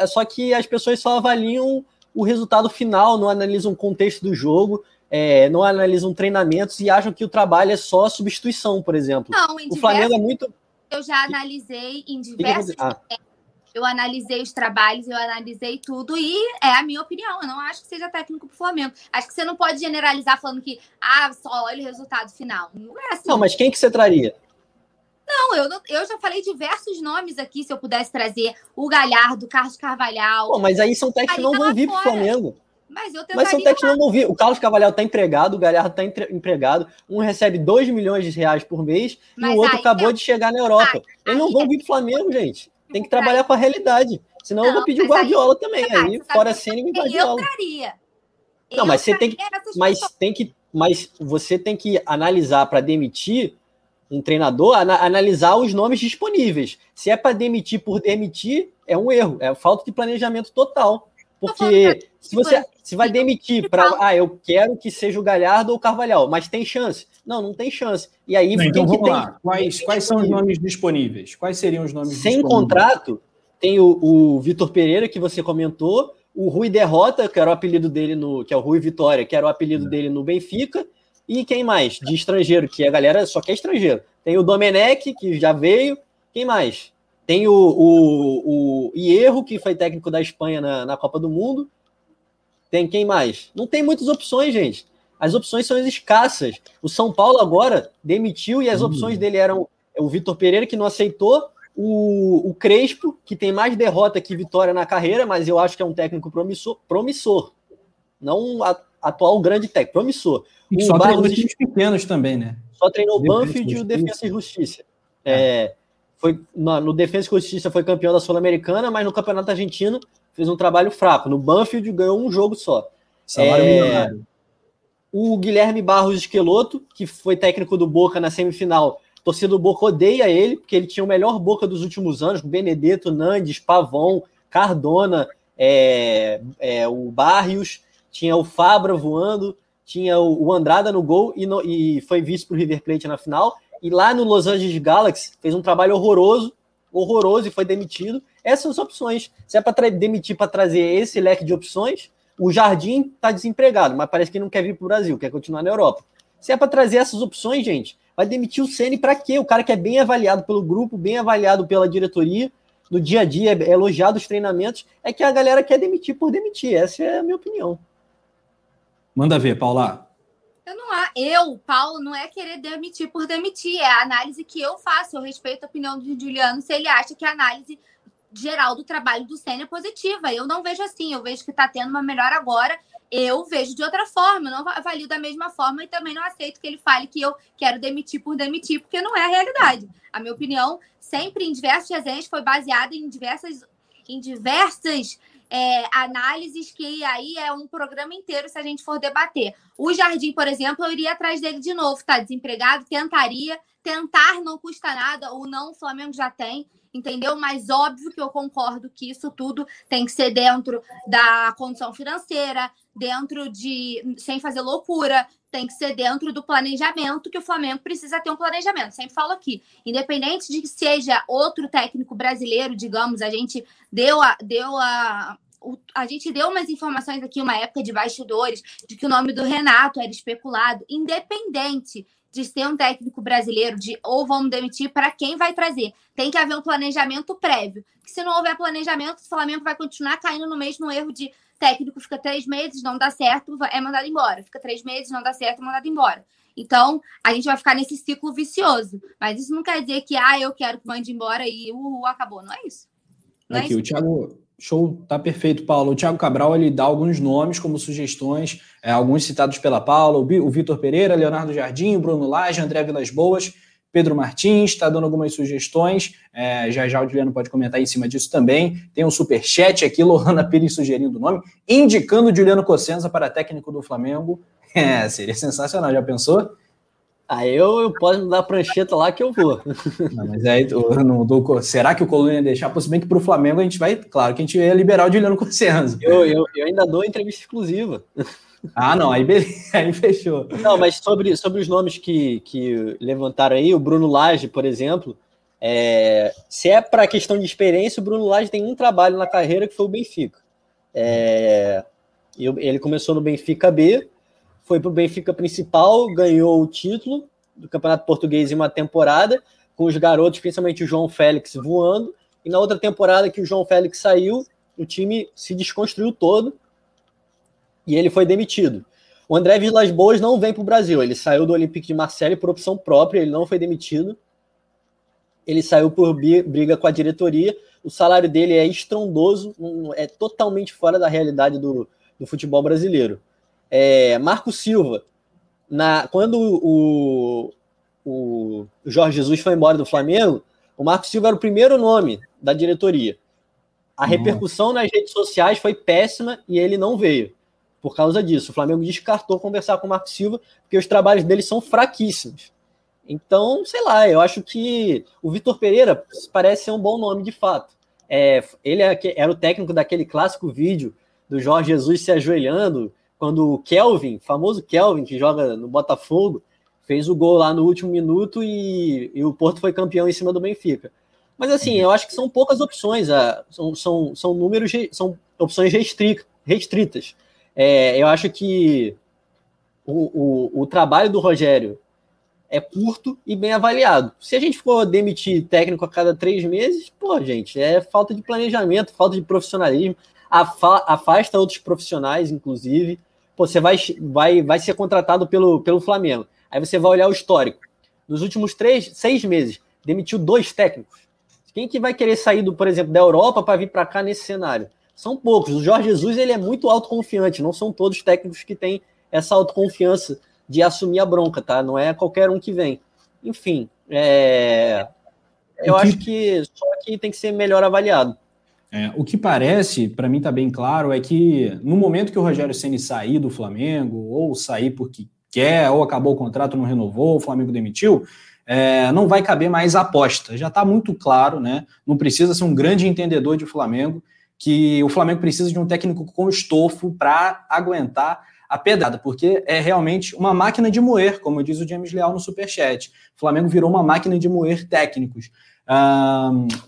é só que as pessoas só avaliam o resultado final, não analisam o contexto do jogo, é... não analisam treinamentos e acham que o trabalho é só substituição, por exemplo. Não, em o Flamengo é muito. Eu já analisei em diversos ah eu analisei os trabalhos, eu analisei tudo e é a minha opinião. Eu não acho que seja técnico pro Flamengo. Acho que você não pode generalizar falando que, ah, só olha o resultado final. Não é assim. Não, mas quem que você traria? Não, eu, eu já falei diversos nomes aqui, se eu pudesse trazer o Galhardo, Carlos Carvalhal. Pô, mas aí são técnicos que não vão vir pro Flamengo. Mas, eu mas são técnicos que não vão vir. O Carlos Carvalhal tá empregado, o Galhardo tá empregado. Um recebe 2 milhões de reais por mês mas e o outro acabou de chegar na Europa. Aí, Eles não vão é vir pro Flamengo, gente. Tem que trabalhar com a realidade. Senão não, eu vou pedir o Guardiola aí, também. Aí, fora cena e Guardiola. Eu traria. Não, mas você tem que. Mas tem que. Mas você tem que analisar para demitir um treinador, ana, analisar os nomes disponíveis. Se é para demitir por demitir, é um erro. É falta de planejamento total. Porque se você se vai demitir para. Ah, eu quero que seja o Galhardo ou o Carvalhal, mas tem chance. Não, não tem chance. E aí. Não, então vamos lá. Quais, quais são os nomes disponíveis? Quais seriam os nomes Sem contrato, tem o, o Vitor Pereira, que você comentou, o Rui Derrota, que era o apelido dele no. que é o Rui Vitória, que era o apelido é. dele no Benfica. E quem mais? De estrangeiro, que a galera só quer estrangeiro. Tem o Domenech, que já veio. Quem mais? Tem o, o, o Hierro, que foi técnico da Espanha na, na Copa do Mundo. Tem quem mais? Não tem muitas opções, gente. As opções são escassas. O São Paulo agora demitiu e as hum. opções dele eram o Vitor Pereira, que não aceitou, o, o, Crespo, que tem mais derrota que vitória na carreira, mas eu acho que é um técnico promissor. promissor. Não a, atual grande técnico, promissor. E o só Barros treinou times pequenos também, né? Só treinou o Banfield e o Defesa e Justiça. É. É, foi, no, no Defesa e Justiça foi campeão da Sul-Americana, mas no Campeonato Argentino fez um trabalho fraco. No Banfield ganhou um jogo só. Salário é, milionário. O Guilherme Barros Esqueloto, que foi técnico do Boca na semifinal, torcida do Boca odeia ele, porque ele tinha o melhor Boca dos últimos anos, com Benedetto, Nandes, Pavon, Cardona, é, é, o Barrios, tinha o Fabra voando, tinha o, o Andrada no gol e, no, e foi vice para o River Plate na final. E lá no Los Angeles Galaxy fez um trabalho horroroso, horroroso e foi demitido. Essas são as opções. Se é para demitir para trazer esse leque de opções, o Jardim está desempregado, mas parece que não quer vir para o Brasil, quer continuar na Europa. Se é para trazer essas opções, gente, vai demitir o Ceni para quê? O cara que é bem avaliado pelo grupo, bem avaliado pela diretoria, no dia a dia, é elogiado os treinamentos, é que a galera quer demitir por demitir. Essa é a minha opinião. Manda ver, Paula. Eu não eu, Paulo, não é querer demitir por demitir, é a análise que eu faço. Eu respeito a opinião do Juliano se ele acha que a análise geral do trabalho do Senna positiva. Eu não vejo assim, eu vejo que está tendo uma melhora agora. Eu vejo de outra forma, eu não avalio da mesma forma e também não aceito que ele fale que eu quero demitir por demitir, porque não é a realidade. A minha opinião, sempre em diversos desenhos, foi baseada em diversas, em diversas é, análises que aí é um programa inteiro se a gente for debater. O Jardim, por exemplo, eu iria atrás dele de novo, tá desempregado, tentaria, tentar não custa nada, ou não, o Flamengo já tem entendeu? Mas óbvio que eu concordo que isso tudo tem que ser dentro da condição financeira, dentro de. sem fazer loucura, tem que ser dentro do planejamento, que o Flamengo precisa ter um planejamento. Sempre falo aqui, independente de que seja outro técnico brasileiro, digamos, a gente deu a, deu a, a gente deu umas informações aqui, uma época de bastidores, de que o nome do Renato era especulado, independente de ser um técnico brasileiro, de ou vamos demitir, para quem vai trazer. Tem que haver um planejamento prévio. Que se não houver planejamento, o Flamengo vai continuar caindo no mesmo erro de técnico fica três meses, não dá certo, é mandado embora. Fica três meses, não dá certo, é mandado embora. Então, a gente vai ficar nesse ciclo vicioso. Mas isso não quer dizer que, ah, eu quero que mande embora e uh, acabou. Não é isso. Não é Aqui, é isso. o Thiago, Show, tá perfeito, Paulo. O Thiago Cabral ele dá alguns nomes como sugestões, é, alguns citados pela Paula, o Vitor Pereira, Leonardo Jardim, Bruno Lage, André Vilas Boas, Pedro Martins, está dando algumas sugestões. É, já já o Juliano pode comentar em cima disso também. Tem um super chat aqui, Lohana Pires sugerindo o nome, indicando Juliano Cossenza para técnico do Flamengo. É, seria sensacional, já pensou? Aí eu, eu posso me dar prancheta lá que eu vou. Não, mas aí, no, do, será que o Coluna ia deixar? Por bem que para o Flamengo a gente vai, claro que a gente ia liberar o Juliano Cossenza. Eu, eu, eu ainda dou entrevista exclusiva. Ah, não, aí, beleza, aí fechou. Não, mas sobre, sobre os nomes que, que levantaram aí, o Bruno Lage, por exemplo, é, se é para questão de experiência, o Bruno Lage tem um trabalho na carreira que foi o Benfica. É, ele começou no Benfica B, foi para o Benfica principal, ganhou o título do Campeonato Português em uma temporada, com os garotos, principalmente o João Félix, voando. E na outra temporada que o João Félix saiu, o time se desconstruiu todo e ele foi demitido. O André Vilas Boas não vem para o Brasil. Ele saiu do Olympique de Marseille por opção própria, ele não foi demitido. Ele saiu por briga com a diretoria. O salário dele é estrondoso, é totalmente fora da realidade do, do futebol brasileiro. É, Marco Silva, na, quando o, o Jorge Jesus foi embora do Flamengo, o Marco Silva era o primeiro nome da diretoria. A repercussão nas redes sociais foi péssima e ele não veio. Por causa disso, o Flamengo descartou conversar com o Marco Silva, porque os trabalhos dele são fraquíssimos. Então, sei lá, eu acho que o Vitor Pereira parece ser um bom nome de fato. É, ele é era o técnico daquele clássico vídeo do Jorge Jesus se ajoelhando quando o Kelvin, famoso Kelvin, que joga no Botafogo, fez o gol lá no último minuto e, e o Porto foi campeão em cima do Benfica. Mas assim, eu acho que são poucas opções, ah, são, são, são números, são opções restritas. É, eu acho que o, o, o trabalho do Rogério é curto e bem avaliado. Se a gente for demitir técnico a cada três meses, pô, gente, é falta de planejamento, falta de profissionalismo, afasta outros profissionais, inclusive pô, você vai, vai, vai ser contratado pelo, pelo Flamengo. Aí você vai olhar o histórico. Nos últimos três, seis meses, demitiu dois técnicos. Quem que vai querer sair, do, por exemplo, da Europa para vir para cá nesse cenário? São poucos. O Jorge Jesus ele é muito autoconfiante. Não são todos técnicos que têm essa autoconfiança de assumir a bronca, tá? Não é qualquer um que vem. Enfim, é... eu que... acho que só que tem que ser melhor avaliado. É, o que parece, para mim está bem claro, é que no momento que o Rogério Ceni sair do Flamengo, ou sair porque quer, ou acabou o contrato, não renovou, o Flamengo demitiu, é, não vai caber mais aposta. Já está muito claro, né? Não precisa ser um grande entendedor de Flamengo, que o Flamengo precisa de um técnico com estofo para aguentar a pedrada, porque é realmente uma máquina de moer, como diz o James Leal no Superchat. O Flamengo virou uma máquina de moer técnicos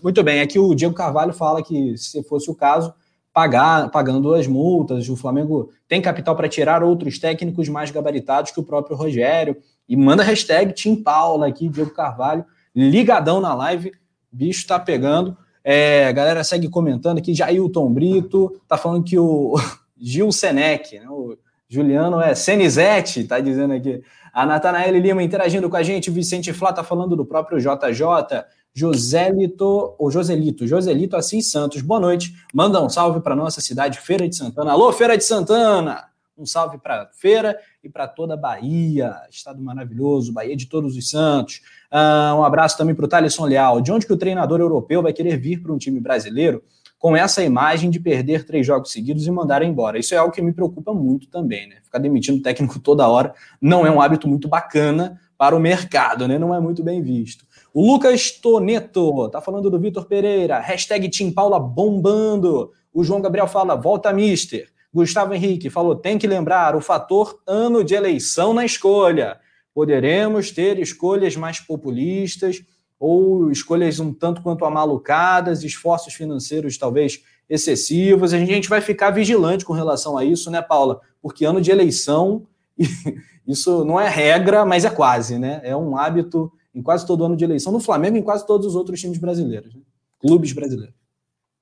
muito bem, aqui o Diego Carvalho fala que, se fosse o caso, pagar, pagando as multas, o Flamengo tem capital para tirar outros técnicos mais gabaritados que o próprio Rogério. E manda hashtag Tim Paula aqui, Diego Carvalho, ligadão na live, bicho tá pegando. É, a galera segue comentando aqui, Jailton Brito, tá falando que o Gil Senec, né, o Juliano é Senizete, tá dizendo aqui. A Natanael Lima interagindo com a gente, Vicente Flá tá falando do próprio JJ. Joselito, ou Joselito, Joselito Assis Santos, boa noite. Manda um salve para nossa cidade, Feira de Santana. Alô, Feira de Santana! Um salve para Feira e para toda a Bahia, estado maravilhoso, Bahia de Todos os Santos. Uh, um abraço também para o Thaleson Leal. De onde que o treinador europeu vai querer vir para um time brasileiro com essa imagem de perder três jogos seguidos e mandar embora? Isso é algo que me preocupa muito também, né? Ficar demitindo técnico toda hora não é um hábito muito bacana para o mercado, né? Não é muito bem visto. O Lucas Toneto tá falando do Vitor Pereira. Hashtag Paula bombando. O João Gabriel fala, volta mister. Gustavo Henrique falou, tem que lembrar o fator ano de eleição na escolha. Poderemos ter escolhas mais populistas ou escolhas um tanto quanto amalucadas, esforços financeiros talvez excessivos. A gente vai ficar vigilante com relação a isso, né, Paula? Porque ano de eleição, isso não é regra, mas é quase, né? É um hábito em quase todo ano de eleição, no Flamengo e em quase todos os outros times brasileiros, né? clubes brasileiros.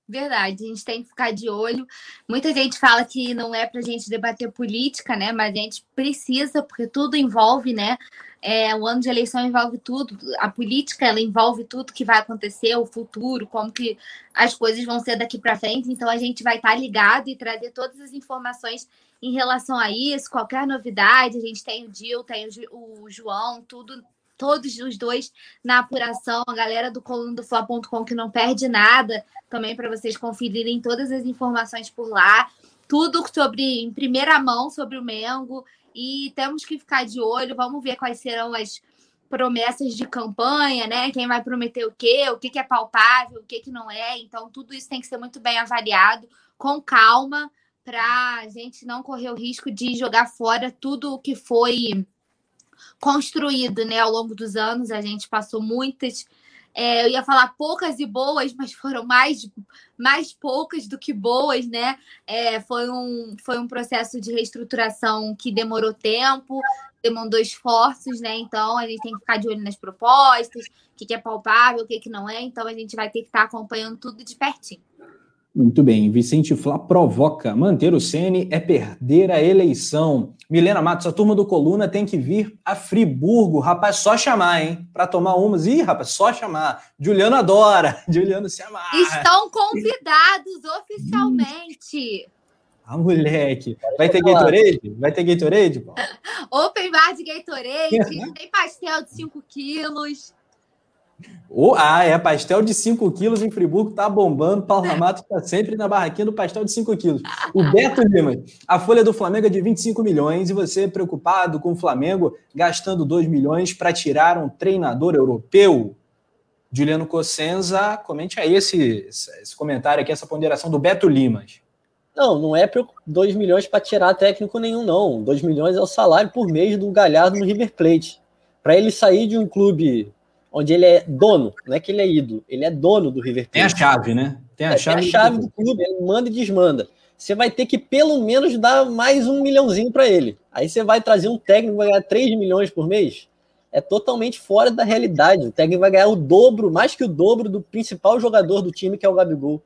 Verdade, a gente tem que ficar de olho. Muita gente fala que não é para a gente debater política, né? Mas a gente precisa, porque tudo envolve, né? É, o ano de eleição envolve tudo. A política ela envolve tudo que vai acontecer, o futuro, como que as coisas vão ser daqui para frente. Então a gente vai estar tá ligado e trazer todas as informações em relação a isso, qualquer novidade. A gente tem o Dil, tem o João, tudo todos os dois na apuração, a galera do coluna do Fla.com que não perde nada, também para vocês conferirem todas as informações por lá, tudo sobre em primeira mão sobre o Mengo. E temos que ficar de olho, vamos ver quais serão as promessas de campanha, né? Quem vai prometer o quê, o que, é palpável, o que, que não é. Então, tudo isso tem que ser muito bem avaliado, com calma, para a gente não correr o risco de jogar fora tudo o que foi construído, né? Ao longo dos anos, a gente passou muitas. É, eu ia falar poucas e boas, mas foram mais, mais poucas do que boas, né? É, foi, um, foi um processo de reestruturação que demorou tempo, demandou esforços, né? Então a gente tem que ficar de olho nas propostas, o que, que é palpável, o que, que não é. Então a gente vai ter que estar acompanhando tudo de pertinho. Muito bem, Vicente Flá provoca. Manter o Sene é perder a eleição. Milena Matos, a turma do Coluna tem que vir a Friburgo. Rapaz, só chamar, hein? Para tomar umas. Ih, rapaz, só chamar. Juliano adora. Juliano se amarra. Estão convidados oficialmente. Ah, moleque. Vai ter Gatorade? Vai ter Gatorade? Open bar de Gatorade. tem pastel de 5 quilos. Oh, ah, é, pastel de 5 quilos em Friburgo tá bombando. Paulo Ramato está sempre na barraquinha do pastel de 5 quilos. O Beto Lima, a folha do Flamengo é de 25 milhões e você preocupado com o Flamengo gastando 2 milhões para tirar um treinador europeu? Juliano Cossenza, comente aí esse, esse comentário aqui, essa ponderação do Beto Limas. Não, não é 2 milhões para tirar técnico nenhum, não. 2 milhões é o salário por mês do Galhardo no River Plate. Para ele sair de um clube onde ele é dono, não é que ele é ídolo, ele é dono do River Plate. Tem a chave, né? Tem a é, chave, tem a chave do, clube, ele manda e desmanda. Você vai ter que pelo menos dar mais um milhãozinho para ele. Aí você vai trazer um técnico que vai ganhar 3 milhões por mês. É totalmente fora da realidade. O técnico vai ganhar o dobro, mais que o dobro do principal jogador do time, que é o Gabigol.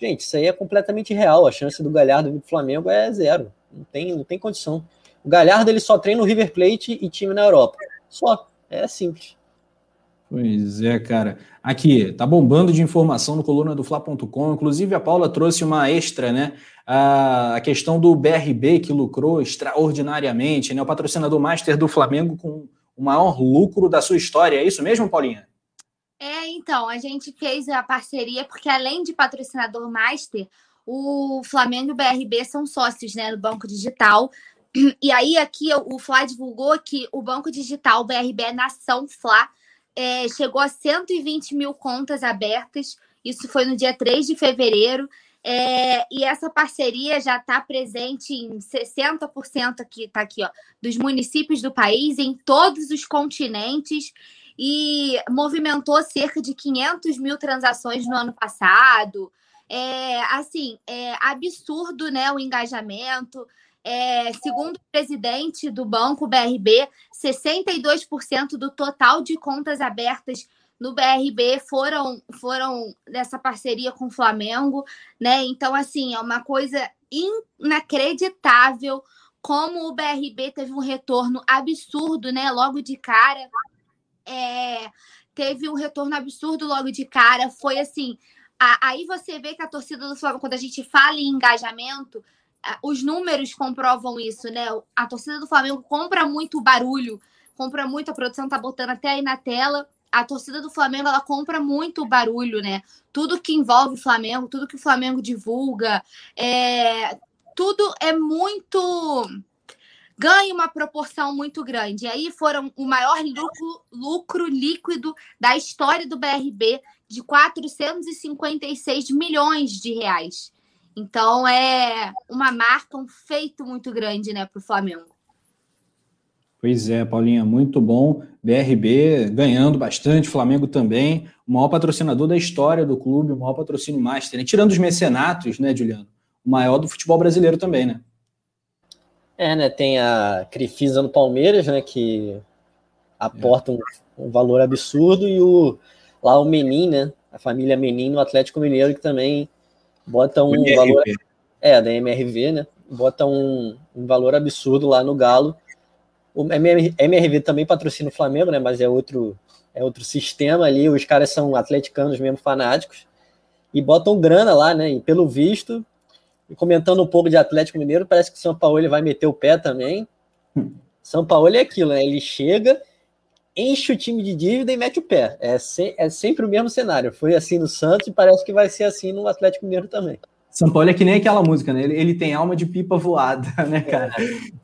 Gente, isso aí é completamente real. A chance do Galhardo vir pro Flamengo é zero. Não tem, não tem condição. O Galhardo ele só treina no River Plate e time na Europa. Só. É simples. Pois é, cara. Aqui, tá bombando de informação no coluna do Fla.com. Inclusive, a Paula trouxe uma extra, né? A questão do BRB, que lucrou extraordinariamente, né? O patrocinador master do Flamengo com o maior lucro da sua história. É isso mesmo, Paulinha? É, então, a gente fez a parceria, porque além de patrocinador master, o Flamengo e o BRB são sócios, né, do Banco Digital. E aí, aqui, o Fla divulgou que o Banco Digital, o BRB é Nação Fla, é, chegou a 120 mil contas abertas. Isso foi no dia 3 de fevereiro. É, e essa parceria já está presente em 60% aqui, tá aqui, ó, dos municípios do país, em todos os continentes, e movimentou cerca de 500 mil transações no ano passado. É, assim, é absurdo, né, o engajamento. É, segundo o presidente do banco BRB, 62% do total de contas abertas no BRB foram foram dessa parceria com o Flamengo, né? Então assim, é uma coisa inacreditável como o BRB teve um retorno absurdo, né? Logo de cara, é, teve um retorno absurdo logo de cara. Foi assim, a, aí você vê que a torcida do Flamengo, quando a gente fala em engajamento, os números comprovam isso, né? A torcida do Flamengo compra muito barulho, compra muito, a produção tá botando até aí na tela. A torcida do Flamengo, ela compra muito barulho, né? Tudo que envolve o Flamengo, tudo que o Flamengo divulga, é... tudo é muito ganha uma proporção muito grande. E aí foram o maior lucro, lucro líquido da história do BRB de 456 milhões de reais. Então é uma marca, um feito muito grande, né, para o Flamengo. Pois é, Paulinha, muito bom. BRB ganhando bastante, Flamengo também. O maior patrocinador da história do clube, o maior patrocínio master. Né? Tirando os mecenatos, né, Juliano? O maior do futebol brasileiro também, né? É, né? Tem a Crefisa no Palmeiras, né? Que aporta um, um, valor absurdo, e o lá o Menin, né? A família Menin no Atlético Mineiro, que também bota um valor. É, da MRV, né? Bota um, um valor absurdo lá no Galo o MRV também patrocina o Flamengo, né? Mas é outro, é outro sistema ali. Os caras são atleticanos mesmo, fanáticos. E botam grana lá, né? E pelo visto, e comentando um pouco de Atlético Mineiro, parece que o São Paulo ele vai meter o pé também. São Paulo é aquilo, né? Ele chega, enche o time de dívida e mete o pé. É, se, é sempre o mesmo cenário. Foi assim no Santos e parece que vai ser assim no Atlético Mineiro também. São Paulo é que nem aquela música, né? Ele, ele tem alma de pipa voada, né, cara?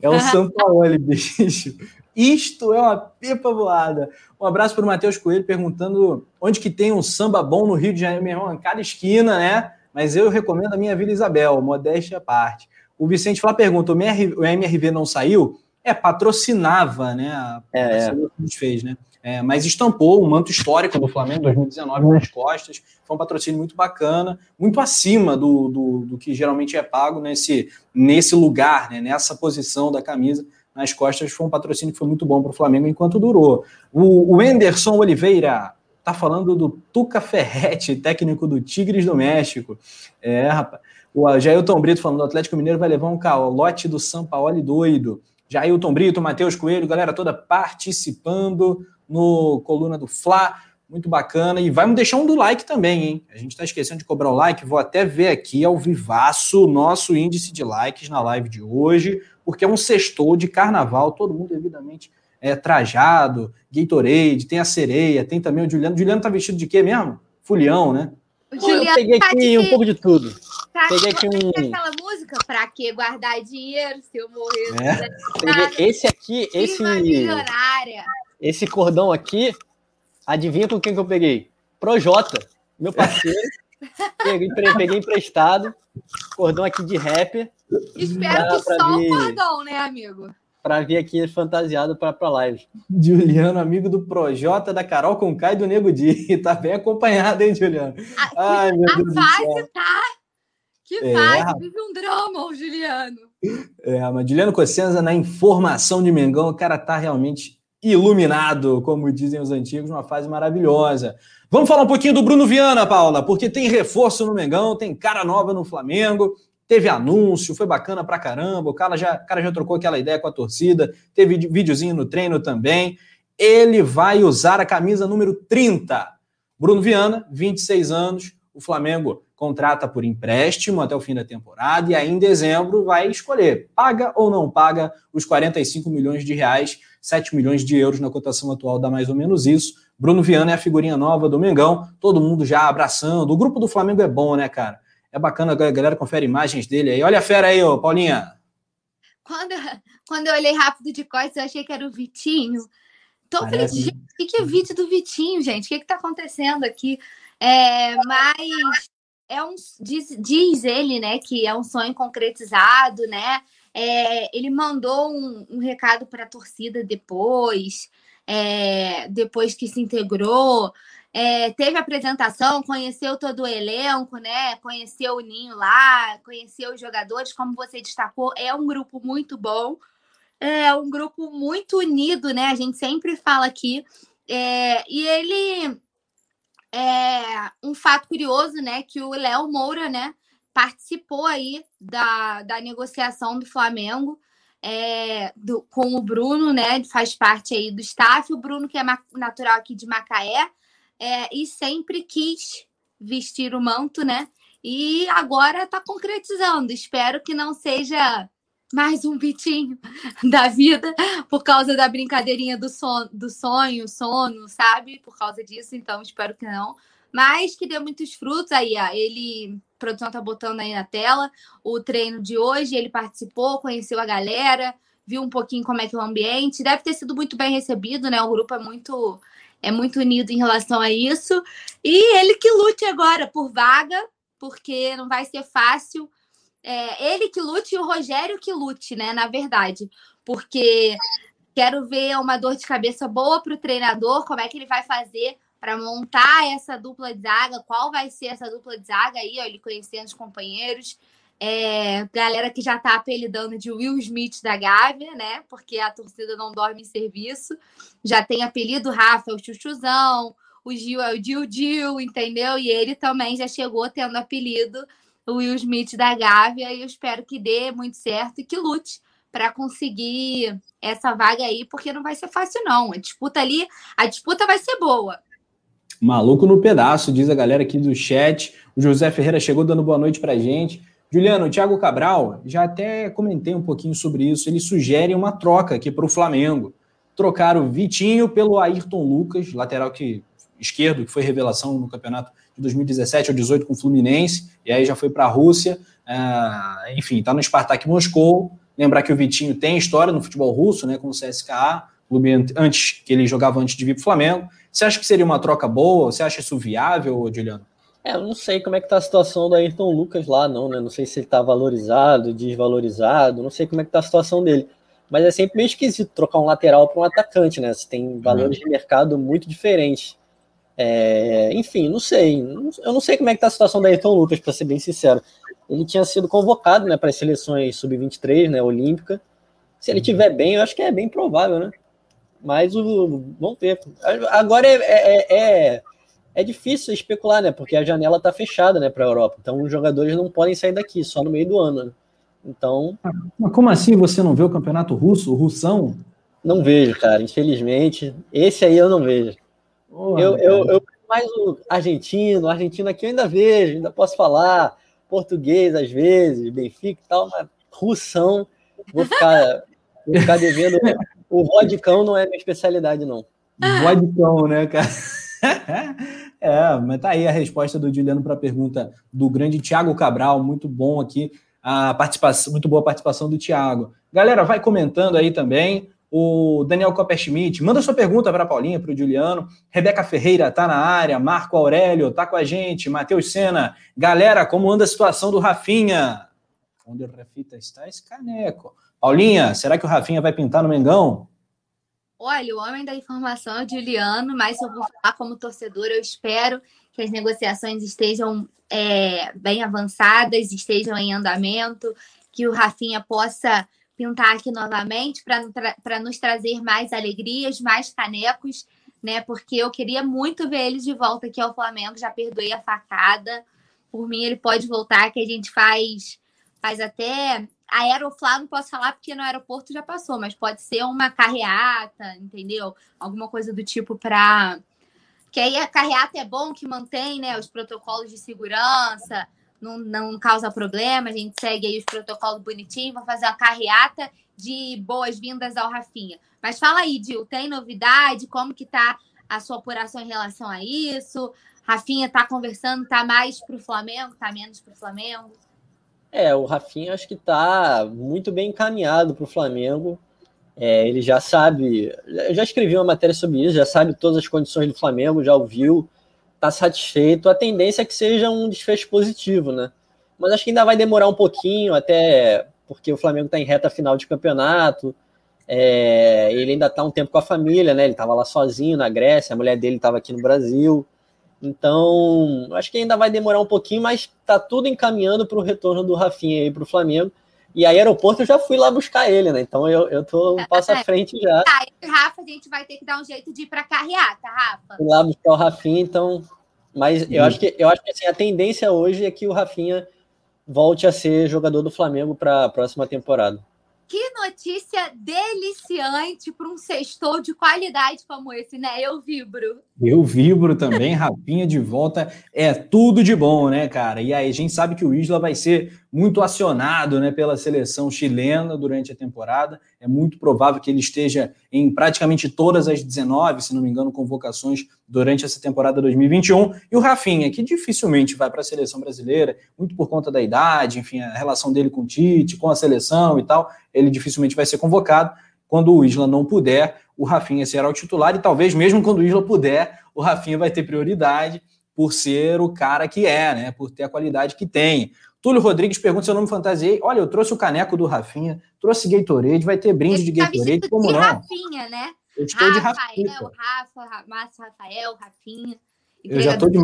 É o São Paulo, bicho. Isto é uma pipa voada. Um abraço para o Matheus Coelho perguntando onde que tem um samba bom no Rio de Janeiro, meu irmão, em cada esquina, né? Mas eu recomendo a minha Vila Isabel, modéstia à parte. O Vicente Flá pergunta: o MRV não saiu? É, patrocinava, né? A, é, é. que a gente fez, né? é, mas estampou um manto histórico do Flamengo 2019 nas costas. Foi um patrocínio muito bacana, muito acima do, do, do que geralmente é pago nesse, nesse lugar, né, nessa posição da camisa nas costas. Foi um patrocínio que foi muito bom para o Flamengo enquanto durou. O, o Anderson Oliveira tá falando do Tuca Ferretti, técnico do Tigres do México. É, rapaz. O Jailton Brito falando do Atlético Mineiro vai levar um calote do São Paulo doido. Jailton Brito, Matheus Coelho, galera toda participando no Coluna do Fla. Muito bacana. E vai me deixar um do like também, hein? A gente está esquecendo de cobrar o like. Vou até ver aqui ao vivaço o nosso índice de likes na live de hoje, porque é um sextou de carnaval, todo mundo devidamente é, trajado, Gatorade, tem a sereia, tem também o Juliano. O Juliano tá vestido de quê mesmo? Fulião, né? Juliano, eu peguei aqui um pouco de tudo. Pra peguei aqui um. Aquela música, pra que guardar dinheiro se eu morrer? É. Peguei esse aqui, esse. Milionária. Esse cordão aqui, adivinha com quem que eu peguei? Projota, meu parceiro. peguei, peguei emprestado. Cordão aqui de rap. Espero que só vir, o cordão, né, amigo? Pra vir aqui fantasiado pra, pra live. Juliano, amigo do Projota, da Carol Conká e do Nego Di. Tá bem acompanhado, hein, Juliano? A, Ai, meu a Deus fase tá... Que é, fase, vive um drama, o Juliano. É, mas Juliano Cossenza, na informação de Mengão, o cara tá realmente iluminado, como dizem os antigos, uma fase maravilhosa. Vamos falar um pouquinho do Bruno Viana, Paula, porque tem reforço no Mengão, tem cara nova no Flamengo, teve anúncio, foi bacana pra caramba, o cara já, o cara já trocou aquela ideia com a torcida, teve videozinho no treino também. Ele vai usar a camisa número 30. Bruno Viana, 26 anos, o Flamengo contrata por empréstimo até o fim da temporada e aí em dezembro vai escolher, paga ou não paga os 45 milhões de reais 7 milhões de euros na cotação atual dá mais ou menos isso. Bruno Viana é a figurinha nova do Mengão, todo mundo já abraçando. O grupo do Flamengo é bom, né, cara? É bacana, a galera confere imagens dele aí. Olha a fera aí, ô, Paulinha. Quando, quando eu olhei rápido de costas, eu achei que era o Vitinho. Tô Parece... gente, o que é vídeo do Vitinho, gente? O que, que tá acontecendo aqui? É, mas é um diz, diz ele, né, que é um sonho concretizado, né? É, ele mandou um, um recado para a torcida depois, é, depois que se integrou. É, teve apresentação, conheceu todo o elenco, né? Conheceu o Ninho lá, conheceu os jogadores, como você destacou, é um grupo muito bom, é um grupo muito unido, né? A gente sempre fala aqui. É, e ele é um fato curioso, né? Que o Léo Moura, né? participou aí da, da negociação do Flamengo é, do, com o Bruno, né? Faz parte aí do staff. O Bruno, que é natural aqui de Macaé, é, e sempre quis vestir o manto, né? E agora está concretizando. Espero que não seja mais um Vitinho da vida por causa da brincadeirinha do, son, do sonho, sono, sabe? Por causa disso, então espero que não. Mas que dê muitos frutos aí, ó. Ele a produção tá botando aí na tela o treino de hoje. Ele participou, conheceu a galera, viu um pouquinho como é que é o ambiente. Deve ter sido muito bem recebido, né? O grupo é muito é muito unido em relação a isso. E ele que lute agora por vaga, porque não vai ser fácil. É, ele que lute e o Rogério que lute, né? Na verdade, porque Quero ver uma dor de cabeça boa para o treinador, como é que ele vai fazer para montar essa dupla de zaga, qual vai ser essa dupla de zaga aí, ó, ele conhecendo os companheiros. É, galera que já está apelidando de Will Smith da Gávea, né? Porque a torcida não dorme em serviço. Já tem apelido Rafa, é o Chuchuzão, o Gil é o Dil Dil, entendeu? E ele também já chegou tendo apelido o Will Smith da Gávea e eu espero que dê muito certo e que lute para conseguir essa vaga aí, porque não vai ser fácil não. A disputa ali, a disputa vai ser boa. Maluco no pedaço, diz a galera aqui do chat. O José Ferreira chegou dando boa noite pra gente. Juliano, o Thiago Cabral, já até comentei um pouquinho sobre isso. Ele sugere uma troca aqui para o Flamengo. Trocar o Vitinho pelo Ayrton Lucas, lateral que esquerdo, que foi revelação no campeonato de 2017 ou 18 com o Fluminense, e aí já foi para a Rússia. Uh, enfim, está no Spartak Moscou. Lembrar que o Vitinho tem história no futebol russo, né, com o CSKA, clube antes que ele jogava antes de vir para o Flamengo. Você acha que seria uma troca boa? Você acha isso viável, Juliano? É, eu não sei como é que tá a situação do Ayrton Lucas lá, não, né? Não sei se ele tá valorizado, desvalorizado, não sei como é que tá a situação dele. Mas é sempre meio esquisito trocar um lateral para um atacante, né? Você tem valores uhum. de mercado muito diferentes. É, enfim, não sei. Eu não sei como é que tá a situação do Ayrton Lucas, para ser bem sincero. Ele tinha sido convocado, né, para as seleções sub-23, né, olímpica. Se ele tiver bem, eu acho que é bem provável, né? Mas o, vamos ver. Agora é, é, é é difícil especular, né? Porque a janela está fechada, né, para a Europa. Então os jogadores não podem sair daqui só no meio do ano. Né? Então. Mas como assim você não vê o campeonato russo, o russão? Não vejo, cara. Infelizmente, esse aí eu não vejo. Eu, eu, eu mais o argentino, o argentino aqui eu ainda vejo, ainda posso falar português às vezes, Benfica e tal, mas russão, vou ficar, vou ficar devendo. O vodcão não é minha especialidade, não. Vodcão, né, cara? é, mas tá aí a resposta do Juliano para a pergunta do grande Tiago Cabral, muito bom aqui, a participação, muito boa participação do Tiago. Galera, vai comentando aí também. O Daniel Copperschmidt, manda sua pergunta para a Paulinha, para o Juliano. Rebeca Ferreira tá na área, Marco Aurélio tá com a gente, Matheus Sena. Galera, como anda a situação do Rafinha? Onde o Rafita está esse caneco? Paulinha, será que o Rafinha vai pintar no Mengão? Olha, o homem da informação é o Juliano, mas eu vou falar como torcedor, eu espero que as negociações estejam é, bem avançadas, estejam em andamento, que o Rafinha possa pintar aqui novamente para nos trazer mais alegrias, mais canecos, né? Porque eu queria muito ver ele de volta aqui ao Flamengo, já perdoei a facada. Por mim, ele pode voltar, que a gente faz, faz até Aeroflá não posso falar porque no aeroporto já passou, mas pode ser uma carreata, entendeu? Alguma coisa do tipo para que aí a carreata é bom que mantém, né, os protocolos de segurança, não, não causa problema, a gente segue aí os protocolos bonitinhos, vamos fazer uma carreata de boas-vindas ao Rafinha. Mas fala aí, Dil, tem novidade? Como que tá a sua apuração em relação a isso? Rafinha tá conversando, tá mais pro Flamengo, tá menos pro Flamengo? É, o Rafinha acho que está muito bem encaminhado para o Flamengo. É, ele já sabe, eu já escrevi uma matéria sobre isso, já sabe todas as condições do Flamengo, já ouviu, está satisfeito. A tendência é que seja um desfecho positivo, né? Mas acho que ainda vai demorar um pouquinho, até porque o Flamengo está em reta final de campeonato. É, ele ainda está um tempo com a família, né? Ele estava lá sozinho na Grécia, a mulher dele estava aqui no Brasil. Então, acho que ainda vai demorar um pouquinho, mas tá tudo encaminhando para o retorno do Rafinha aí para o Flamengo. E aí, aeroporto, eu já fui lá buscar ele, né? Então eu, eu tô um passo à frente já. Tá, e Rafa, a gente vai ter que dar um jeito de ir para carreata, Rafa. Fui lá buscar o Rafinha, então. Mas eu acho que, eu acho que assim, a tendência hoje é que o Rafinha volte a ser jogador do Flamengo para a próxima temporada. Que notícia deliciante para um sextou de qualidade como esse, né? Eu vibro. Eu vibro também, Rapinha de volta. É tudo de bom, né, cara? E aí a gente sabe que o Isla vai ser muito acionado né, pela seleção chilena durante a temporada. É muito provável que ele esteja em praticamente todas as 19, se não me engano, convocações durante essa temporada 2021. E o Rafinha, que dificilmente vai para a seleção brasileira, muito por conta da idade, enfim, a relação dele com o Tite, com a seleção e tal, ele dificilmente vai ser convocado. Quando o Isla não puder, o Rafinha será o titular e talvez mesmo quando o Isla puder, o Rafinha vai ter prioridade por ser o cara que é, né? Por ter a qualidade que tem. Túlio Rodrigues pergunta se eu não me fantasiei. Olha, eu trouxe o caneco do Rafinha, trouxe Gatorade, vai ter brinde de tá Gatorade, como não? Rafinha, né? Eu estou Rafael, de Rafinha. Rafa, Márcio Rafael, Rafinha. Eu já tô de,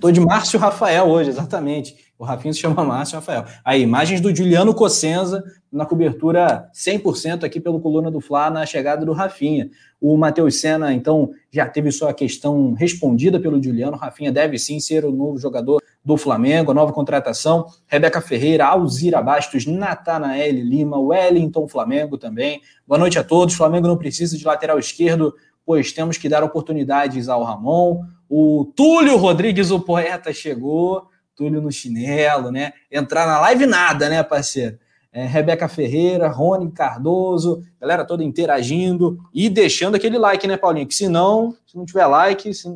tô de Márcio Rafael hoje, exatamente. O Rafinho se chama Márcio Rafael. Aí, imagens do Juliano Cossenza na cobertura 100% aqui pelo Coluna do Fla na chegada do Rafinha. O Matheus Senna, então, já teve sua questão respondida pelo Juliano. O Rafinha deve sim ser o novo jogador do Flamengo, a nova contratação. Rebeca Ferreira, Alzira Bastos, Natanael Lima, Wellington Flamengo também. Boa noite a todos. Flamengo não precisa de lateral esquerdo, pois temos que dar oportunidades ao Ramon. O Túlio Rodrigues, o poeta, chegou. Túlio no chinelo, né? Entrar na live nada, né, parceiro? É, Rebeca Ferreira, Rony Cardoso, galera toda interagindo e deixando aquele like, né, Paulinho? Que se não, se não tiver like, se,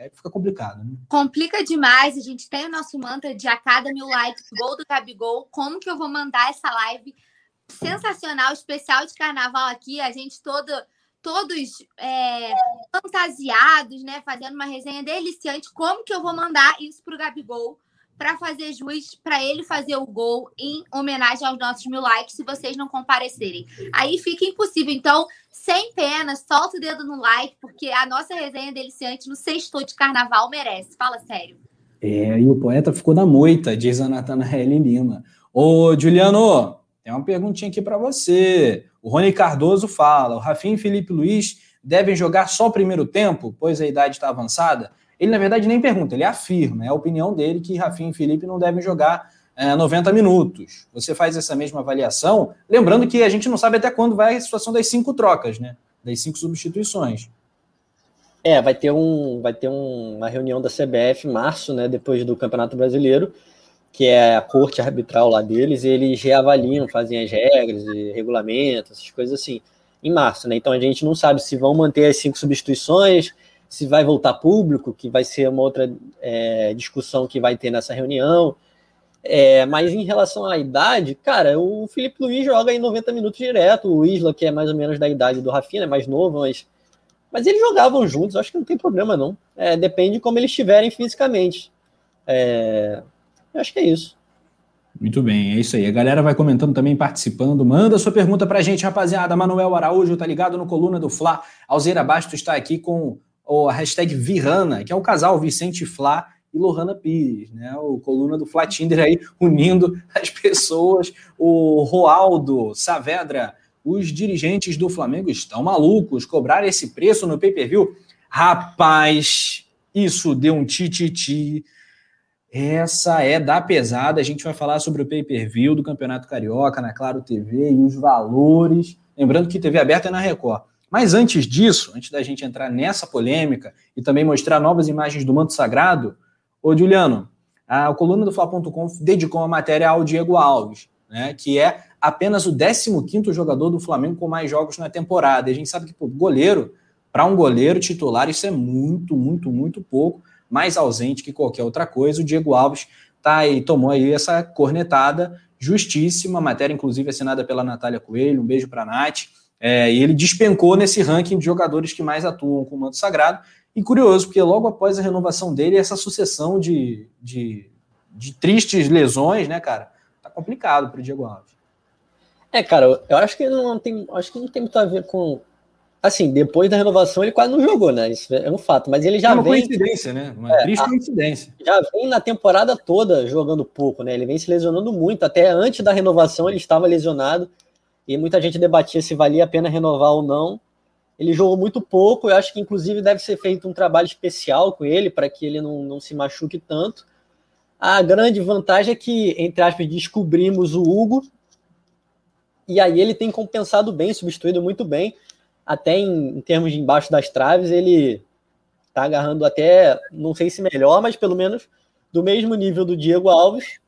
é, fica complicado, né? Complica demais. A gente tem o nosso mantra de a cada mil likes, gol do Gabigol. Como que eu vou mandar essa live sensacional, especial de carnaval aqui? A gente todo todos é, fantasiados, né? Fazendo uma resenha deliciante. Como que eu vou mandar isso para o Gabigol para fazer juiz, para ele fazer o gol em homenagem aos nossos mil likes, se vocês não comparecerem? Aí fica impossível. Então, sem pena, solta o dedo no like, porque a nossa resenha deliciante no sexto de carnaval merece. Fala sério. É, e o poeta ficou na moita, diz a Natanael Lima. Ô, Juliano, tem uma perguntinha aqui para você. O Rony Cardoso fala: o Rafinha e Felipe Luiz devem jogar só o primeiro tempo, pois a idade está avançada? Ele, na verdade, nem pergunta, ele afirma, é a opinião dele que Rafinha e Felipe não devem jogar é, 90 minutos. Você faz essa mesma avaliação, lembrando que a gente não sabe até quando vai a situação das cinco trocas, né? Das cinco substituições. É, vai ter, um, vai ter um, uma reunião da CBF em março, né? Depois do Campeonato Brasileiro que é a corte arbitral lá deles, e eles reavaliam, fazem as regras e regulamentos, essas coisas assim, em março, né? Então a gente não sabe se vão manter as cinco substituições, se vai voltar público, que vai ser uma outra é, discussão que vai ter nessa reunião. É, mas em relação à idade, cara, o Felipe Luiz joga em 90 minutos direto, o Isla, que é mais ou menos da idade do Rafinha, é mais novo, mas, mas eles jogavam juntos, acho que não tem problema não. É, depende de como eles estiverem fisicamente. É, acho que é isso. Muito bem, é isso aí. A galera vai comentando também, participando. Manda sua pergunta pra gente, rapaziada. Manuel Araújo tá ligado no Coluna do Fla. Alzeira Bastos está aqui com a hashtag Virana, que é o casal Vicente Fla e Lohana Pires, né? O Coluna do Fla Tinder aí unindo as pessoas. O Roaldo Saavedra, os dirigentes do Flamengo estão malucos. Cobrar esse preço no pay-per-view? Rapaz, isso deu um tititi. -ti -ti essa é da pesada. A gente vai falar sobre o pay-per-view do Campeonato Carioca na Claro TV e os valores. Lembrando que TV aberta é na Record. Mas antes disso, antes da gente entrar nessa polêmica e também mostrar novas imagens do manto sagrado, ô Juliano, a coluna do Fla.com dedicou uma matéria ao Diego Alves, né, que é apenas o 15º jogador do Flamengo com mais jogos na temporada. E a gente sabe que, pô, goleiro, para um goleiro titular, isso é muito, muito, muito pouco mais ausente que qualquer outra coisa. O Diego Alves tá aí, tomou aí essa cornetada justíssima, matéria inclusive assinada pela Natália Coelho, um beijo para a Nath. É, e ele despencou nesse ranking de jogadores que mais atuam com o manto sagrado. E curioso, porque logo após a renovação dele, essa sucessão de, de, de tristes lesões, né, cara? Tá complicado para o Diego Alves. É, cara, eu acho que não tem, acho que não tem muito a ver com, Assim, depois da renovação ele quase não jogou, né? Isso é um fato. Mas ele já é uma vem. coincidência, né? Uma é, triste coincidência. Já vem na temporada toda jogando pouco, né? Ele vem se lesionando muito. Até antes da renovação ele estava lesionado. E muita gente debatia se valia a pena renovar ou não. Ele jogou muito pouco. Eu acho que, inclusive, deve ser feito um trabalho especial com ele para que ele não, não se machuque tanto. A grande vantagem é que, entre aspas, descobrimos o Hugo. E aí ele tem compensado bem, substituído muito bem até em, em termos de embaixo das traves, ele tá agarrando até, não sei se melhor, mas pelo menos do mesmo nível do Diego Alves.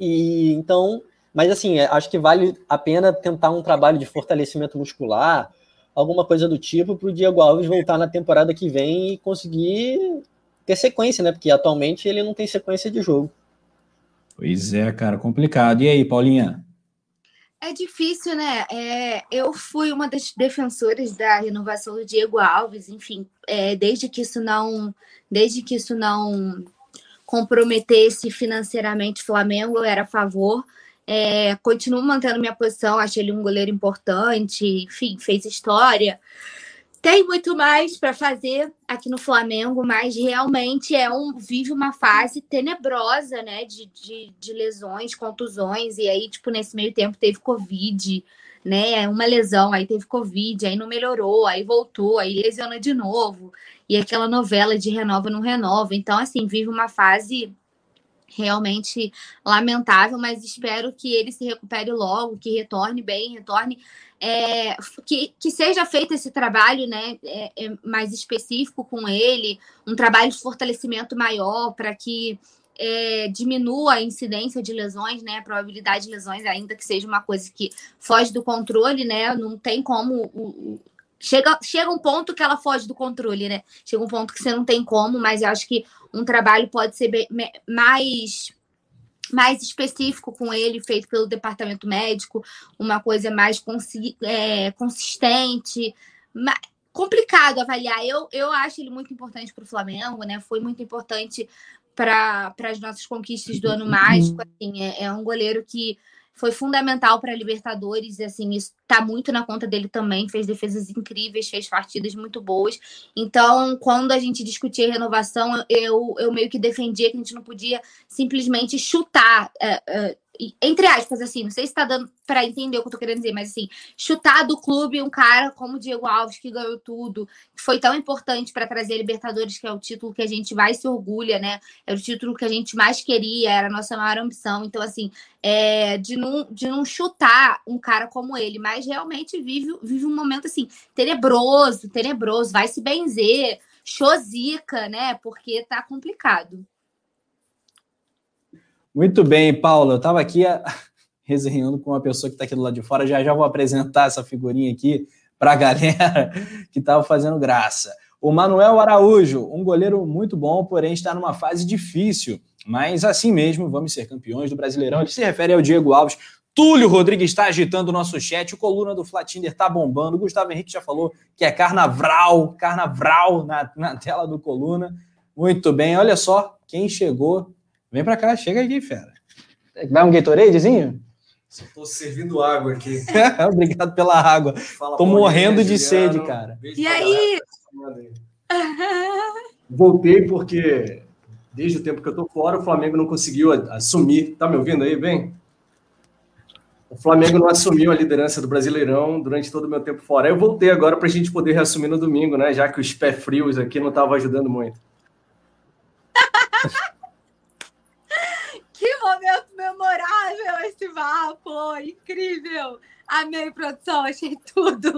E então, mas assim, é, acho que vale a pena tentar um trabalho de fortalecimento muscular, alguma coisa do tipo, para o Diego Alves voltar na temporada que vem e conseguir ter sequência, né? Porque atualmente ele não tem sequência de jogo. Pois é, cara, complicado. E aí, Paulinha? É difícil, né? É, eu fui uma das defensoras da renovação do Diego Alves, enfim, é, desde que isso não, desde que isso não comprometesse financeiramente o Flamengo, eu era a favor. É, continuo mantendo minha posição, acho ele um goleiro importante, enfim, fez história. Tem muito mais para fazer aqui no Flamengo, mas realmente é um vive uma fase tenebrosa, né? De, de, de lesões, contusões, e aí, tipo, nesse meio tempo teve Covid, né? Uma lesão, aí teve Covid, aí não melhorou, aí voltou, aí lesiona de novo. E aquela novela de renova não renova. Então, assim, vive uma fase realmente lamentável, mas espero que ele se recupere logo, que retorne bem, retorne. É, que, que seja feito esse trabalho né, é, é mais específico com ele, um trabalho de fortalecimento maior para que é, diminua a incidência de lesões, né? A probabilidade de lesões, ainda que seja uma coisa que foge do controle, né? Não tem como. O, chega, chega um ponto que ela foge do controle, né? Chega um ponto que você não tem como, mas eu acho que um trabalho pode ser bem, mais mais específico com ele, feito pelo departamento médico, uma coisa mais consi é, consistente, complicado avaliar. Eu, eu acho ele muito importante para o Flamengo, né? Foi muito importante para as nossas conquistas do ano mágico. Assim, é, é um goleiro que foi fundamental para a Libertadores, e assim, isso está muito na conta dele também, fez defesas incríveis, fez partidas muito boas. Então, quando a gente discutia renovação, eu, eu meio que defendia que a gente não podia simplesmente chutar. Uh, uh, entre aspas, assim, não sei se tá dando para entender o que eu tô querendo dizer, mas assim, chutar do clube um cara como o Diego Alves, que ganhou tudo, que foi tão importante para trazer a Libertadores, que é o título que a gente mais se orgulha, né? É o título que a gente mais queria, era a nossa maior ambição. Então, assim, é, de, não, de não chutar um cara como ele, mas realmente vive, vive um momento assim, tenebroso, tenebroso, vai se benzer, chozica, né? Porque tá complicado. Muito bem, Paulo. Eu estava aqui a... resenhando com uma pessoa que está aqui do lado de fora. Já já vou apresentar essa figurinha aqui para a galera que estava fazendo graça. O Manuel Araújo, um goleiro muito bom, porém está numa fase difícil. Mas assim mesmo, vamos ser campeões do Brasileirão. Ele se refere ao Diego Alves. Túlio Rodrigues está agitando o nosso chat. O coluna do Flatinder está bombando. O Gustavo Henrique já falou que é carnaval, carnaval na, na tela do coluna. Muito bem, olha só quem chegou Vem pra cá, chega aqui, fera. Vai um Gatoradezinho? Estou servindo água aqui. Obrigado pela água. Fala, Tô morrendo de Juliano. sede, cara. e aí? Voltei porque desde o tempo que eu tô fora, o Flamengo não conseguiu assumir. Tá me ouvindo aí, bem? O Flamengo não assumiu a liderança do Brasileirão durante todo o meu tempo fora. Eu voltei agora para a gente poder reassumir no domingo, né? Já que os pés frios aqui não estavam ajudando muito. Que momento memorável esse vapo! Incrível! Amei, produção, achei tudo.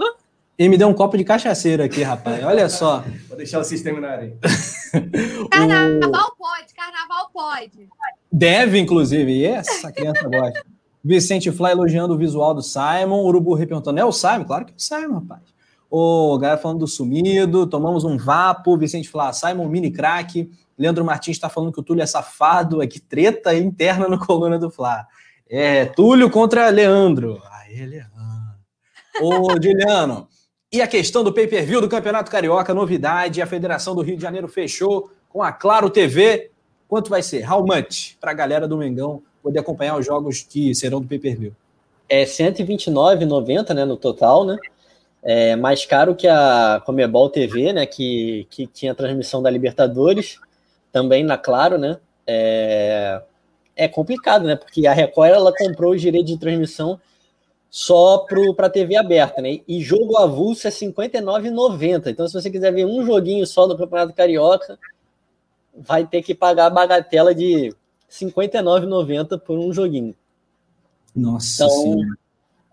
E me deu um copo de cachaceiro aqui, rapaz. Olha só. Vou deixar vocês terminarem. Carnaval o... pode, carnaval pode. Deve, inclusive. E essa criança gosta. Vicente Fly elogiando o visual do Simon. Urubu perguntando: é o Simon? Claro que é o Simon, rapaz. O galera falando do sumido. Tomamos um vapo. Vicente Fly, Simon, mini craque. Leandro Martins está falando que o Túlio é safado, é que treta interna no coluna do Fla. É, Túlio contra Leandro. Aê, Leandro. Ô, Juliano, e a questão do pay-per-view do Campeonato Carioca, novidade, a Federação do Rio de Janeiro fechou com a Claro TV. Quanto vai ser? How much? Para a galera do Mengão poder acompanhar os jogos que serão do pay-per-view. É 129,90 né, no total, né? É mais caro que a Comebol TV, né, que, que tinha transmissão da Libertadores também na Claro, né? É, é complicado, né? Porque a Record ela comprou os direitos de transmissão só para TV aberta, né? E jogo avulso é R$ 59,90. Então, se você quiser ver um joguinho só do Campeonato Carioca, vai ter que pagar a bagatela de R$ 59,90 por um joguinho. Nossa então, senhora.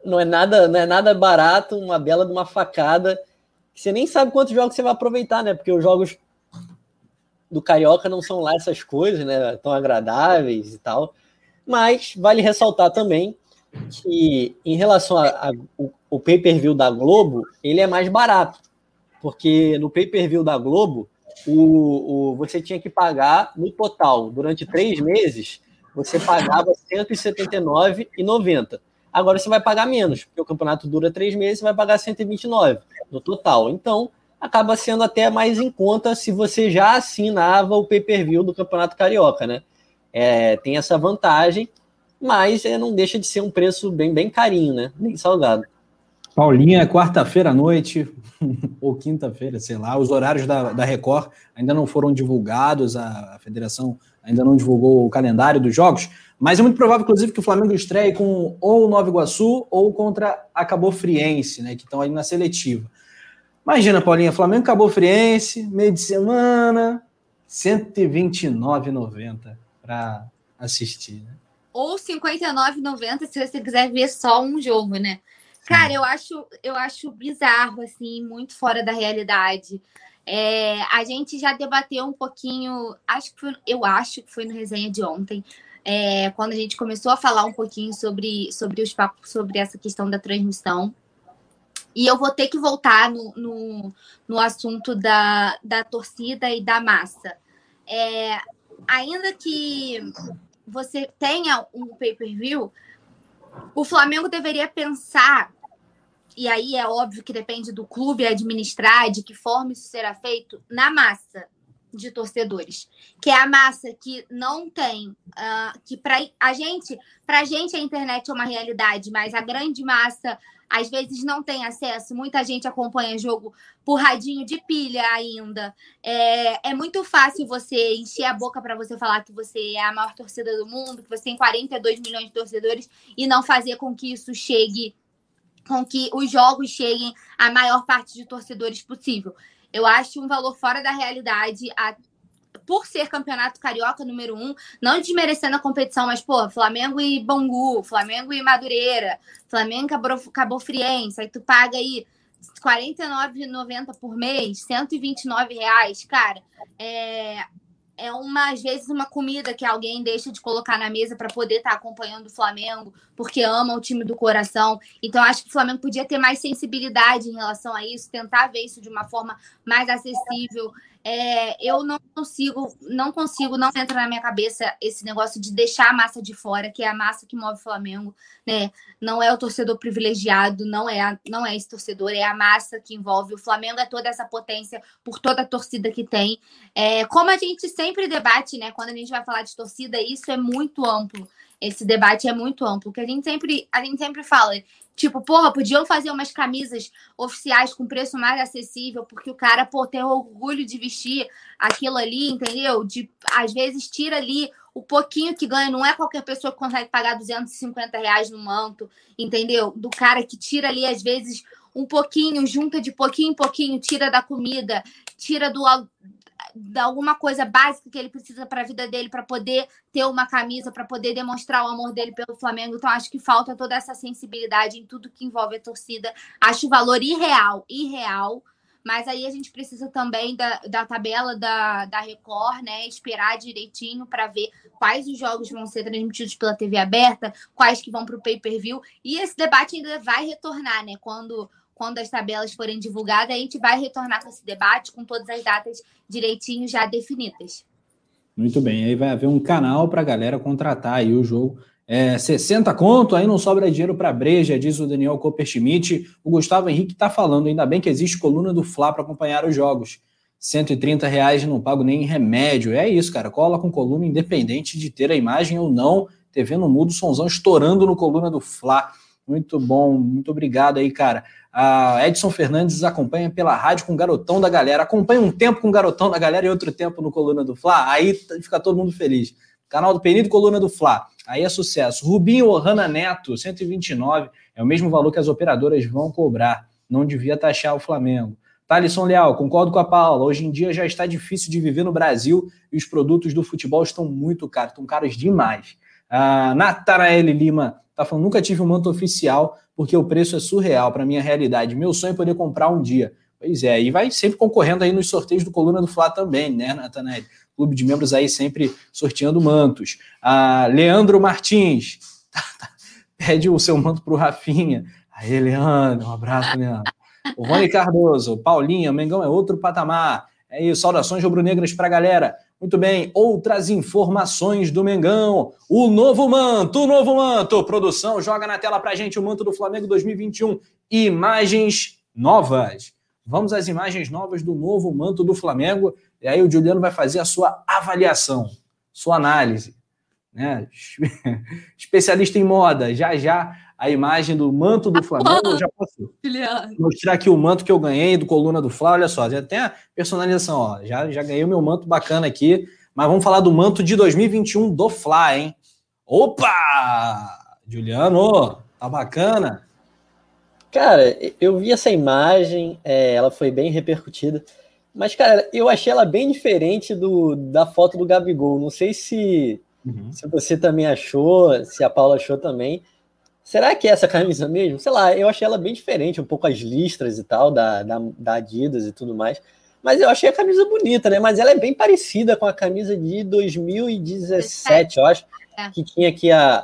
não é nada, não é nada barato, uma bela de uma facada. Você nem sabe quantos jogos você vai aproveitar, né? Porque os jogos do Carioca não são lá essas coisas, né? Tão agradáveis e tal. Mas vale ressaltar também que em relação ao pay-per-view da Globo, ele é mais barato. Porque no pay-per-view da Globo, o, o, você tinha que pagar no total, durante três meses, você pagava R$ 179,90. Agora você vai pagar menos, porque o campeonato dura três meses, você vai pagar 129 no total. Então, acaba sendo até mais em conta se você já assinava o pay-per-view do Campeonato Carioca, né? É, tem essa vantagem, mas é, não deixa de ser um preço bem, bem carinho, né? Bem salgado. Paulinha, quarta-feira à noite, ou quinta-feira, sei lá, os horários da, da Record ainda não foram divulgados, a, a federação ainda não divulgou o calendário dos jogos, mas é muito provável, inclusive, que o Flamengo estreie com ou Nova Iguaçu ou contra a Cabo Friense, né, que estão aí na seletiva. Imagina, Paulinha, Flamengo Cabo Friense, meio de semana, 129,90 para assistir, né? Ou 59,90 se você quiser ver só um jogo, né? Cara, eu acho, eu acho bizarro, assim, muito fora da realidade. É, a gente já debateu um pouquinho, acho que foi, eu acho que foi no resenha de ontem, é, quando a gente começou a falar um pouquinho sobre, sobre os papos, sobre essa questão da transmissão. E eu vou ter que voltar no, no, no assunto da, da torcida e da massa. É, ainda que você tenha um pay-per-view, o Flamengo deveria pensar e aí é óbvio que depende do clube administrar, de que forma isso será feito, na massa de torcedores, que é a massa que não tem, uh, que para a gente, para a gente a internet é uma realidade, mas a grande massa às vezes não tem acesso. Muita gente acompanha jogo por radinho de pilha ainda. É, é muito fácil você encher a boca para você falar que você é a maior torcida do mundo, que você tem 42 milhões de torcedores e não fazer com que isso chegue com que os jogos cheguem à maior parte de torcedores possível. Eu acho um valor fora da realidade, a, por ser campeonato carioca número um, não desmerecendo a competição, mas, pô, Flamengo e Bangu, Flamengo e Madureira, Flamengo e Cabo Friense, aí tu paga aí R$ 49,90 por mês, 129 reais, cara, é, é uma, às vezes, uma comida que alguém deixa de colocar na mesa para poder estar tá acompanhando o Flamengo, porque ama o time do coração. Então, acho que o Flamengo podia ter mais sensibilidade em relação a isso, tentar ver isso de uma forma mais acessível. É, eu não consigo, não consigo, não entra na minha cabeça esse negócio de deixar a massa de fora, que é a massa que move o Flamengo, né? Não é o torcedor privilegiado, não é, a, não é esse torcedor, é a massa que envolve. O Flamengo é toda essa potência por toda a torcida que tem. É, como a gente sempre debate, né? Quando a gente vai falar de torcida, isso é muito amplo. Esse debate é muito amplo, que a gente sempre, a gente sempre fala, Tipo, porra, podiam fazer umas camisas oficiais com preço mais acessível, porque o cara, pô, tem orgulho de vestir aquilo ali, entendeu? De, às vezes tira ali o pouquinho que ganha, não é qualquer pessoa que consegue pagar 250 reais no manto, entendeu? Do cara que tira ali, às vezes, um pouquinho, junta de pouquinho em pouquinho, tira da comida, tira do, alguma coisa básica que ele precisa para a vida dele para poder ter uma camisa, para poder demonstrar o amor dele pelo Flamengo. Então, acho que falta toda essa sensibilidade em tudo que envolve a torcida. Acho o valor irreal, irreal. Mas aí a gente precisa também da, da tabela da, da Record, né? Esperar direitinho para ver quais os jogos vão ser transmitidos pela TV aberta, quais que vão para o pay-per-view. E esse debate ainda vai retornar, né? Quando quando as tabelas forem divulgadas, a gente vai retornar com esse debate com todas as datas direitinho já definidas. Muito bem, aí vai haver um canal para a galera contratar aí o jogo. É, 60 conto, aí não sobra dinheiro para breja, diz o Daniel Copperschmidt. O Gustavo Henrique está falando, ainda bem que existe coluna do Fla para acompanhar os jogos. 130 reais não pago nem remédio. É isso, cara. Cola com coluna independente de ter a imagem ou não. TV no mudo, sonzão estourando no coluna do Fla. Muito bom, muito obrigado aí, cara. A Edson Fernandes acompanha pela rádio com o Garotão da Galera. Acompanha um tempo com o Garotão da Galera e outro tempo no Coluna do Fla. Aí fica todo mundo feliz. Canal do Penido Coluna do Fla. Aí é sucesso. Rubinho Ohana Neto, 129. É o mesmo valor que as operadoras vão cobrar. Não devia taxar o Flamengo. Thalisson Leal, concordo com a Paula. Hoje em dia já está difícil de viver no Brasil e os produtos do futebol estão muito caros, estão caros demais. A Natarael Lima está falando, nunca tive um manto oficial, porque o preço é surreal para minha realidade. Meu sonho é poder comprar um dia. Pois é, e vai sempre concorrendo aí nos sorteios do Coluna do Fla também, né, Natanael? Clube de membros aí sempre sorteando mantos. A Leandro Martins pede o seu manto para o Rafinha. Aí, Leandro, um abraço, Leandro. O Rony Cardoso, Paulinha, Mengão é outro patamar. É isso, saudações rubro-negras para galera. Muito bem, outras informações do Mengão. O novo manto, o novo manto. Produção, joga na tela pra gente o manto do Flamengo 2021. Imagens novas. vamos às imagens novas do novo manto do Flamengo. E aí o Juliano vai fazer a sua avaliação, sua análise. Né? Especialista em moda, já já a imagem do manto do Flamengo. Eu já posso mostrar aqui o manto que eu ganhei do Coluna do Fla. Olha só, já tem a personalização. Ó. Já, já ganhei o meu manto bacana aqui. Mas vamos falar do manto de 2021 do Fla, hein? Opa! Juliano, tá bacana? Cara, eu vi essa imagem, é, ela foi bem repercutida. Mas, cara, eu achei ela bem diferente do, da foto do Gabigol. Não sei se, uhum. se você também achou, se a Paula achou também. Será que é essa camisa mesmo? Sei lá, eu achei ela bem diferente, um pouco as listras e tal, da, da, da Adidas e tudo mais. Mas eu achei a camisa bonita, né? Mas ela é bem parecida com a camisa de 2017, eu acho. É. Que tinha aqui a,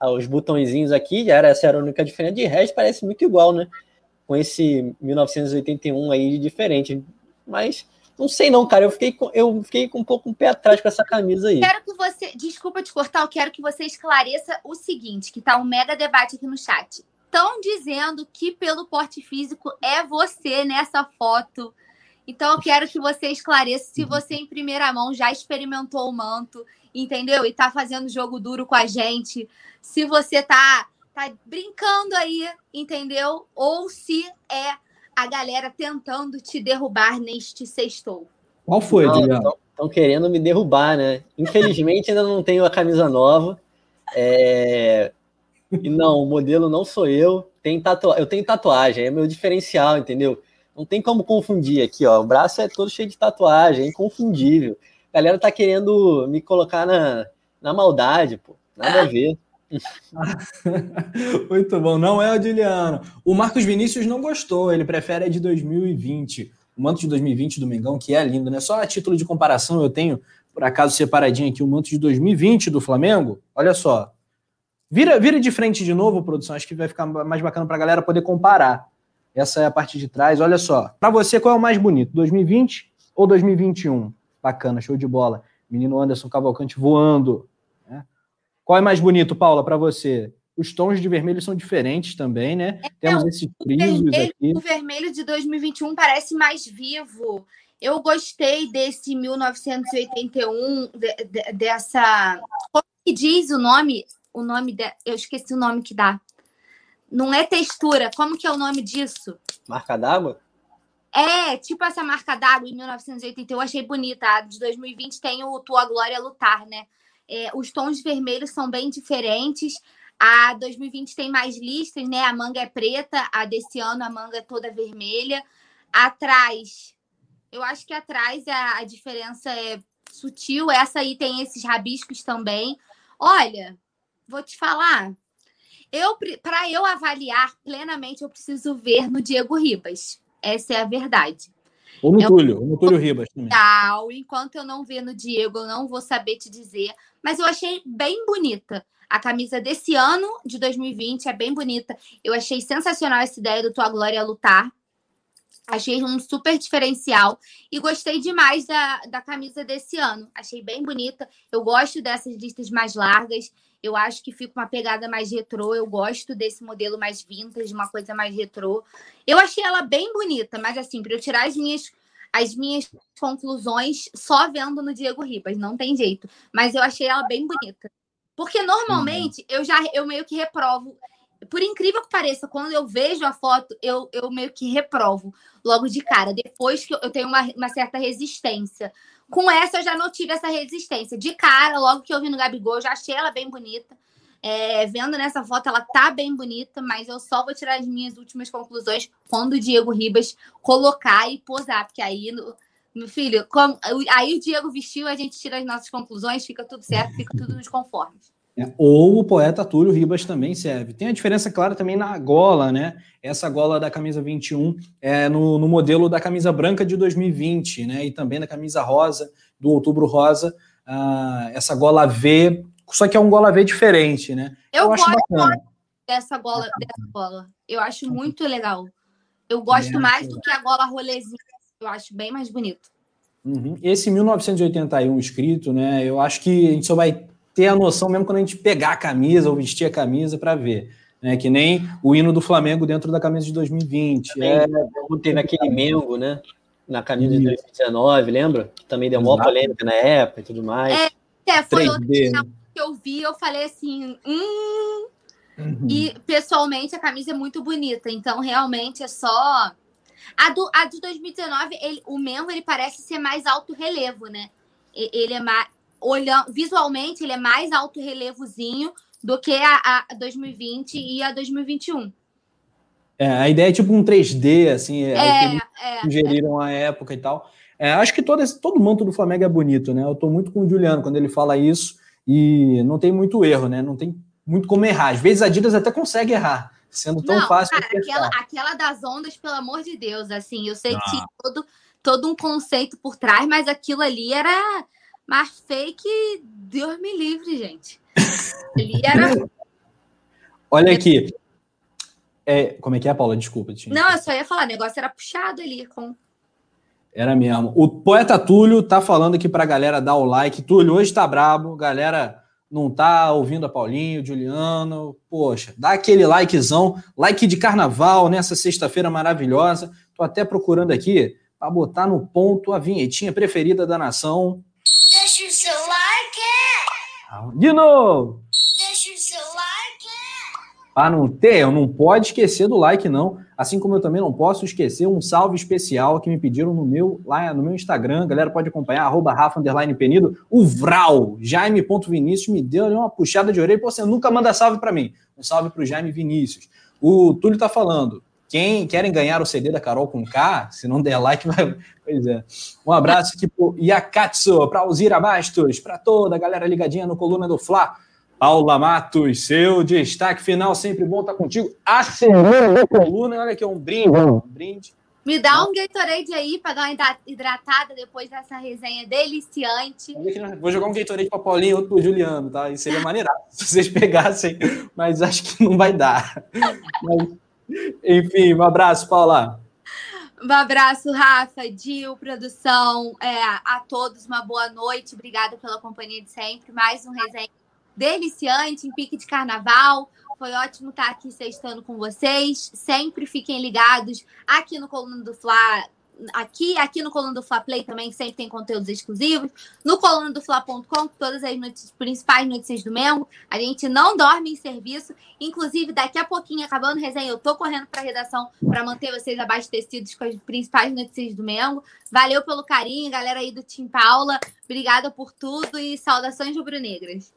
a, os botõezinhos aqui, era, essa era a única diferença. De resto, parece muito igual, né? Com esse 1981 aí de diferente. Mas não sei não, cara. Eu fiquei com, eu fiquei com um pouco um pé atrás com essa camisa aí. Quero que você, desculpa te cortar, eu quero que você esclareça o seguinte, que tá um mega debate aqui no chat. Estão dizendo que pelo porte físico é você nessa foto. Então eu quero que você esclareça se você em primeira mão já experimentou o manto, entendeu? E tá fazendo jogo duro com a gente. Se você tá tá brincando aí, entendeu? Ou se é a galera tentando te derrubar neste sextou. Qual foi, Juliano? Estão querendo me derrubar, né? Infelizmente ainda não tenho a camisa nova. É... E não, o modelo não sou eu. Tem tatu... Eu tenho tatuagem, é meu diferencial, entendeu? Não tem como confundir aqui, ó. O braço é todo cheio de tatuagem, é inconfundível. A galera tá querendo me colocar na, na maldade, pô. Nada a ver. Muito bom, não é o Juliano. O Marcos Vinícius não gostou, ele prefere a de 2020. O manto de 2020 do Mengão, que é lindo, né? Só a título de comparação, eu tenho, por acaso, separadinho aqui o manto de 2020 do Flamengo. Olha só. Vira, vira de frente de novo, produção. Acho que vai ficar mais bacana para a galera poder comparar. Essa é a parte de trás. Olha só. Para você, qual é o mais bonito? 2020 ou 2021? Bacana, show de bola. Menino Anderson Cavalcante voando. Qual é mais bonito, Paula, para você? Os tons de vermelho são diferentes também, né? É, Temos esses frisos vermelho, aqui. O vermelho de 2021 parece mais vivo. Eu gostei desse 1981, de, de, dessa. Como que diz o nome? O nome de... Eu esqueci o nome que dá. Não é textura. Como que é o nome disso? Marca d'água? É, tipo essa marca d'água em 1981, eu achei bonita. A de 2020 tem o Tua Glória Lutar, né? É, os tons vermelhos são bem diferentes. A 2020 tem mais listas, né? A manga é preta, a desse ano a manga é toda vermelha. Atrás, eu acho que atrás a, a diferença é sutil. Essa aí tem esses rabiscos também. Olha, vou te falar. Eu para eu avaliar plenamente, eu preciso ver no Diego Ribas. Essa é a verdade. Ou no eu, Túlio, ou no Túlio Ribas também. Enquanto eu não ver no Diego, eu não vou saber te dizer. Mas eu achei bem bonita. A camisa desse ano, de 2020, é bem bonita. Eu achei sensacional essa ideia do Tua Glória Lutar. Achei um super diferencial e gostei demais da, da camisa desse ano. Achei bem bonita. Eu gosto dessas listas mais largas. Eu acho que fica uma pegada mais retrô. Eu gosto desse modelo mais vintage, uma coisa mais retrô. Eu achei ela bem bonita, mas assim, para eu tirar as minhas as minhas conclusões só vendo no Diego Ribas, não tem jeito. Mas eu achei ela bem bonita. Porque normalmente uhum. eu já eu meio que reprovo. Por incrível que pareça, quando eu vejo a foto, eu, eu meio que reprovo logo de cara. Depois que eu tenho uma, uma certa resistência. Com essa, eu já não tive essa resistência. De cara, logo que eu vi no Gabigol, eu já achei ela bem bonita. É, vendo nessa foto, ela tá bem bonita, mas eu só vou tirar as minhas últimas conclusões quando o Diego Ribas colocar e posar, porque aí, meu filho, aí o Diego vestiu, a gente tira as nossas conclusões, fica tudo certo, fica tudo nos conformes. É, ou o poeta Túlio Ribas também serve. Tem a diferença clara também na gola, né? Essa gola da camisa 21 é no, no modelo da camisa branca de 2020, né? E também da camisa rosa, do outubro rosa. Uh, essa gola V só que é um gola V diferente, né? Eu, eu gosto bacana. dessa gola, dessa gola. Eu acho muito legal. Eu gosto é, mais do que a gola rolezinha. Eu acho bem mais bonito. Uhum. Esse 1981 escrito, né? Eu acho que a gente só vai ter a noção mesmo quando a gente pegar a camisa ou vestir a camisa para ver. né? Que nem o hino do Flamengo dentro da camisa de 2020. Também, é, teve aquele Mengo, né? Na camisa de 2019, lembra? Que também deu uma polêmica na época e tudo mais. É, é foi 3D. outra que eu vi, eu falei assim, hum. Uhum. E pessoalmente a camisa é muito bonita, então realmente é só. A, do, a de 2019, ele, o Mengo ele parece ser mais alto relevo, né? Ele é mais. Olhando, visualmente, ele é mais alto relevozinho do que a, a 2020 e a 2021. É, a ideia é tipo um 3D, assim, é, é, é sugeriram é. a época e tal. É, acho que todo, esse, todo manto do Flamengo é bonito, né? Eu tô muito com o Juliano quando ele fala isso e não tem muito erro, né? Não tem muito como errar. Às vezes a Adidas até consegue errar, sendo tão não, fácil. Cara, aquela, aquela das ondas, pelo amor de Deus, assim, eu sei que tinha todo, todo um conceito por trás, mas aquilo ali era mais fake, Deus me livre, gente. ali era. Olha aqui. É, como é que é, Paula? Desculpa. Tinha... Não, eu só ia falar, o negócio era puxado ali com. Era mesmo. O poeta Túlio tá falando aqui pra galera dar o like. Túlio, hoje tá brabo, galera não tá ouvindo a Paulinho, Juliano, poxa, dá aquele likezão, like de carnaval nessa sexta-feira maravilhosa. Tô até procurando aqui para botar no ponto a vinhetinha preferida da nação. Deixa o seu like! De novo! Deixa o seu like! Para não ter, não pode esquecer do like, não. Assim como eu também não posso esquecer um salve especial que me pediram no meu, lá no meu Instagram. A galera pode acompanhar, arroba Rafa Penido. O Vral, Jaime.Vinícius, me deu uma puxada de orelha. Você nunca manda salve para mim. Um salve para o Jaime Vinícius. O Túlio tá falando. Quem querem ganhar o CD da Carol com K, se não der like, vai. Pois é. Um abraço aqui pro Yakatsu, para Alzira Bastos, para toda a galera ligadinha no Coluna do Fla. Paula Matos, seu destaque final, sempre bom estar contigo. A semana da coluna, olha aqui, um brinde, um brinde. Me dá um Gatorade aí para dar uma hidratada depois dessa resenha deliciante. Vou jogar um Gatorade para Paulinho e outro para Juliano, tá? Isso seria maneiro se vocês pegassem, mas acho que não vai dar. Mas, enfim, um abraço, Paula. Um abraço, Rafa, Dil, produção, é, a todos uma boa noite. Obrigada pela companhia de sempre. Mais um resenha deliciante em pique de carnaval. Foi ótimo estar aqui sextando com vocês. Sempre fiquem ligados aqui no Coluna do Fla. Aqui, aqui no Coluna do Fla Play também sempre tem conteúdos exclusivos. No coluna do Fla.com, todas as notícias, principais notícias do Mengo. A gente não dorme em serviço. Inclusive, daqui a pouquinho, acabando a resenha, eu tô correndo para a redação para manter vocês abastecidos com as principais notícias do Mengo. Valeu pelo carinho, galera aí do Tim Paula. Obrigada por tudo e saudações rubro-negras.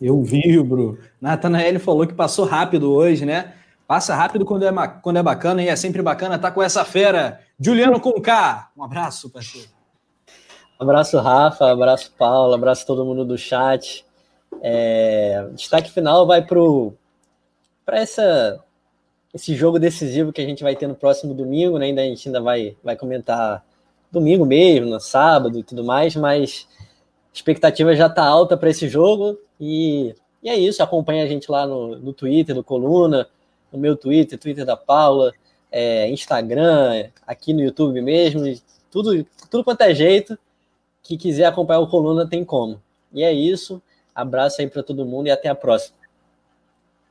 Eu vibro. Natanael falou que passou rápido hoje, né? Passa rápido quando é, quando é bacana e é sempre bacana estar tá com essa fera. Juliano com K. Um abraço, parceiro. Abraço, Rafa. Abraço, Paulo. Abraço todo mundo do chat. É... Destaque final vai para essa esse jogo decisivo que a gente vai ter no próximo domingo, né? Ainda a gente ainda vai, vai comentar domingo mesmo, no sábado e tudo mais, mas a expectativa já está alta para esse jogo. E, e é isso, acompanha a gente lá no, no Twitter, do Coluna, no meu Twitter, Twitter da Paula, é, Instagram, aqui no YouTube mesmo, tudo, tudo quanto é jeito que quiser acompanhar o Coluna tem como. E é isso, abraço aí para todo mundo e até a próxima.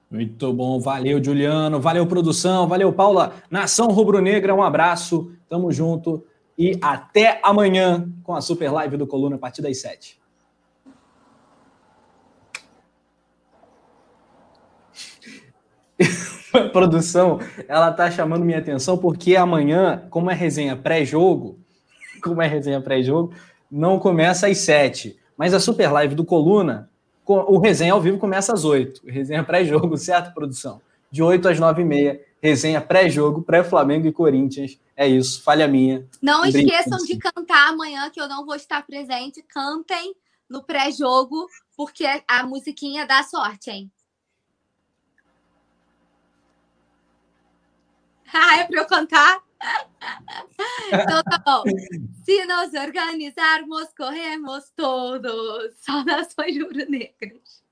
Muito bom, valeu Juliano, valeu produção, valeu Paula, Nação Rubro-Negra, um abraço, tamo junto e até amanhã com a super live do Coluna a partir das sete. a produção, ela tá chamando minha atenção porque amanhã, como é resenha pré-jogo, como é resenha pré-jogo, não começa às sete. Mas a super live do Coluna, o resenha ao vivo começa às oito. Resenha pré-jogo, certo, produção? De oito às nove e meia, resenha pré-jogo, pré-Flamengo e Corinthians. É isso, falha minha. Não esqueçam de cantar amanhã, que eu não vou estar presente. Cantem no pré-jogo, porque a musiquinha dá sorte, hein? Ah, é para eu cantar? Então tá bom. Se nos organizarmos, corremos todos. Saudações rubro-negras.